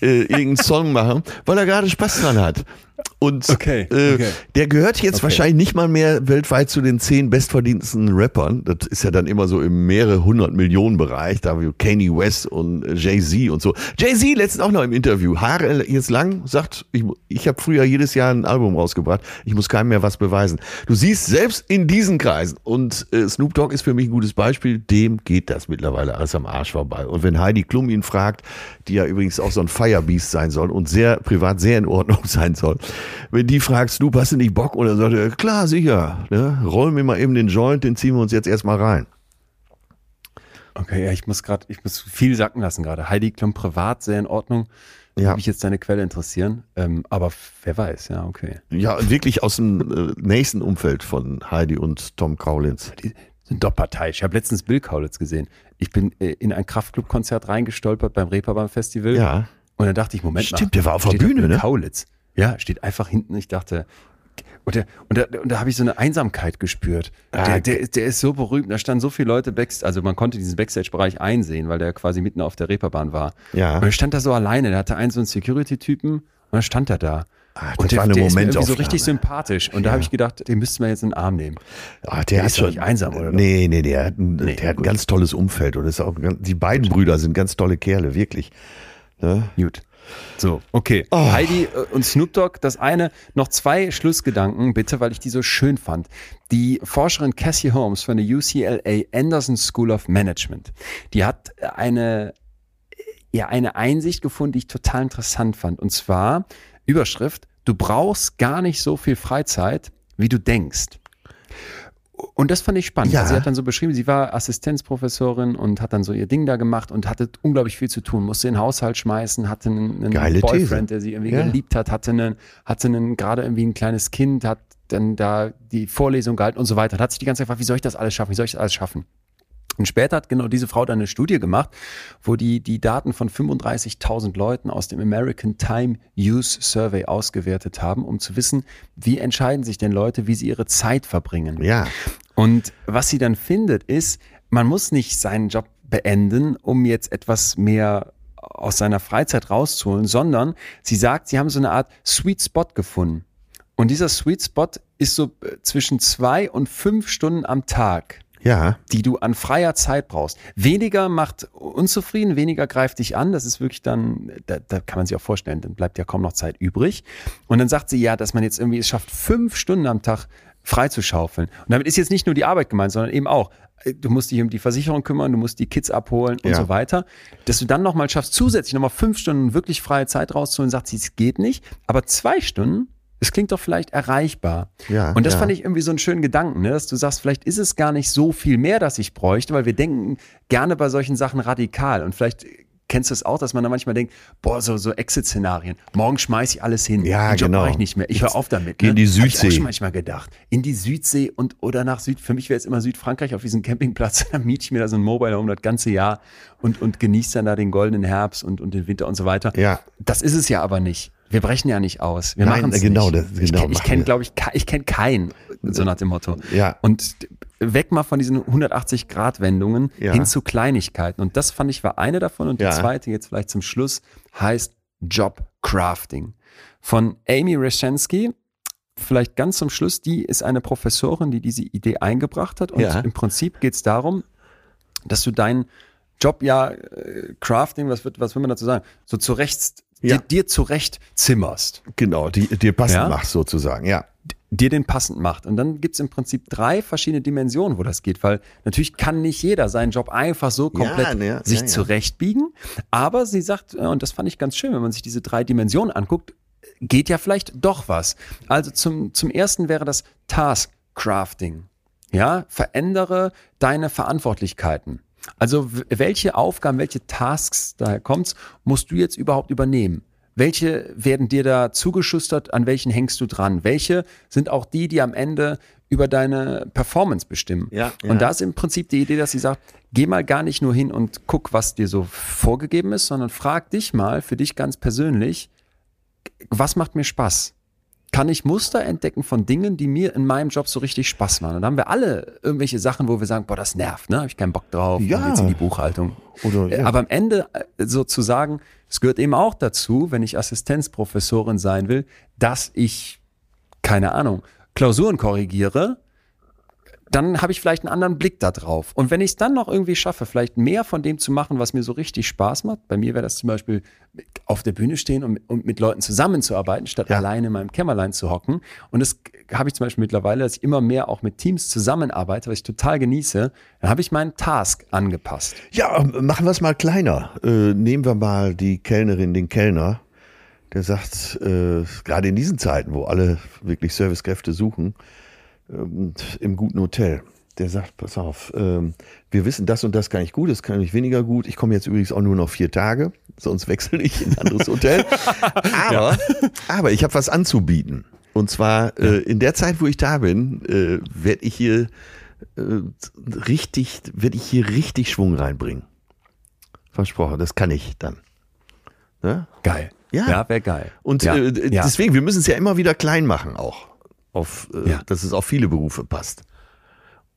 äh, irgendeinen Song machen, weil er gerade Spaß dran hat. Und okay, äh, okay. der gehört jetzt okay. wahrscheinlich nicht mal mehr weltweit zu den zehn bestverdientesten Rappern. Das ist ja dann immer so im mehrere hundert Millionen Bereich, da wie Kanye West und äh, Jay-Z und so. Jay-Z letztens auch noch im Interview. Haare jetzt lang, sagt, ich, ich habe früher jedes Jahr ein Album rausgebracht. Ich muss keinem mehr was beweisen. Du siehst selbst in diesen Kreisen und äh, Snoop Dogg ist für mich ein gutes Beispiel. Dem geht das mittlerweile alles am Arsch vorbei. Und wenn Heidi Klum ihn fragt, die ja übrigens auch so ein Firebeast sein soll und sehr privat sehr in Ordnung sein soll, wenn die fragst, du hast du nicht Bock? Und dann sagt er, klar, sicher. Ne? Roll mir mal eben den Joint, den ziehen wir uns jetzt erstmal rein. Okay, ja, ich muss gerade, ich muss viel sacken lassen gerade. Heidi Klum privat sehr in Ordnung. Ja. Mich jetzt deine Quelle interessieren. Ähm, aber wer weiß, ja, okay. Ja, wirklich aus dem äh, nächsten Umfeld von Heidi und Tom Kaulitz. Die sind doch Partei. Ich habe letztens Bill Kaulitz gesehen. Ich bin äh, in ein Kraftclub-Konzert reingestolpert beim Reeperbahn Festival. Ja. Und dann dachte ich, Moment Stimmt, mal. Stimmt, der war auf der Bühne, ne? Kaulitz. Ja, steht einfach hinten. Ich dachte, und, der, und, da, und da habe ich so eine Einsamkeit gespürt. Ah, der, der, der ist so berühmt. Da standen so viele Leute backstage, also man konnte diesen Backstage-Bereich einsehen, weil der quasi mitten auf der Reeperbahn war. Ja. Und er stand da so alleine. Der hatte einen so einen Security-Typen und dann stand er da. Ach, und der, war eine der ist mir so richtig sympathisch. Und ja. da habe ich gedacht, den müsste man jetzt in den Arm nehmen. Ach, der, der ist schon nicht einsam, oder? Nee, nee, der hat ein, nee, der hat ein ganz tolles Umfeld. Und ist auch, die beiden Brüder sind ganz tolle Kerle, wirklich. Ne? Gut. So, okay. Oh. Heidi äh, und Snoop Dogg, das eine, noch zwei Schlussgedanken, bitte, weil ich die so schön fand. Die Forscherin Cassie Holmes von der UCLA Anderson School of Management, die hat eine, ja, eine Einsicht gefunden, die ich total interessant fand. Und zwar, Überschrift, du brauchst gar nicht so viel Freizeit, wie du denkst. Und das fand ich spannend. Ja. Sie hat dann so beschrieben, sie war Assistenzprofessorin und hat dann so ihr Ding da gemacht und hatte unglaublich viel zu tun, musste den Haushalt schmeißen, hatte einen, einen Boyfriend, These. der sie irgendwie ja. geliebt hat, hatte einen, hatte einen, gerade irgendwie ein kleines Kind, hat dann da die Vorlesung gehalten und so weiter. Und hat sich die ganze Zeit gefragt, wie soll ich das alles schaffen? Wie soll ich das alles schaffen? Und später hat genau diese Frau dann eine Studie gemacht, wo die die Daten von 35.000 Leuten aus dem American Time Use Survey ausgewertet haben, um zu wissen, wie entscheiden sich denn Leute, wie sie ihre Zeit verbringen. Ja. Und was sie dann findet, ist, man muss nicht seinen Job beenden, um jetzt etwas mehr aus seiner Freizeit rauszuholen, sondern sie sagt, sie haben so eine Art Sweet Spot gefunden. Und dieser Sweet Spot ist so äh, zwischen zwei und fünf Stunden am Tag Ja. die du an freier Zeit brauchst. Weniger macht unzufrieden, weniger greift dich an. Das ist wirklich dann, da, da kann man sich auch vorstellen, dann bleibt ja kaum noch Zeit übrig. Und dann sagt sie ja, dass man jetzt irgendwie es schafft, fünf Stunden am Tag freizuschaufeln. Und damit ist jetzt nicht nur die Arbeit gemeint, sondern eben auch, äh, du musst dich um die Versicherung kümmern, du musst die Kids abholen und Ja. so weiter. Dass du dann nochmal schaffst, zusätzlich nochmal fünf Stunden wirklich freie Zeit rauszuholen, sagt sie, es geht nicht. Aber zwei Stunden, das klingt doch vielleicht erreichbar. Ja, und das ja. fand ich irgendwie so einen schönen Gedanken, ne? dass du sagst, vielleicht ist es gar nicht so viel mehr, das ich bräuchte, weil wir denken gerne bei solchen Sachen radikal. Und vielleicht kennst du es auch, dass man da manchmal denkt, boah, so, so Exit-Szenarien. Morgen schmeiß ich alles hin. Ja, Den Job genau. mache ich nicht mehr. Ich höre auf damit. Geh in die Hab Ich Südsee. auch schon manchmal gedacht. In die Südsee und oder nach Süd. Für mich wäre es immer Südfrankreich auf diesem Campingplatz. Da miete ich mir da so ein Mobile Home das ganze Jahr und, und genieße dann da den goldenen Herbst und, und den Winter und so weiter. Ja. Das ist es ja aber nicht. Wir brechen ja nicht aus. Wir machen es genau, nicht. das- ich genau, ich machen kenne, glaube ich, ich kenne keinen, so nach dem Motto. Ja. Und weg mal von diesen 180-Grad-Wendungen Ja. hin zu Kleinigkeiten. Und das fand ich war eine davon. Und die Ja. zweite, jetzt vielleicht zum Schluss, heißt Job Crafting. Von Amy Reschensky. Vielleicht ganz zum Schluss, die ist eine Professorin, die diese Idee eingebracht hat. Und Ja. im Prinzip geht es darum, dass du deinen Job ja äh, Crafting, was wird, was will man dazu sagen, so zurecht, Ja. dir, dir zurecht zimmerst Genau, die dir passend Ja? machst sozusagen, ja. dir den passend macht. Und dann gibt's im Prinzip drei verschiedene Dimensionen, wo das geht, weil natürlich kann nicht jeder seinen Job einfach so komplett ne, ja, sich ja, ja. zurechtbiegen. Aber sie sagt, äh, und das fand ich ganz schön, wenn man sich diese drei Dimensionen anguckt, geht ja vielleicht doch was. Also zum, zum ersten wäre das Task Crafting. Ja, verändere deine Verantwortlichkeiten. Also welche Aufgaben, welche Tasks, daher kommt's, musst du jetzt überhaupt übernehmen? Welche werden dir da zugeschustert, an welchen hängst du dran? Welche sind auch die, die am Ende über deine Performance bestimmen? Ja, ja. Und da ist im Prinzip die Idee, dass sie sagt, geh mal gar nicht nur hin und guck, was dir so vorgegeben ist, sondern frag dich mal für dich ganz persönlich, was macht mir Spaß? Kann ich Muster entdecken von Dingen, die mir in meinem Job so richtig Spaß machen? Und da haben wir alle irgendwelche Sachen, wo wir sagen, boah, das nervt, ne? Habe ich keinen Bock drauf. Ja. Jetzt in die Buchhaltung. Oder, ja. Aber am Ende äh, sozusagen, es gehört eben auch dazu, wenn ich Assistenzprofessorin sein will, dass ich, keine Ahnung, Klausuren korrigiere, dann habe ich vielleicht einen anderen Blick da drauf. Und wenn ich es dann noch irgendwie schaffe, vielleicht mehr von dem zu machen, was mir so richtig Spaß macht, bei mir wäre das zum Beispiel auf der Bühne stehen und, und mit Leuten zusammenzuarbeiten, statt Ja. alleine in meinem Kämmerlein zu hocken. Und das habe ich zum Beispiel mittlerweile, dass ich immer mehr auch mit Teams zusammenarbeite, was ich total genieße. Dann habe ich meinen Task angepasst. Ja, ähm, machen wir es mal kleiner. Äh, nehmen wir mal die Kellnerin, den Kellner, der sagt, äh, gerade in diesen Zeiten, wo alle wirklich Servicekräfte suchen, ähm, im guten Hotel, der sagt, pass auf, ähm, wir wissen, das und das kann ich gut, das kann ich weniger gut. Ich komme jetzt übrigens auch nur noch vier Tage, sonst wechsle ich in ein anderes Hotel. Aber, aber ich habe was anzubieten. Und zwar äh, in der Zeit, wo ich da bin, äh, werde ich hier äh, richtig, werde ich hier richtig Schwung reinbringen. Versprochen, das kann ich dann. Ne? Geil. Ja. Ja, wäre geil. Und ja. äh, ja. deswegen, wir müssen es ja immer wieder klein machen auch, auf, äh, Ja. dass es auf viele Berufe passt.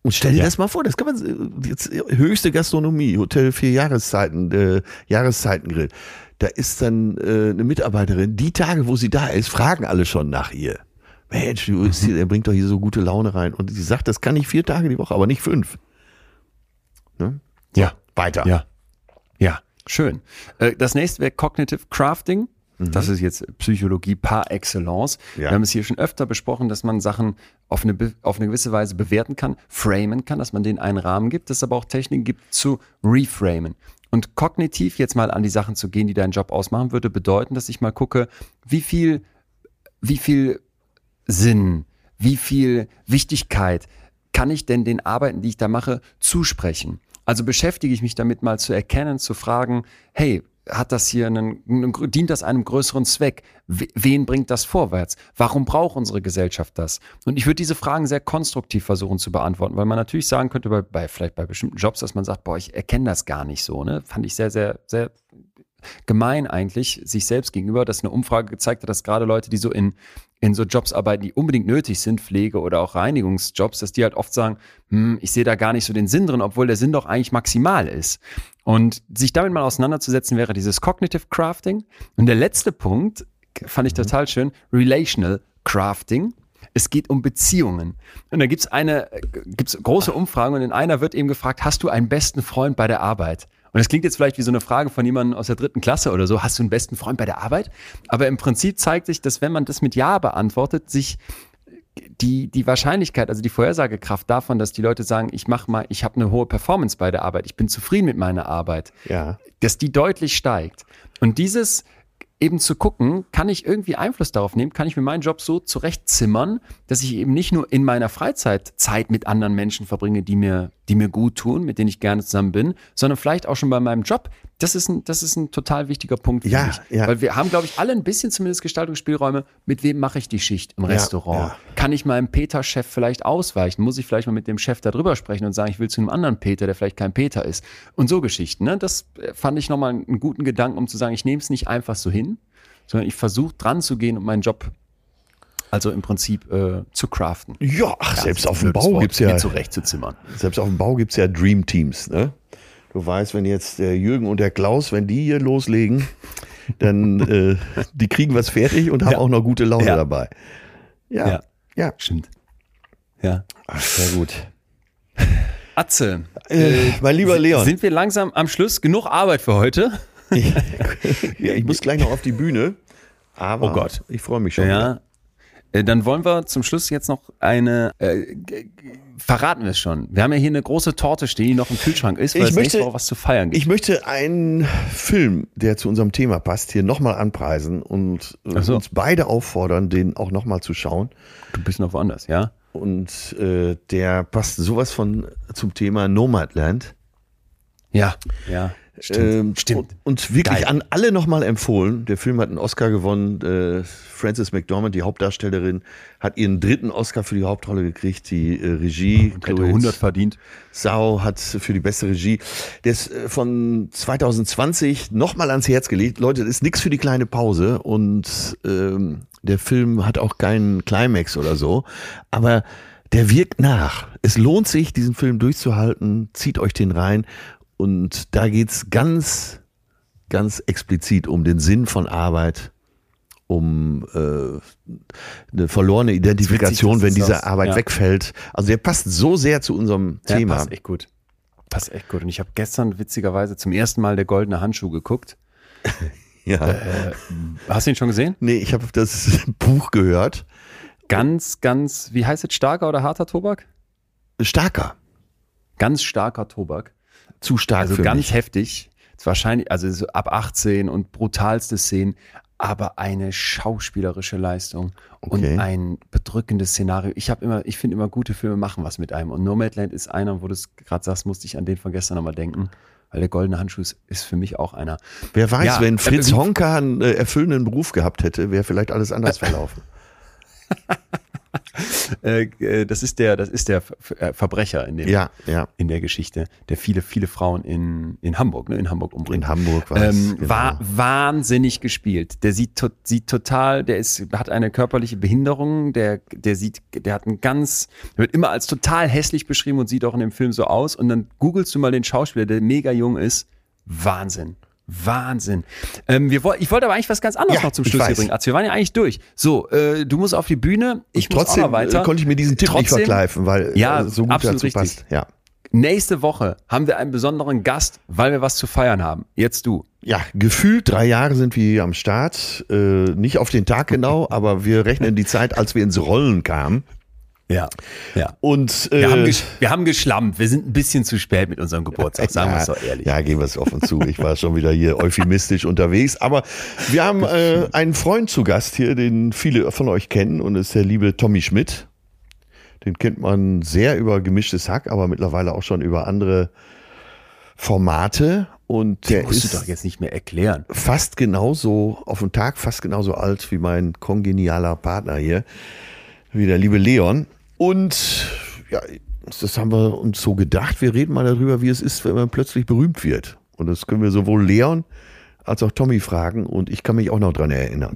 Und stell dir Ja. das mal vor, das kann man jetzt äh, höchste Gastronomie, Hotel vier Jahreszeiten, äh, Jahreszeitengrill. Da ist dann äh, eine Mitarbeiterin, die Tage, wo sie da ist, fragen alle schon nach ihr. Mensch, du, ist hier, er bringt doch hier so gute Laune rein. Und sie sagt, das kann ich vier Tage die Woche, aber nicht fünf. Ne? ja. Weiter. Ja. Ja, schön. Äh, Das nächste wäre Cognitive Crafting. Das ist jetzt Psychologie par excellence. Mhm. Ja. Wir haben es hier schon öfter besprochen, dass man Sachen auf eine, auf eine gewisse Weise bewerten kann, framen kann, dass man denen einen Rahmen gibt, dass es aber auch Techniken gibt zu reframen. Und kognitiv jetzt mal an die Sachen zu gehen, die deinen Job ausmachen, würde bedeuten, dass ich mal gucke, wie viel, wie viel Sinn, wie viel Wichtigkeit kann ich denn den Arbeiten, die ich da mache, zusprechen? Also beschäftige ich mich damit mal zu erkennen, zu fragen, hey, hat das hier einen, dient das einem größeren Zweck? We- Wen bringt das vorwärts? Warum braucht unsere Gesellschaft das? Und ich würde diese Fragen sehr konstruktiv versuchen zu beantworten, weil man natürlich sagen könnte, bei, bei vielleicht bei bestimmten Jobs, dass man sagt, boah, ich erkenne das gar nicht so, ne? Fand ich sehr, sehr, sehr gemein eigentlich sich selbst gegenüber, dass eine Umfrage gezeigt hat, dass gerade Leute, die so in, in so Jobs arbeiten, die unbedingt nötig sind, Pflege oder auch Reinigungsjobs, dass die halt oft sagen, hm, ich sehe da gar nicht so den Sinn drin, obwohl der Sinn doch eigentlich maximal ist. Und sich damit mal auseinanderzusetzen, wäre dieses Cognitive Crafting. Und der letzte Punkt fand ich total schön, Relational Crafting. Es geht um Beziehungen. Und da gibt's eine, äh, gibt's große Umfragen und in einer wird eben gefragt, hast du einen besten Freund bei der Arbeit? Und das klingt jetzt vielleicht wie so eine Frage von jemandem aus der dritten Klasse oder so. Hast du einen besten Freund bei der Arbeit? Aber im Prinzip zeigt sich, dass wenn man das mit Ja beantwortet, sich die, die Wahrscheinlichkeit, also die Vorhersagekraft davon, dass die Leute sagen, ich mache mal, ich habe eine hohe Performance bei der Arbeit, ich bin zufrieden mit meiner Arbeit, Ja. dass die deutlich steigt. Und dieses eben zu gucken, kann ich irgendwie Einfluss darauf nehmen, kann ich mir meinen Job so zurechtzimmern, dass ich eben nicht nur in meiner Freizeit Zeit mit anderen Menschen verbringe, die mir, die mir gut tun, mit denen ich gerne zusammen bin, sondern vielleicht auch schon bei meinem Job. Das ist ein, das ist ein total wichtiger Punkt für Ja, mich. ja. Weil wir haben, glaube ich, alle ein bisschen zumindest Gestaltungsspielräume. Mit wem mache ich die Schicht im Restaurant? ja. Kann ich meinem Peter-Chef vielleicht ausweichen? Muss ich vielleicht mal mit dem Chef darüber sprechen und sagen, ich will zu einem anderen Peter, der vielleicht kein Peter ist? Und so Geschichten. Ne? Das äh, fand ich nochmal einen guten Gedanken, um zu sagen, ich nehme es nicht einfach so hin, sondern ich versuche dran zu gehen und meinen Job also im Prinzip äh, zu craften. Ja, ach, selbst auf dem Bau Wort, gibt's ja, zurechtzuzimmern. selbst auf dem Bau gibt's ja Dream Teams, ne? Du weißt, wenn jetzt der Jürgen und der Klaus, wenn die hier loslegen, dann äh, die kriegen was fertig und haben Ja. auch noch gute Laune Ja. dabei. Ja, Ja. ja. Stimmt. Ja. Ach, sehr gut. Atze, Äh, mein lieber Leon, sind wir langsam am Schluss? Genug Arbeit für heute? ja, ich muss gleich noch auf die Bühne. Aber Oh Gott. ich freue mich schon. Ja. Äh, Dann wollen wir zum Schluss jetzt noch eine, äh, verraten wir es schon. Wir haben ja hier eine große Torte stehen, die noch im Kühlschrank ist, weil Ich es nächste möchte- Woche was zu feiern gibt. Ich möchte einen Film, der zu unserem Thema passt, hier nochmal anpreisen und äh, so. uns beide auffordern, den auch nochmal zu schauen. Du bist noch woanders, ja? Und äh, der passt sowas von zum Thema Nomadland. Ja, ja. Stimmt. Ähm, Stimmt. Und, und wirklich Geil. an alle nochmal empfohlen. Der Film hat einen Oscar gewonnen. Äh, Frances McDormand, die Hauptdarstellerin, hat ihren dritten Oscar für die Hauptrolle gekriegt. Die äh, Regie, Hätte Chloe 100 verdient. Sau hat für die beste Regie. Der ist äh, von 2020 nochmal ans Herz gelegt. Leute, das ist nichts für die kleine Pause und ähm, der Film hat auch keinen Climax oder so, aber der wirkt nach. Es lohnt sich, diesen Film durchzuhalten. Zieht euch den rein und da geht's ganz, ganz explizit um den Sinn von Arbeit, um äh, eine verlorene Identifikation, dass wenn diese das- Arbeit ja. wegfällt. Also der passt so sehr zu unserem Ja, Thema. passt echt gut. Passt echt gut. Und ich habe gestern witzigerweise zum ersten Mal der goldene Handschuh geguckt. Ja. Äh, hast du ihn schon gesehen? nee, ich habe das Buch gehört. Ganz, ganz, wie heißt es, starker oder harter Tobak? Starker. Ganz starker Tobak. Zu stark Also ganz mich. heftig. Wahrscheinlich, also so ab 18 und brutalste Szenen, aber eine schauspielerische Leistung Okay. und ein bedrückendes Szenario. Ich habe immer, ich finde immer gute Filme machen was mit einem. Und Nomadland ist einer, wo du es gerade sagst, musste ich an den von gestern nochmal denken. Weil der goldene Handschuh ist, ist für mich auch einer. Wer weiß, Ja, wenn äh, Fritz wie- Honka einen äh, erfüllenden Beruf gehabt hätte, wäre vielleicht alles anders verlaufen. Äh, äh, das ist der, das ist der äh, Verbrecher in dem, Ja, ja. in der Geschichte, der viele, viele Frauen in, in Hamburg, ne, in Hamburg umbringt. In Hamburg war. Ähm, genau. war wahnsinnig gespielt. Der sieht, to sieht total, der ist, hat eine körperliche Behinderung, der, der sieht, der hat ein ganz, der wird immer als total hässlich beschrieben und sieht auch in dem Film so aus. Und dann googelst du mal den Schauspieler, der mega jung ist. Wahnsinn. Wahnsinn. Ähm, wir ich wollte aber eigentlich was ganz anderes Ja, noch zum Schluss hier bringen. Arzt, wir waren ja eigentlich durch. So, äh, du musst auf die Bühne, ich muss auch Trotzdem noch weiter. äh, konnte ich mir diesen Tipp nicht Trotzdem- verkleifen, weil Ja, äh, so gut absolut dazu richtig. passt. Ja. Nächste Woche haben wir einen besonderen Gast, weil wir was zu feiern haben. Jetzt du. Ja, gefühlt drei Jahre sind wir hier am Start. Äh, nicht auf den Tag genau, aber wir rechnen die Zeit, als wir ins Rollen kamen. Ja. Ja. Und äh, Wir, haben gesch- wir haben geschlammt. Wir sind ein bisschen zu spät mit unserem Geburtstag, sagen wir es doch ehrlich. Ja, gehen wir es offen zu. Ich war schon wieder hier euphemistisch unterwegs. Aber wir haben äh, einen Freund zu Gast hier, den viele von euch kennen, und das ist der liebe Tommy Schmidt. Den kennt man sehr über gemischtes Hack, aber mittlerweile auch schon über andere Formate. Und der musst ist du doch jetzt nicht mehr erklären. fast genauso, auf den Tag fast genauso alt wie mein kongenialer Partner hier, wie der liebe Leon. Und ja, das haben wir uns so gedacht. Wir reden mal darüber, wie es ist, wenn man plötzlich berühmt wird. Und das können wir sowohl Leon als auch Tommy fragen. Und ich kann mich auch noch dran erinnern.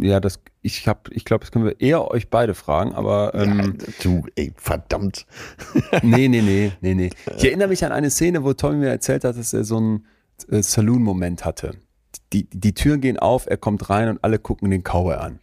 Ja, das, ich hab, ich glaube, das können wir eher euch beide fragen, aber ähm, du, ey, verdammt. nee, nee, nee, nee, nee. Ich erinnere mich an eine Szene, wo Tommy mir erzählt hat, dass er so einen äh, Saloon-Moment hatte. Die, die Türen gehen auf, er kommt rein und alle gucken den Cowboy an.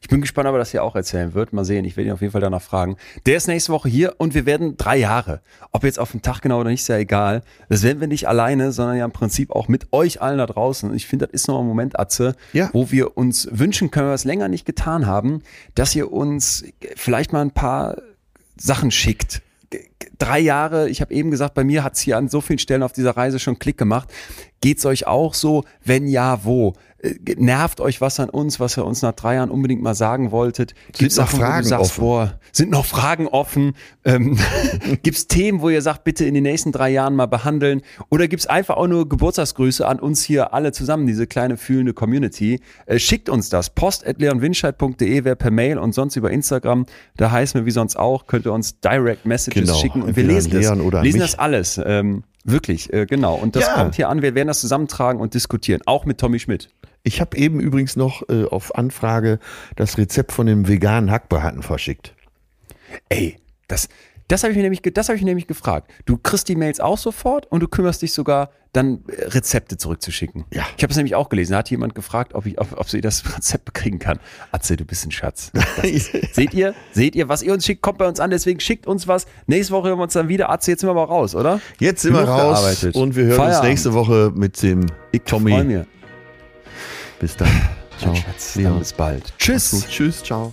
Ich bin gespannt, ob er das hier auch erzählen wird. Mal sehen, ich werde ihn auf jeden Fall danach fragen. Der ist nächste Woche hier und wir werden drei Jahre. Ob jetzt auf den Tag genau oder nicht, ist ja egal. Das werden wir nicht alleine, sondern ja im Prinzip auch mit euch allen da draußen. Und ich finde, das ist noch ein Moment, Atze, Ja. wo wir uns wünschen können, was länger nicht getan haben, dass ihr uns vielleicht mal ein paar Sachen schickt. Drei Jahre, ich habe eben gesagt, bei mir hat es hier an so vielen Stellen auf dieser Reise schon Klick gemacht. Geht's euch auch so? Wenn ja, wo? Äh, Nervt euch was an uns, was ihr uns nach drei Jahren unbedingt mal sagen wolltet? Gibt's noch Sachen, wo du Fragen sagst, offen? boah, sind noch Fragen offen? Ähm, gibt's Themen, wo ihr sagt, bitte in den nächsten drei Jahren mal behandeln? Oder gibt's einfach auch nur Geburtstagsgrüße an uns hier alle zusammen, diese kleine fühlende Community? Äh, schickt uns das. post.leonwinscheid.de wäre per Mail und sonst über Instagram. Da heißen wir wie sonst auch, könnt ihr uns Direct Messages Genau, schicken und wir lesen das. lesen mich. das alles. Ähm, wirklich, äh, genau. Und das Ja. kommt hier an. Wir werden das zusammentragen und diskutieren. Auch mit Tommy Schmidt. Ich habe eben übrigens noch äh, auf Anfrage das Rezept von dem veganen Hackbraten verschickt. Ey, das, das habe ich mir nämlich, das habe ich mir nämlich gefragt. Du kriegst die Mails auch sofort und du kümmerst dich sogar, dann äh, Rezepte zurückzuschicken. Ja. Ich habe es nämlich auch gelesen. Da hat jemand gefragt, ob ich, ob, ob sie das Rezept bekriegen kann. Atze, du bist ein Schatz. Ist, seht ihr? Seht ihr, was ihr uns schickt, kommt bei uns an. Deswegen schickt uns was. Nächste Woche hören wir uns dann wieder. Atze, jetzt sind wir aber raus, oder? Jetzt sind wir raus gearbeitet. und wir hören Feierabend. uns nächste Woche mit dem Ich Tommy. freu mich. Bis dann. Ciao. Schatz, dann bis bald. Tschüss. Tschüss, ciao.